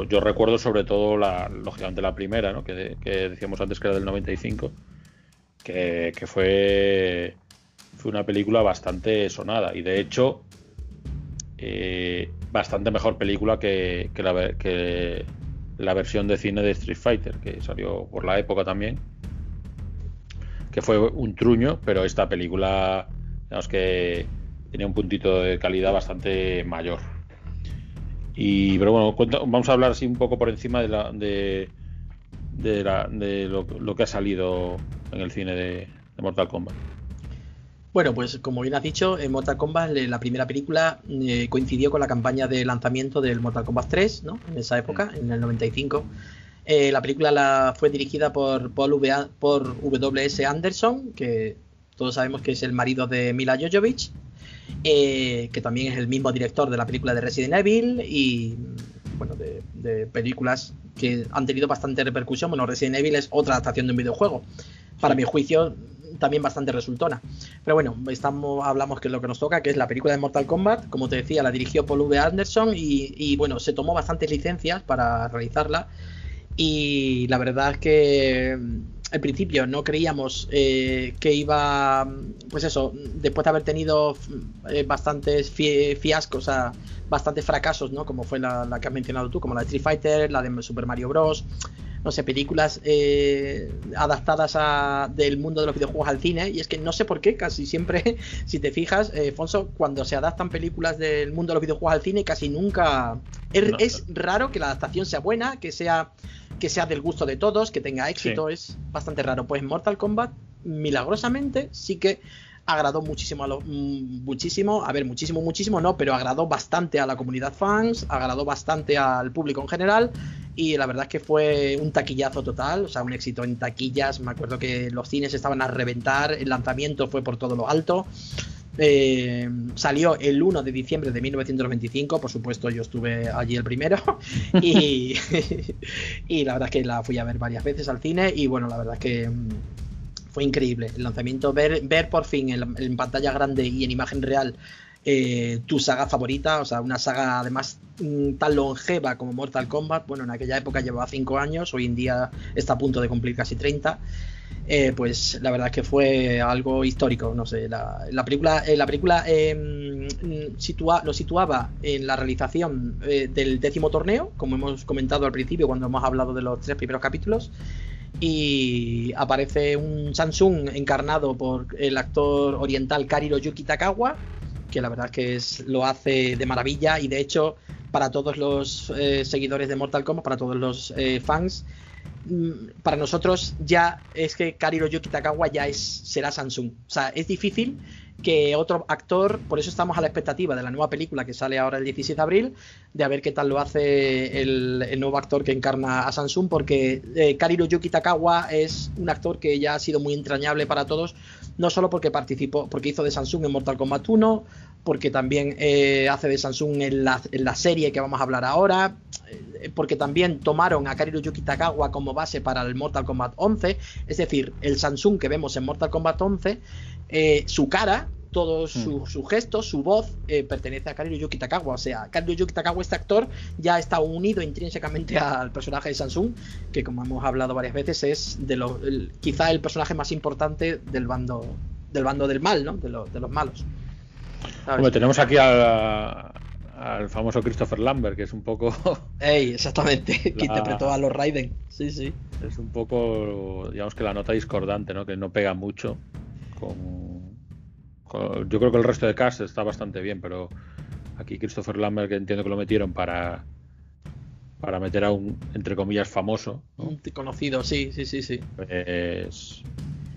Yo recuerdo sobre todo, la, lógicamente, la primera, ¿no? que, que decíamos antes que era del 95 que, fue, fue una película bastante sonada y de hecho eh, bastante mejor película que, la, que la versión de cine de Street Fighter que salió por la época también que fue un truño pero esta película digamos que tenía un puntito de calidad bastante mayor y pero bueno vamos a hablar así un poco por encima de la de, de, la, de lo, que ha salido en el cine de, Mortal Kombat. Bueno, pues como bien has dicho, en Mortal Kombat la primera película eh, coincidió con la campaña de lanzamiento del Mortal Kombat 3, ¿no? En esa época, en el 95. Eh, la película la fue dirigida por Paul por W.S. Anderson, que todos sabemos que es el marido de Mila Jovovich, eh, que también es el mismo director de la película de Resident Evil y bueno, de, películas que han tenido bastante repercusión. Bueno, Resident Evil es otra adaptación de un videojuego. Para mi juicio, también bastante resultona. Pero bueno, estamos, hablamos que es lo que nos toca, que es la película de Mortal Kombat. Como te decía, la dirigió Paul V. Anderson y, y bueno, se tomó bastantes licencias para realizarla. Y la verdad es que al principio no creíamos eh, que iba, pues eso, después de haber tenido eh, bastantes fiascos, o sea, bastantes fracasos, ¿no? Como fue la, que has mencionado tú, como la de Street Fighter, la de Super Mario Bros. No sé, películas eh, adaptadas a, del mundo de los videojuegos al cine. Y es que no sé por qué, casi siempre, si te fijas, Fonso, cuando se adaptan películas del mundo de los videojuegos al cine, casi nunca. es raro que la adaptación sea buena, que sea que sea del gusto de todos, que tenga éxito, es bastante raro. Pues Mortal Kombat, milagrosamente, sí que agradó muchísimo a lo, mm, muchísimo, a ver, muchísimo, muchísimo, no, pero agradó bastante a la comunidad fans, agradó bastante al público en general y la verdad es que fue un taquillazo total, o sea, un éxito en taquillas, me acuerdo que los cines estaban a reventar, el lanzamiento fue por todo lo alto. Eh, salió el 1 de diciembre de 1995, por supuesto yo estuve allí el primero y, y la verdad es que la fui a ver varias veces al cine y bueno, la verdad es que mm, fue increíble el lanzamiento, ver, ver por fin en, pantalla grande y en imagen real eh, tu saga favorita, o sea, una saga además mm, tan longeva como Mortal Kombat, bueno, en aquella época llevaba 5 años, hoy en día está a punto de cumplir casi 30 eh, pues la verdad es que fue algo histórico. No sé, la, película, la película eh, em, lo situaba en la realización eh, del décimo torneo, como hemos comentado al principio cuando hemos hablado de los tres primeros capítulos. Y aparece un Samsung encarnado por el actor oriental Kariro Yuki Takawa, que la verdad es que es, lo hace de maravilla y de hecho para todos los seguidores de Mortal Kombat, para todos los fans, para nosotros ya es que Kariro Yuki Takawa ya es, será Samsung. O sea, es difícil que otro actor, por eso estamos a la expectativa de la nueva película que sale ahora el 16 de abril, de a ver qué tal lo hace el, nuevo actor que encarna a Samsung, porque eh, Kariro Yuki Takawa es un actor que ya ha sido muy entrañable para todos, no solo porque participó, porque hizo de Samsung en Mortal Kombat 1, porque también eh, hace de Samsung en la, en la, serie que vamos a hablar ahora, eh, porque también tomaron a Kariro Yuki Takawa como base para el Mortal Kombat 11, es decir, el Samsung que vemos en Mortal Kombat 11, eh, su cara, todos mm. sus gestos, su voz pertenece a Kariro Yuki Takawa. O sea, Kariro Yuki Takawa, este actor, ya está unido intrínsecamente al personaje de Samsung, que como hemos hablado varias veces, es de lo, quizá el personaje más importante del bando del bando del mal, ¿no? De, de los malos tenemos aquí al, famoso Christopher Lambert, que es un poco. Ey, exactamente, que interpretó a los Raiden. Sí, sí. Es un poco, digamos que la nota discordante, ¿no? Que no pega mucho. Con, yo creo que el resto de cast está bastante bien, pero aquí Christopher Lambert, que entiendo que lo metieron para para meter a un, entre comillas, famoso. Un conocido, sí, sí, sí, sí. Pues,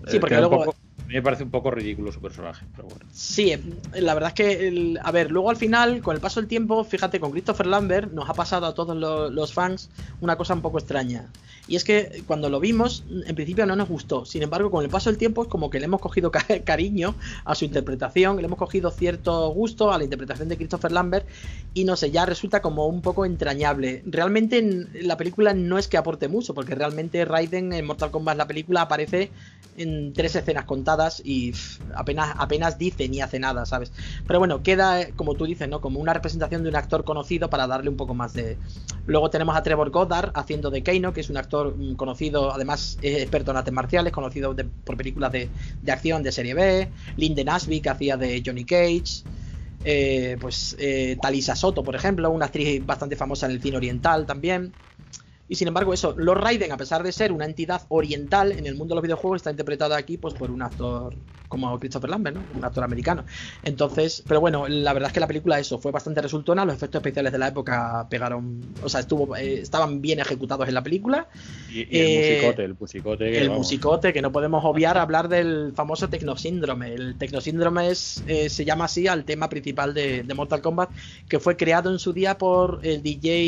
sí, porque luego... me parece un poco ridículo su personaje, pero bueno. Sí, la verdad es que, a ver, luego al final, con el paso del tiempo, fíjate, con Christopher Lambert nos ha pasado a todos los fans una cosa un poco extraña. Y es que cuando lo vimos, en principio no nos gustó. Sin embargo, con el paso del tiempo es como que le hemos cogido cariño a su interpretación, le hemos cogido cierto gusto a la interpretación de Christopher Lambert y no sé, ya resulta como un poco entrañable. Realmente la película no es que aporte mucho, porque realmente Raiden en Mortal Kombat la película aparece en tres escenas contadas y apenas, apenas dice ni hace nada, ¿sabes? Pero bueno, queda, como tú dices, ¿no? Como una representación de un actor conocido para darle un poco más de... Luego tenemos a Trevor Goddard haciendo de Keino, que es un actor Mm, conocido, además experto en artes marciales, conocido por películas de, acción de serie B, Linden Ashby, que hacía de Johnny Cage, eh, pues eh, Talisa Soto, por ejemplo, una actriz bastante famosa en el cine oriental también. Y sin embargo, eso, Lord Raiden, a pesar de ser una entidad oriental en el mundo de los videojuegos, está interpretado aquí pues por un actor como Christopher Lambert, ¿no? Un actor americano. Entonces, pero bueno, la verdad es que la película eso fue bastante resultona, los efectos especiales de la época pegaron, o sea, estuvo eh, estaban bien ejecutados en la película. Y, el eh, musicote, el musicote. Que, el musicote, que no podemos obviar hablar del famoso Tecnosíndrome. El Tecnosíndrome es, eh, se llama así al tema principal de, de, Mortal Kombat, que fue creado en su día por el DJ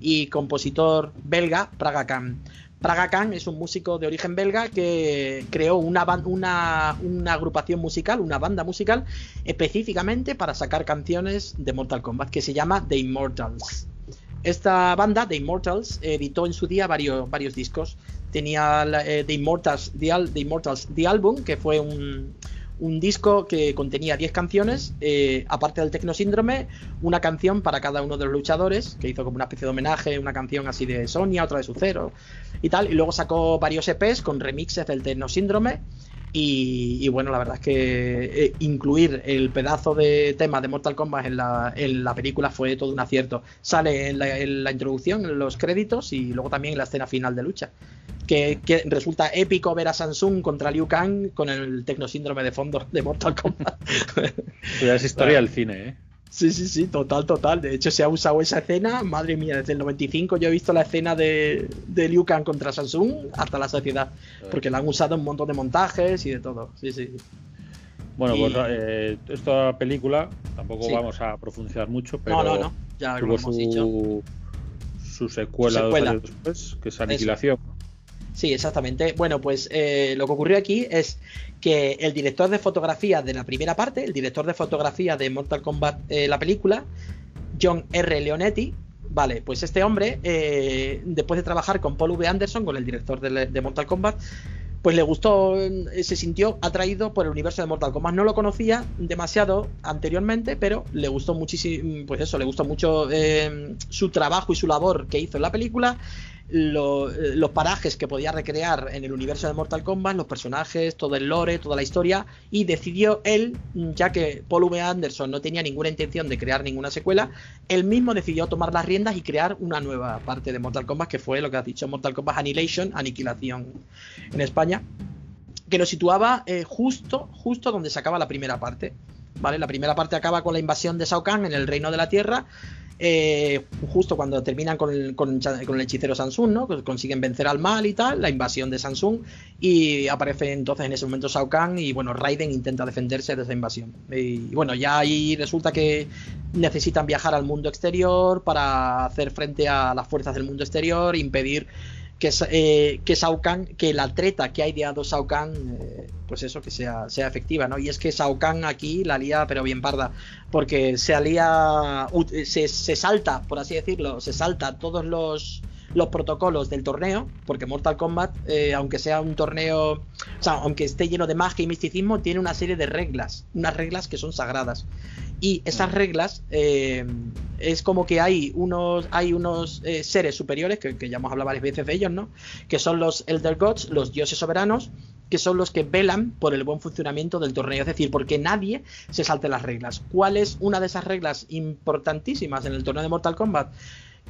y compositor belga, Praga Khan. Praga Khan es un músico de origen belga que creó una, agrupación musical, una banda musical, específicamente para sacar canciones de Mortal Kombat, que se llama The Immortals. Esta banda, The Immortals, editó en su día varios, discos. Tenía eh, The Immortals, The Album, que fue un, un disco que contenía 10 canciones, eh, aparte del Tecno Síndrome, una canción para cada uno de los luchadores, que hizo como una especie de homenaje, una canción así de Sonia, otra de Su-Zero y tal, y luego sacó varios EPs con remixes del Tecno Síndrome. Y, bueno, la verdad es que eh, incluir el pedazo de tema de Mortal Kombat en la, en la película fue todo un acierto. Sale en la, en la introducción, en los créditos y luego también en la escena final de lucha que, resulta épico ver a Samsung contra Liu Kang con el tecnosíndrome de fondo de Mortal Kombat. es historia del cine, ¿eh? Sí, sí, sí, total, total. De hecho, se ha usado esa escena, madre mía, desde el 95 yo he visto la escena de, de Liu Kang contra Samsung hasta la sociedad, porque la han usado en un montón de montajes y de todo. Sí, sí. Bueno, pues eh, esta película tampoco vamos a profundizar mucho, pero no, no, no. Ya lo hemos su, dicho. Su secuela, Dos años después, que es Aniquilación. Sí, exactamente. Bueno, pues eh, lo que ocurrió aquí es que el director de fotografía de la primera parte, el director de fotografía de Mortal Kombat, eh, la película, John R. Leonetti, vale, pues este hombre, eh, después de trabajar con Paul V. Anderson, con el director de, Mortal Kombat, pues le gustó, se sintió atraído por el universo de Mortal Kombat. No lo conocía demasiado anteriormente, pero le gustó muchísimo, pues eso, le gustó mucho su trabajo y su labor que hizo en la película los parajes que podía recrear en el universo de Mortal Kombat, los personajes, todo el lore, toda la historia, y decidió él, ya que Paul V. Anderson no tenía ninguna intención de crear ninguna secuela, él mismo decidió tomar las riendas y crear una nueva parte de Mortal Kombat, que fue lo que ha dicho Mortal Kombat Annihilation, Aniquilación en España, que lo situaba eh, justo, justo donde se acaba la primera parte. ¿Vale? La primera parte acaba con la invasión de Shao Kahn en el reino de la tierra eh, justo cuando terminan con el, con, el hechicero Samsung, ¿no? consiguen vencer al mal y tal, la invasión de Samsung, y aparece entonces en ese momento Shao Kahn y bueno, Raiden intenta defenderse de esa invasión. Y, bueno, ya ahí resulta que necesitan viajar al mundo exterior para hacer frente a las fuerzas del mundo exterior, impedir que, eh, que Kahn, que la treta que ha ideado Shao Kahn, eh, pues eso, que sea, sea efectiva, ¿no? Y es que Shao Kahn aquí la lía, pero bien parda, porque se alía, se, se salta, por así decirlo, se salta todos los, los protocolos del torneo, porque Mortal Kombat, eh, aunque sea un torneo, o sea, aunque esté lleno de magia y misticismo, tiene una serie de reglas, unas reglas que son sagradas. Y esas mm. reglas eh, es como que hay unos, hay unos eh, seres superiores, que, ya hemos hablado varias veces de ellos, ¿no? Que son los Elder Gods, los dioses soberanos, que son los que velan por el buen funcionamiento del torneo, es decir, porque nadie se salte las reglas. ¿Cuál es una de esas reglas importantísimas en el torneo de Mortal Kombat?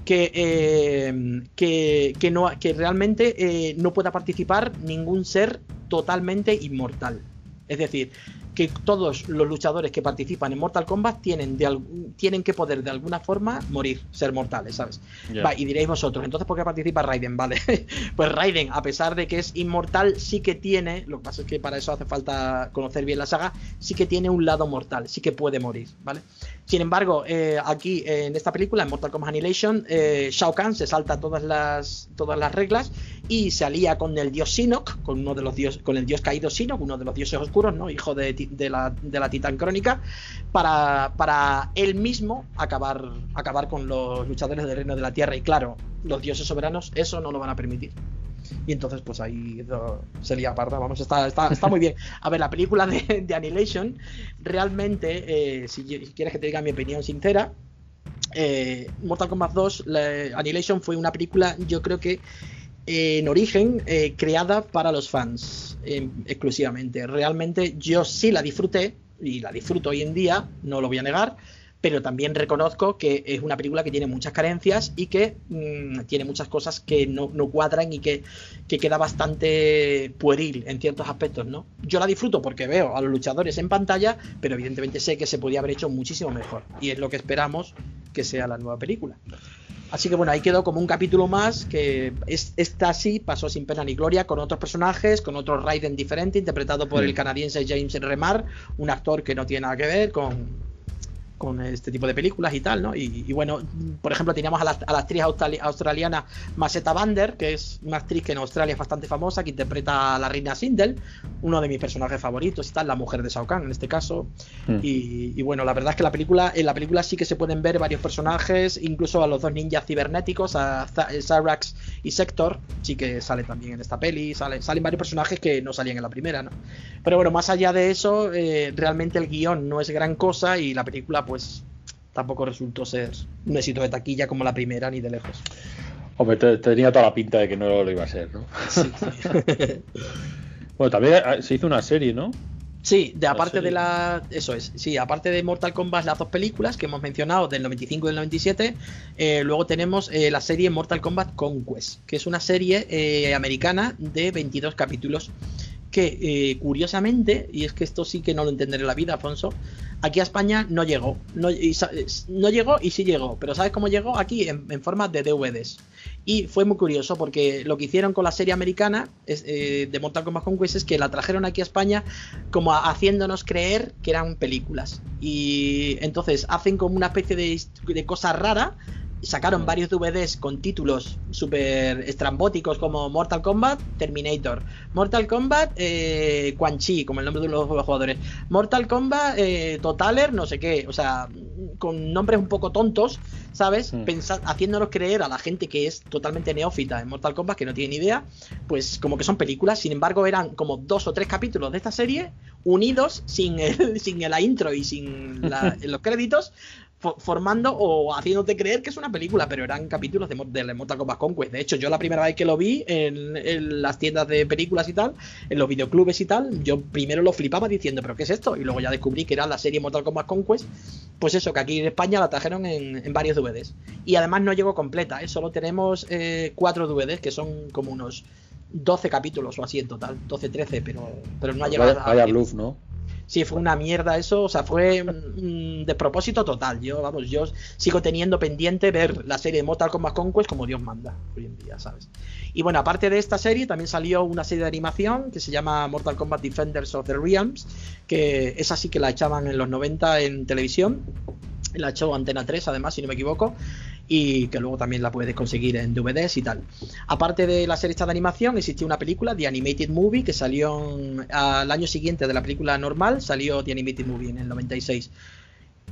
que, eh, que, no, que realmente eh, no pueda participar ningún ser totalmente inmortal. Es decir, que todos los luchadores que participan en Mortal Kombat tienen, de tienen que poder de alguna forma morir, ser mortales, ¿sabes? y diréis vosotros, entonces ¿por qué participa Raiden? Vale, pues Raiden, a pesar de que es inmortal, sí que tiene, lo que pasa es que para eso hace falta conocer bien la saga, sí que tiene un lado mortal, sí que puede morir, ¿vale? Sin embargo, eh, aquí en esta película, en Mortal Kombat Annihilation, eh, Shao Kahn se salta todas las, todas las reglas y se alía con el dios Sinok, con uno de los dios, con el dios caído Sinok, uno de los dioses oscuros, ¿no? Hijo de, de, la, de la Titán Crónica, para, para él mismo acabar, acabar con los luchadores del reino de la tierra. Y claro, los dioses soberanos eso no lo van a permitir. Y entonces, pues ahí sería parda. Vamos, está, está, está muy bien. A ver, la película de, Annihilation, realmente, eh, si, quieres que te diga mi opinión sincera, eh, Mortal Kombat 2, Annihilation fue una película, yo creo que en origen eh, creada para los fans exclusivamente. Realmente yo sí la disfruté y la disfruto hoy en día, no lo voy a negar pero también reconozco que es una película que tiene muchas carencias y que mm, tiene muchas cosas que no, cuadran y que, queda bastante pueril en ciertos aspectos, ¿no? Yo la disfruto porque veo a los luchadores en pantalla, pero evidentemente sé que se podía haber hecho muchísimo mejor y es lo que esperamos que sea la nueva película. Así que bueno, ahí quedó como un capítulo más que es, esta sí pasó sin pena ni gloria con otros personajes, con otro Raiden diferente, interpretado por el canadiense James Remar, un actor que no tiene nada que ver con, con este tipo de películas y tal, ¿no? Y, bueno, por ejemplo, teníamos a la, actriz australiana Maseta Bander, que es una actriz que en Australia es bastante famosa, que interpreta a la reina Sindel, uno de mis personajes favoritos y tal, la mujer de Shao Kahn en este caso. Hmm. Y, bueno, la verdad es que la película, en la película sí que se pueden ver varios personajes, incluso a los dos ninjas cibernéticos, a Cyrax y Sector, sí que sale también en esta peli, salen, salen varios personajes que no salían en la primera, ¿no? Pero bueno, más allá de eso, eh, realmente el guion no es gran cosa y la película pues tampoco resultó ser un éxito de taquilla como la primera ni de lejos. Hombre, tenía toda la pinta de que no lo iba a ser, ¿no? Sí, bueno, también ah, se hizo una serie, ¿no? Sí, de aparte de la. Eso es, sí, aparte de Mortal Kombat, las dos películas que hemos mencionado del 95 y del 97, eh, luego tenemos eh, la serie Mortal Kombat Conquest, que es una serie eh, americana de 22 capítulos que curiosamente, y es que esto sí que no lo entenderé en la vida, Afonso, Aquí a España no llegó. No, llegó y sí llegó. Pero ¿sabes cómo llegó? Aquí en, forma de DVDs. Y fue muy curioso porque lo que hicieron con la serie americana eh, de Mortal Kombat Conquest es que la trajeron aquí a España como haciéndonos creer que eran películas. Y entonces hacen como una especie de cosa rara sacaron varios DVDs con títulos súper estrambóticos como Mortal Kombat, Terminator, Mortal Kombat, eh, Quan Chi, como el nombre de los jugadores, Mortal Kombat, eh, Totaler, no sé qué, o sea, con nombres un poco tontos, ¿sabes? Mm. haciéndonos creer a la gente que es totalmente neófita en Mortal Kombat, que no tiene ni idea, pues como que son películas, sin embargo eran como dos o tres capítulos de esta serie unidos sin, el, sin la intro y sin los créditos formando o haciéndote creer que es una película, pero eran capítulos de, de Mortal Kombat Conquest. De hecho, yo la primera vez que lo vi en, las tiendas de películas y tal, en los videoclubes y tal, yo primero lo flipaba diciendo, ¿pero qué es esto? Y luego ya descubrí que era la serie Mortal Kombat Conquest. Pues eso, que aquí en España la trajeron en, varios DVDs. Y además no llegó completa, ¿eh? solo tenemos eh, cuatro DVDs que son como unos 12 capítulos o así en total, 12, 13, pero, pero no ha llegado a. Vaya bluff, ¿no? Sí, fue una mierda eso, o sea, fue un despropósito total. Yo, vamos, yo sigo teniendo pendiente ver la serie de Mortal Kombat Conquest como Dios manda hoy en día, ¿sabes? Y bueno, aparte de esta serie, también salió una serie de animación que se llama Mortal Kombat Defenders of the Realms, que esa sí que la echaban en los 90 en televisión. La echó Antena 3, además, si no me equivoco y que luego también la puedes conseguir en DVDs y tal. Aparte de la serie de animación, existió una película, The Animated Movie, que salió al año siguiente de la película normal, salió The Animated Movie en el 96.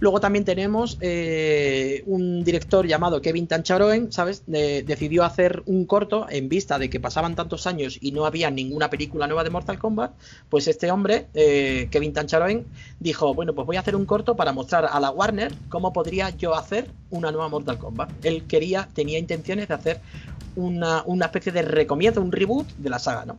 Luego también tenemos eh, un director llamado Kevin Tancharoen, ¿sabes? decidió hacer un corto en vista de que pasaban tantos años y no había ninguna película nueva de Mortal Kombat. Pues este hombre, eh, Kevin Tancharoen, dijo: Bueno, pues voy a hacer un corto para mostrar a la Warner cómo podría yo hacer una nueva Mortal Kombat. Él quería, tenía intenciones de hacer una, una, especie de recomienzo, un reboot de la saga, ¿no?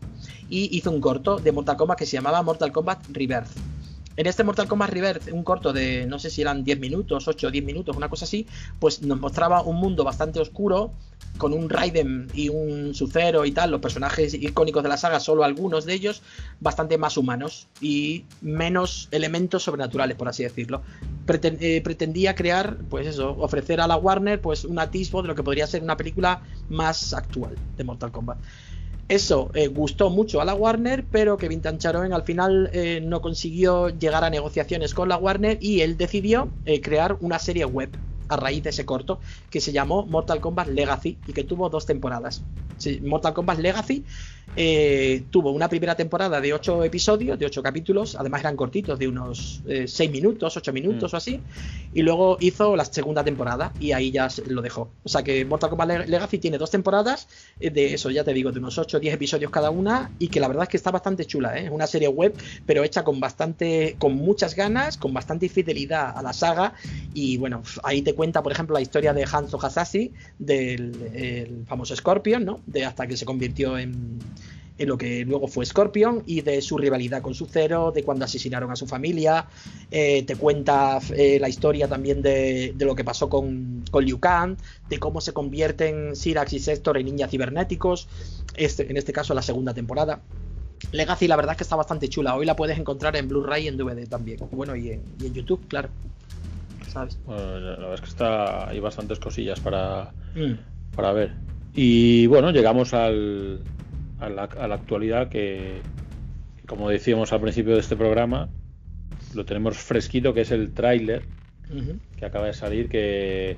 Y hizo un corto de Mortal Kombat que se llamaba Mortal Kombat Rebirth en este Mortal Kombat Rebirth, un corto de no sé si eran 10 minutos, 8 o 10 minutos, una cosa así, pues nos mostraba un mundo bastante oscuro, con un Raiden y un Sucero y tal, los personajes icónicos de la saga, solo algunos de ellos, bastante más humanos y menos elementos sobrenaturales, por así decirlo. Eh, pretendía crear, pues eso, ofrecer a la Warner pues un atisbo de lo que podría ser una película más actual de Mortal Kombat. Eso eh, gustó mucho a la Warner, pero Kevin Tancharoen al final eh, no consiguió llegar a negociaciones con la Warner y él decidió eh, crear una serie web a raíz de ese corto que se llamó Mortal Kombat Legacy y que tuvo dos temporadas. Mortal Kombat Legacy eh, tuvo una primera temporada de 8 episodios, de 8 capítulos, además eran cortitos, de unos 6 eh, minutos, 8 minutos mm. o así, y luego hizo la segunda temporada y ahí ya lo dejó. O sea que Mortal Kombat Legacy tiene dos temporadas, eh, de eso ya te digo, de unos 8 o 10 episodios cada una, y que la verdad es que está bastante chula, es una serie web, pero hecha con bastante, con muchas ganas, con bastante fidelidad a la saga, y bueno, ahí te cuenta, por ejemplo, la historia de Hanzo Hasashi, del famoso Scorpion, ¿no? De hasta que se convirtió en en lo que luego fue Scorpion y de su rivalidad con su Zero, de cuando asesinaron a su familia. Eh, te cuenta eh, la historia también de, lo que pasó con, con, Liu Kang, de cómo se convierten Sirax y Sector en ninjas cibernéticos, este, en este caso la segunda temporada. Legacy la verdad es que está bastante chula. Hoy la puedes encontrar en Blu-ray y en DVD también. Bueno, y en, YouTube, claro. ¿Sabes? la verdad es que está, hay bastantes cosillas para, mm. para ver. Y bueno, llegamos al, a la, actualidad que, como decíamos al principio de este programa, lo tenemos fresquito, que es el tráiler que acaba de salir, que,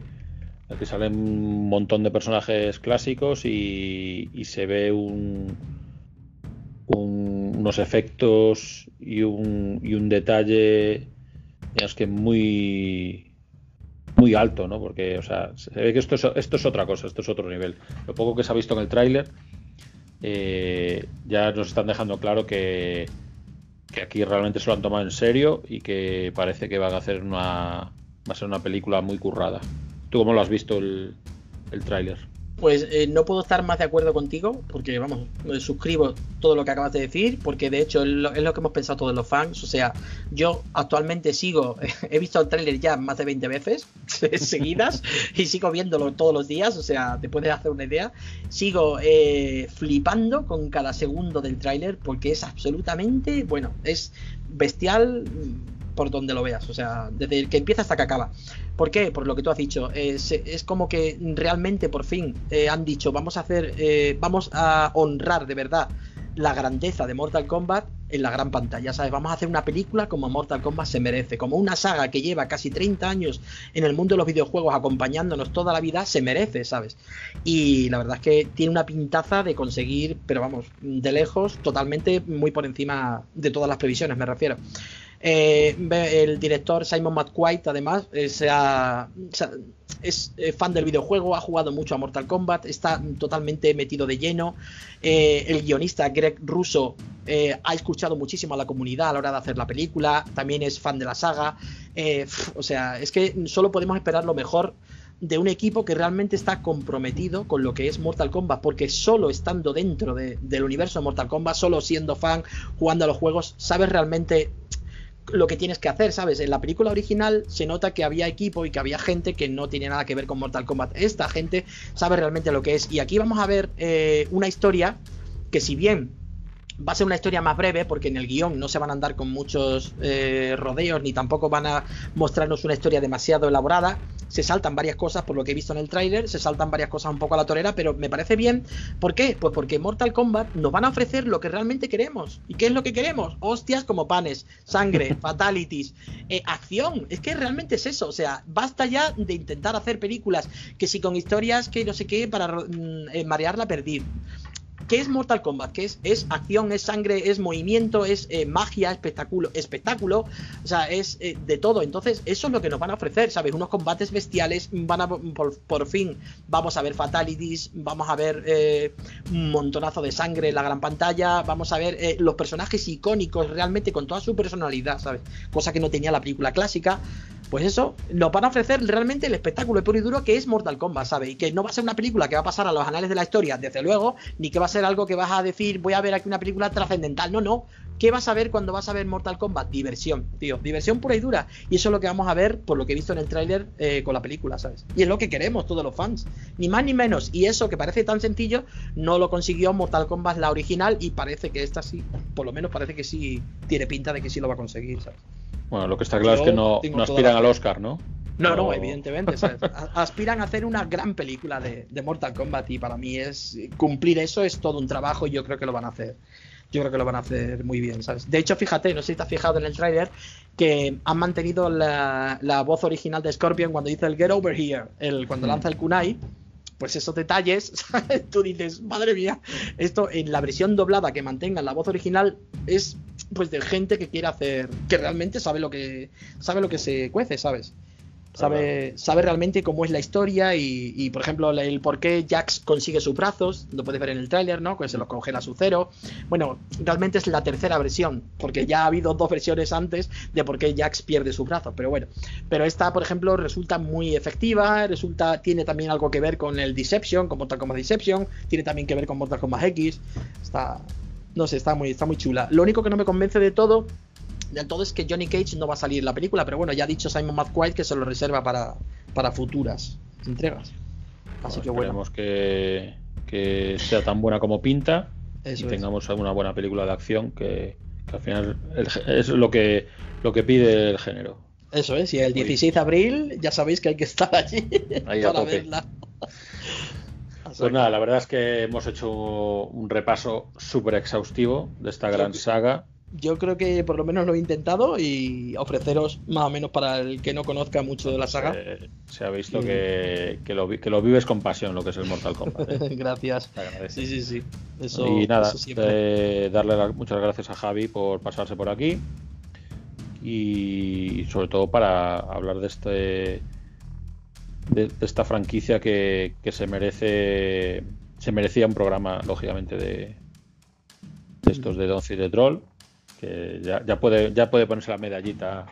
que salen un montón de personajes clásicos y, se ve un, unos efectos y un, y un detalle que muy muy alto, ¿no? Porque, o sea, se ve que esto es, esto es otra cosa, esto es otro nivel. Lo poco que se ha visto en el tráiler eh, ya nos están dejando claro que, aquí realmente se lo han tomado en serio y que parece que van a hacer una va a ser una película muy currada. ¿Tú cómo lo has visto el, el tráiler? Pues eh, no puedo estar más de acuerdo contigo, porque vamos, suscribo todo lo que acabas de decir, porque de hecho es lo, que hemos pensado todos los fans. O sea, yo actualmente sigo, he visto el tráiler ya más de 20 veces seguidas y sigo viéndolo todos los días, o sea, te puedes hacer una idea. Sigo eh, flipando con cada segundo del tráiler porque es absolutamente, bueno, es bestial por donde lo veas, o sea, desde que empieza hasta que acaba. ¿Por qué? Por lo que tú has dicho. Es, como que realmente por fin eh, han dicho, vamos a hacer, eh, vamos a honrar de verdad la grandeza de Mortal Kombat en la gran pantalla, ¿sabes? Vamos a hacer una película como Mortal Kombat se merece, como una saga que lleva casi 30 años en el mundo de los videojuegos acompañándonos toda la vida, se merece, ¿sabes? Y la verdad es que tiene una pintaza de conseguir, pero vamos, de lejos, totalmente muy por encima de todas las previsiones, me refiero. Eh, el director Simon McQuaid, además, eh, es eh, fan del videojuego, ha jugado mucho a Mortal Kombat, está totalmente metido de lleno. el guionista Greg Russo ha escuchado muchísimo a la comunidad a la hora de hacer la película, también es fan de la saga. o sea, es que solo podemos esperar lo mejor de un equipo que realmente está comprometido con lo que es Mortal Kombat, porque solo estando dentro del universo de Mortal Kombat, solo siendo fan, jugando a los juegos, sabes realmente lo que tienes que hacer, ¿sabes? En la película original se nota que había equipo y que había gente que no tiene nada que ver con Mortal Kombat. Esta gente sabe realmente lo que es. Y aquí vamos a ver eh, una historia que si bien va a ser una historia más breve porque en el guion no se van a andar con muchos eh, rodeos ni tampoco van a mostrarnos una historia demasiado elaborada. Se saltan varias cosas por lo que he visto en el tráiler, se saltan varias cosas un poco a la torera, pero me parece bien. ¿Por qué? Pues porque Mortal Kombat nos van a ofrecer lo que realmente queremos. ¿Y qué es lo que queremos? Hostias como panes, sangre, fatalities, eh, acción. Es que realmente es eso. O sea, basta ya de intentar hacer películas que si con historias que no sé qué para mm, eh, marear la perdiz. ¿Qué es Mortal Kombat? ¿Qué es? Es acción, es sangre, es movimiento, es eh, magia, espectáculo, espectáculo, o sea, es eh, de todo. Entonces, eso es lo que nos van a ofrecer, ¿sabes? Unos combates bestiales, van a, por, fin, vamos a ver fatalities, vamos a ver eh, un montonazo de sangre en la gran pantalla, vamos a ver los personajes icónicos realmente con toda su personalidad, ¿sabes? Cosa que no tenía la película clásica pues eso, nos van a ofrecer realmente el espectáculo puro y duro que es Mortal Kombat, ¿sabes? Y que no va a ser una película que va a pasar a los anales de la historia, desde luego, ni que va a ser algo que vas a decir, voy a ver aquí una película trascendental. No, no. ¿Qué vas a ver cuando vas a ver Mortal Kombat? Diversión, tío. Diversión pura y dura. Y eso es lo que vamos a ver, por lo que he visto en el tráiler eh, con la película, ¿sabes? Y es lo que queremos todos los fans. Ni más ni menos. Y eso que parece tan sencillo, no lo consiguió Mortal Kombat la original y parece que esta sí, por lo menos parece que sí tiene pinta de que sí lo va a conseguir, ¿sabes? Bueno, lo que está claro es que no, aspiran al Oscar, ¿no? No, no, evidentemente. Aspiran a hacer una gran película de, de, Mortal Kombat y para mí es cumplir eso es todo un trabajo y yo creo que lo van a hacer yo creo que lo van a hacer muy bien, ¿sabes? De hecho, fíjate, no sé si te has fijado en el trailer que han mantenido la, voz original de Scorpion cuando dice el Get Over Here, el, cuando lanza el kunai. Pues esos detalles, ¿sabes? tú dices, madre mía, esto en la versión doblada que mantengan la voz original es pues de gente que quiere hacer, que realmente sabe lo que sabe lo que se cuece, ¿sabes? Sabe, sabe realmente cómo es la historia y, por ejemplo, el, por qué Jax consigue sus brazos, lo puedes ver en el tráiler, ¿no? Que se los congela su cero. Bueno, realmente es la tercera versión, porque ya ha habido dos versiones antes de por qué Jax pierde sus brazos, pero bueno. Pero esta, por ejemplo, resulta muy efectiva, resulta, tiene también algo que ver con el Deception, con Mortal Kombat Deception, tiene también que ver con Mortal Kombat X. Está, no sé, está muy, está muy chula. Lo único que no me convence de todo del todo es que Johnny Cage no va a salir en la película, pero bueno, ya ha dicho Simon McQuaid que se lo reserva para, para futuras entregas. Así que bueno. que, que sea tan buena como pinta y tengamos alguna buena película de acción que, al final es lo que, lo que pide el género. Eso es, y el 16 de abril ya sabéis que hay que estar allí para verla. Pues nada, la verdad es que hemos hecho un repaso súper exhaustivo de esta gran saga yo creo que por lo menos lo he intentado y ofreceros más o menos para el que no conozca mucho de la saga. se ha visto que, que, lo, que, lo, vives con pasión, lo que es el Mortal Kombat. ¿eh? gracias. Sí, sí, sí. y nada, darle muchas gracias a Javi por pasarse por aquí y sobre todo para hablar de este de, esta franquicia que, que, se merece se merecía un programa lógicamente de, de estos de Donzi de Troll que ya, puede, ya puede ponerse la medallita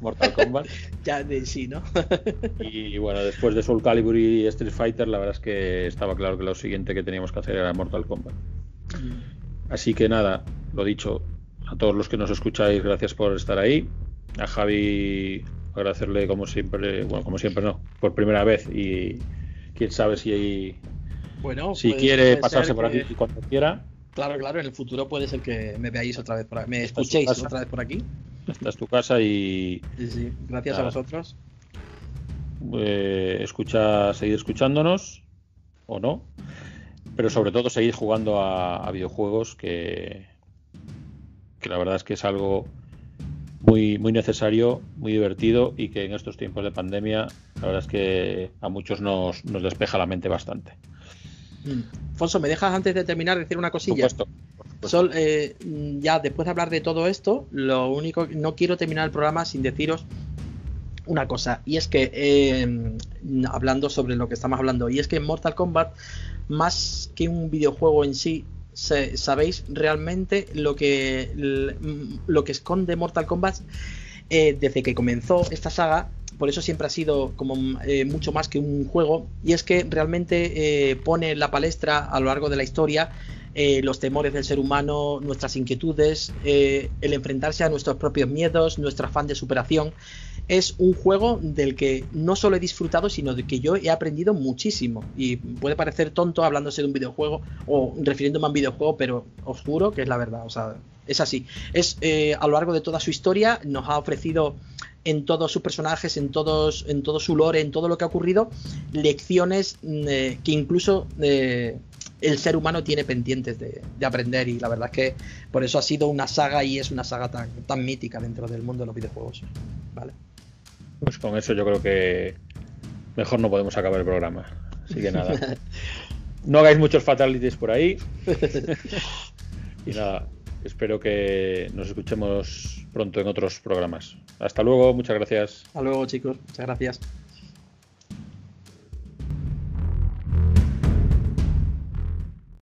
Mortal Kombat. ya de sí, ¿no? y bueno, después de Soul Calibur y Street Fighter, la verdad es que estaba claro que lo siguiente que teníamos que hacer era Mortal Kombat. Mm. Así que nada, lo dicho, a todos los que nos escucháis, gracias por estar ahí. A Javi, agradecerle como siempre, bueno, como siempre no, por primera vez y quién sabe si, bueno, si quiere pasarse por aquí cuando quiera. Claro, claro, en el futuro puede ser que me veáis otra vez por aquí, me escuchéis otra vez por aquí. Esta es tu casa y. Sí, sí, gracias a vosotros. Eh, escucha, seguid escuchándonos o no, pero sobre todo seguid jugando a, videojuegos que, que la verdad es que es algo muy, muy necesario, muy divertido y que en estos tiempos de pandemia la verdad es que a muchos nos, nos despeja la mente bastante. Fonso, ¿me dejas antes de terminar decir una cosilla? Sol, eh, ya después de hablar de todo esto, lo único no quiero terminar el programa sin deciros una cosa, y es que em, hablando sobre lo que estamos hablando, y es que en Mortal Kombat, más que un videojuego en sí, sabéis realmente lo que lo que esconde Mortal Kombat eh, desde que comenzó esta saga por eso siempre ha sido como eh, mucho más que un juego, y es que realmente eh, pone en la palestra a lo largo de la historia los temores del ser humano, nuestras inquietudes, el enfrentarse a nuestros propios miedos, nuestro afán de superación. Es un juego del que no solo he disfrutado, sino de que yo he aprendido muchísimo. Y puede parecer tonto hablándose de un videojuego o refiriéndome a un videojuego, pero os juro que es la verdad. O sea, es así. Es a lo largo de toda su historia nos ha ofrecido en todos sus personajes, en todos, en todo su lore, en todo lo que ha ocurrido, lecciones mm, eh, que incluso eh, el ser humano tiene pendientes de, aprender. Y la verdad es que por eso ha sido una saga y es una saga tan, tan mítica dentro del mundo de los videojuegos. Vale. Pues con eso yo creo que mejor no podemos acabar el programa. Así que nada. no hagáis muchos fatalities por ahí. y nada, espero que nos escuchemos pronto en otros programas. Hasta luego, muchas gracias. Hasta luego, chicos. Muchas gracias.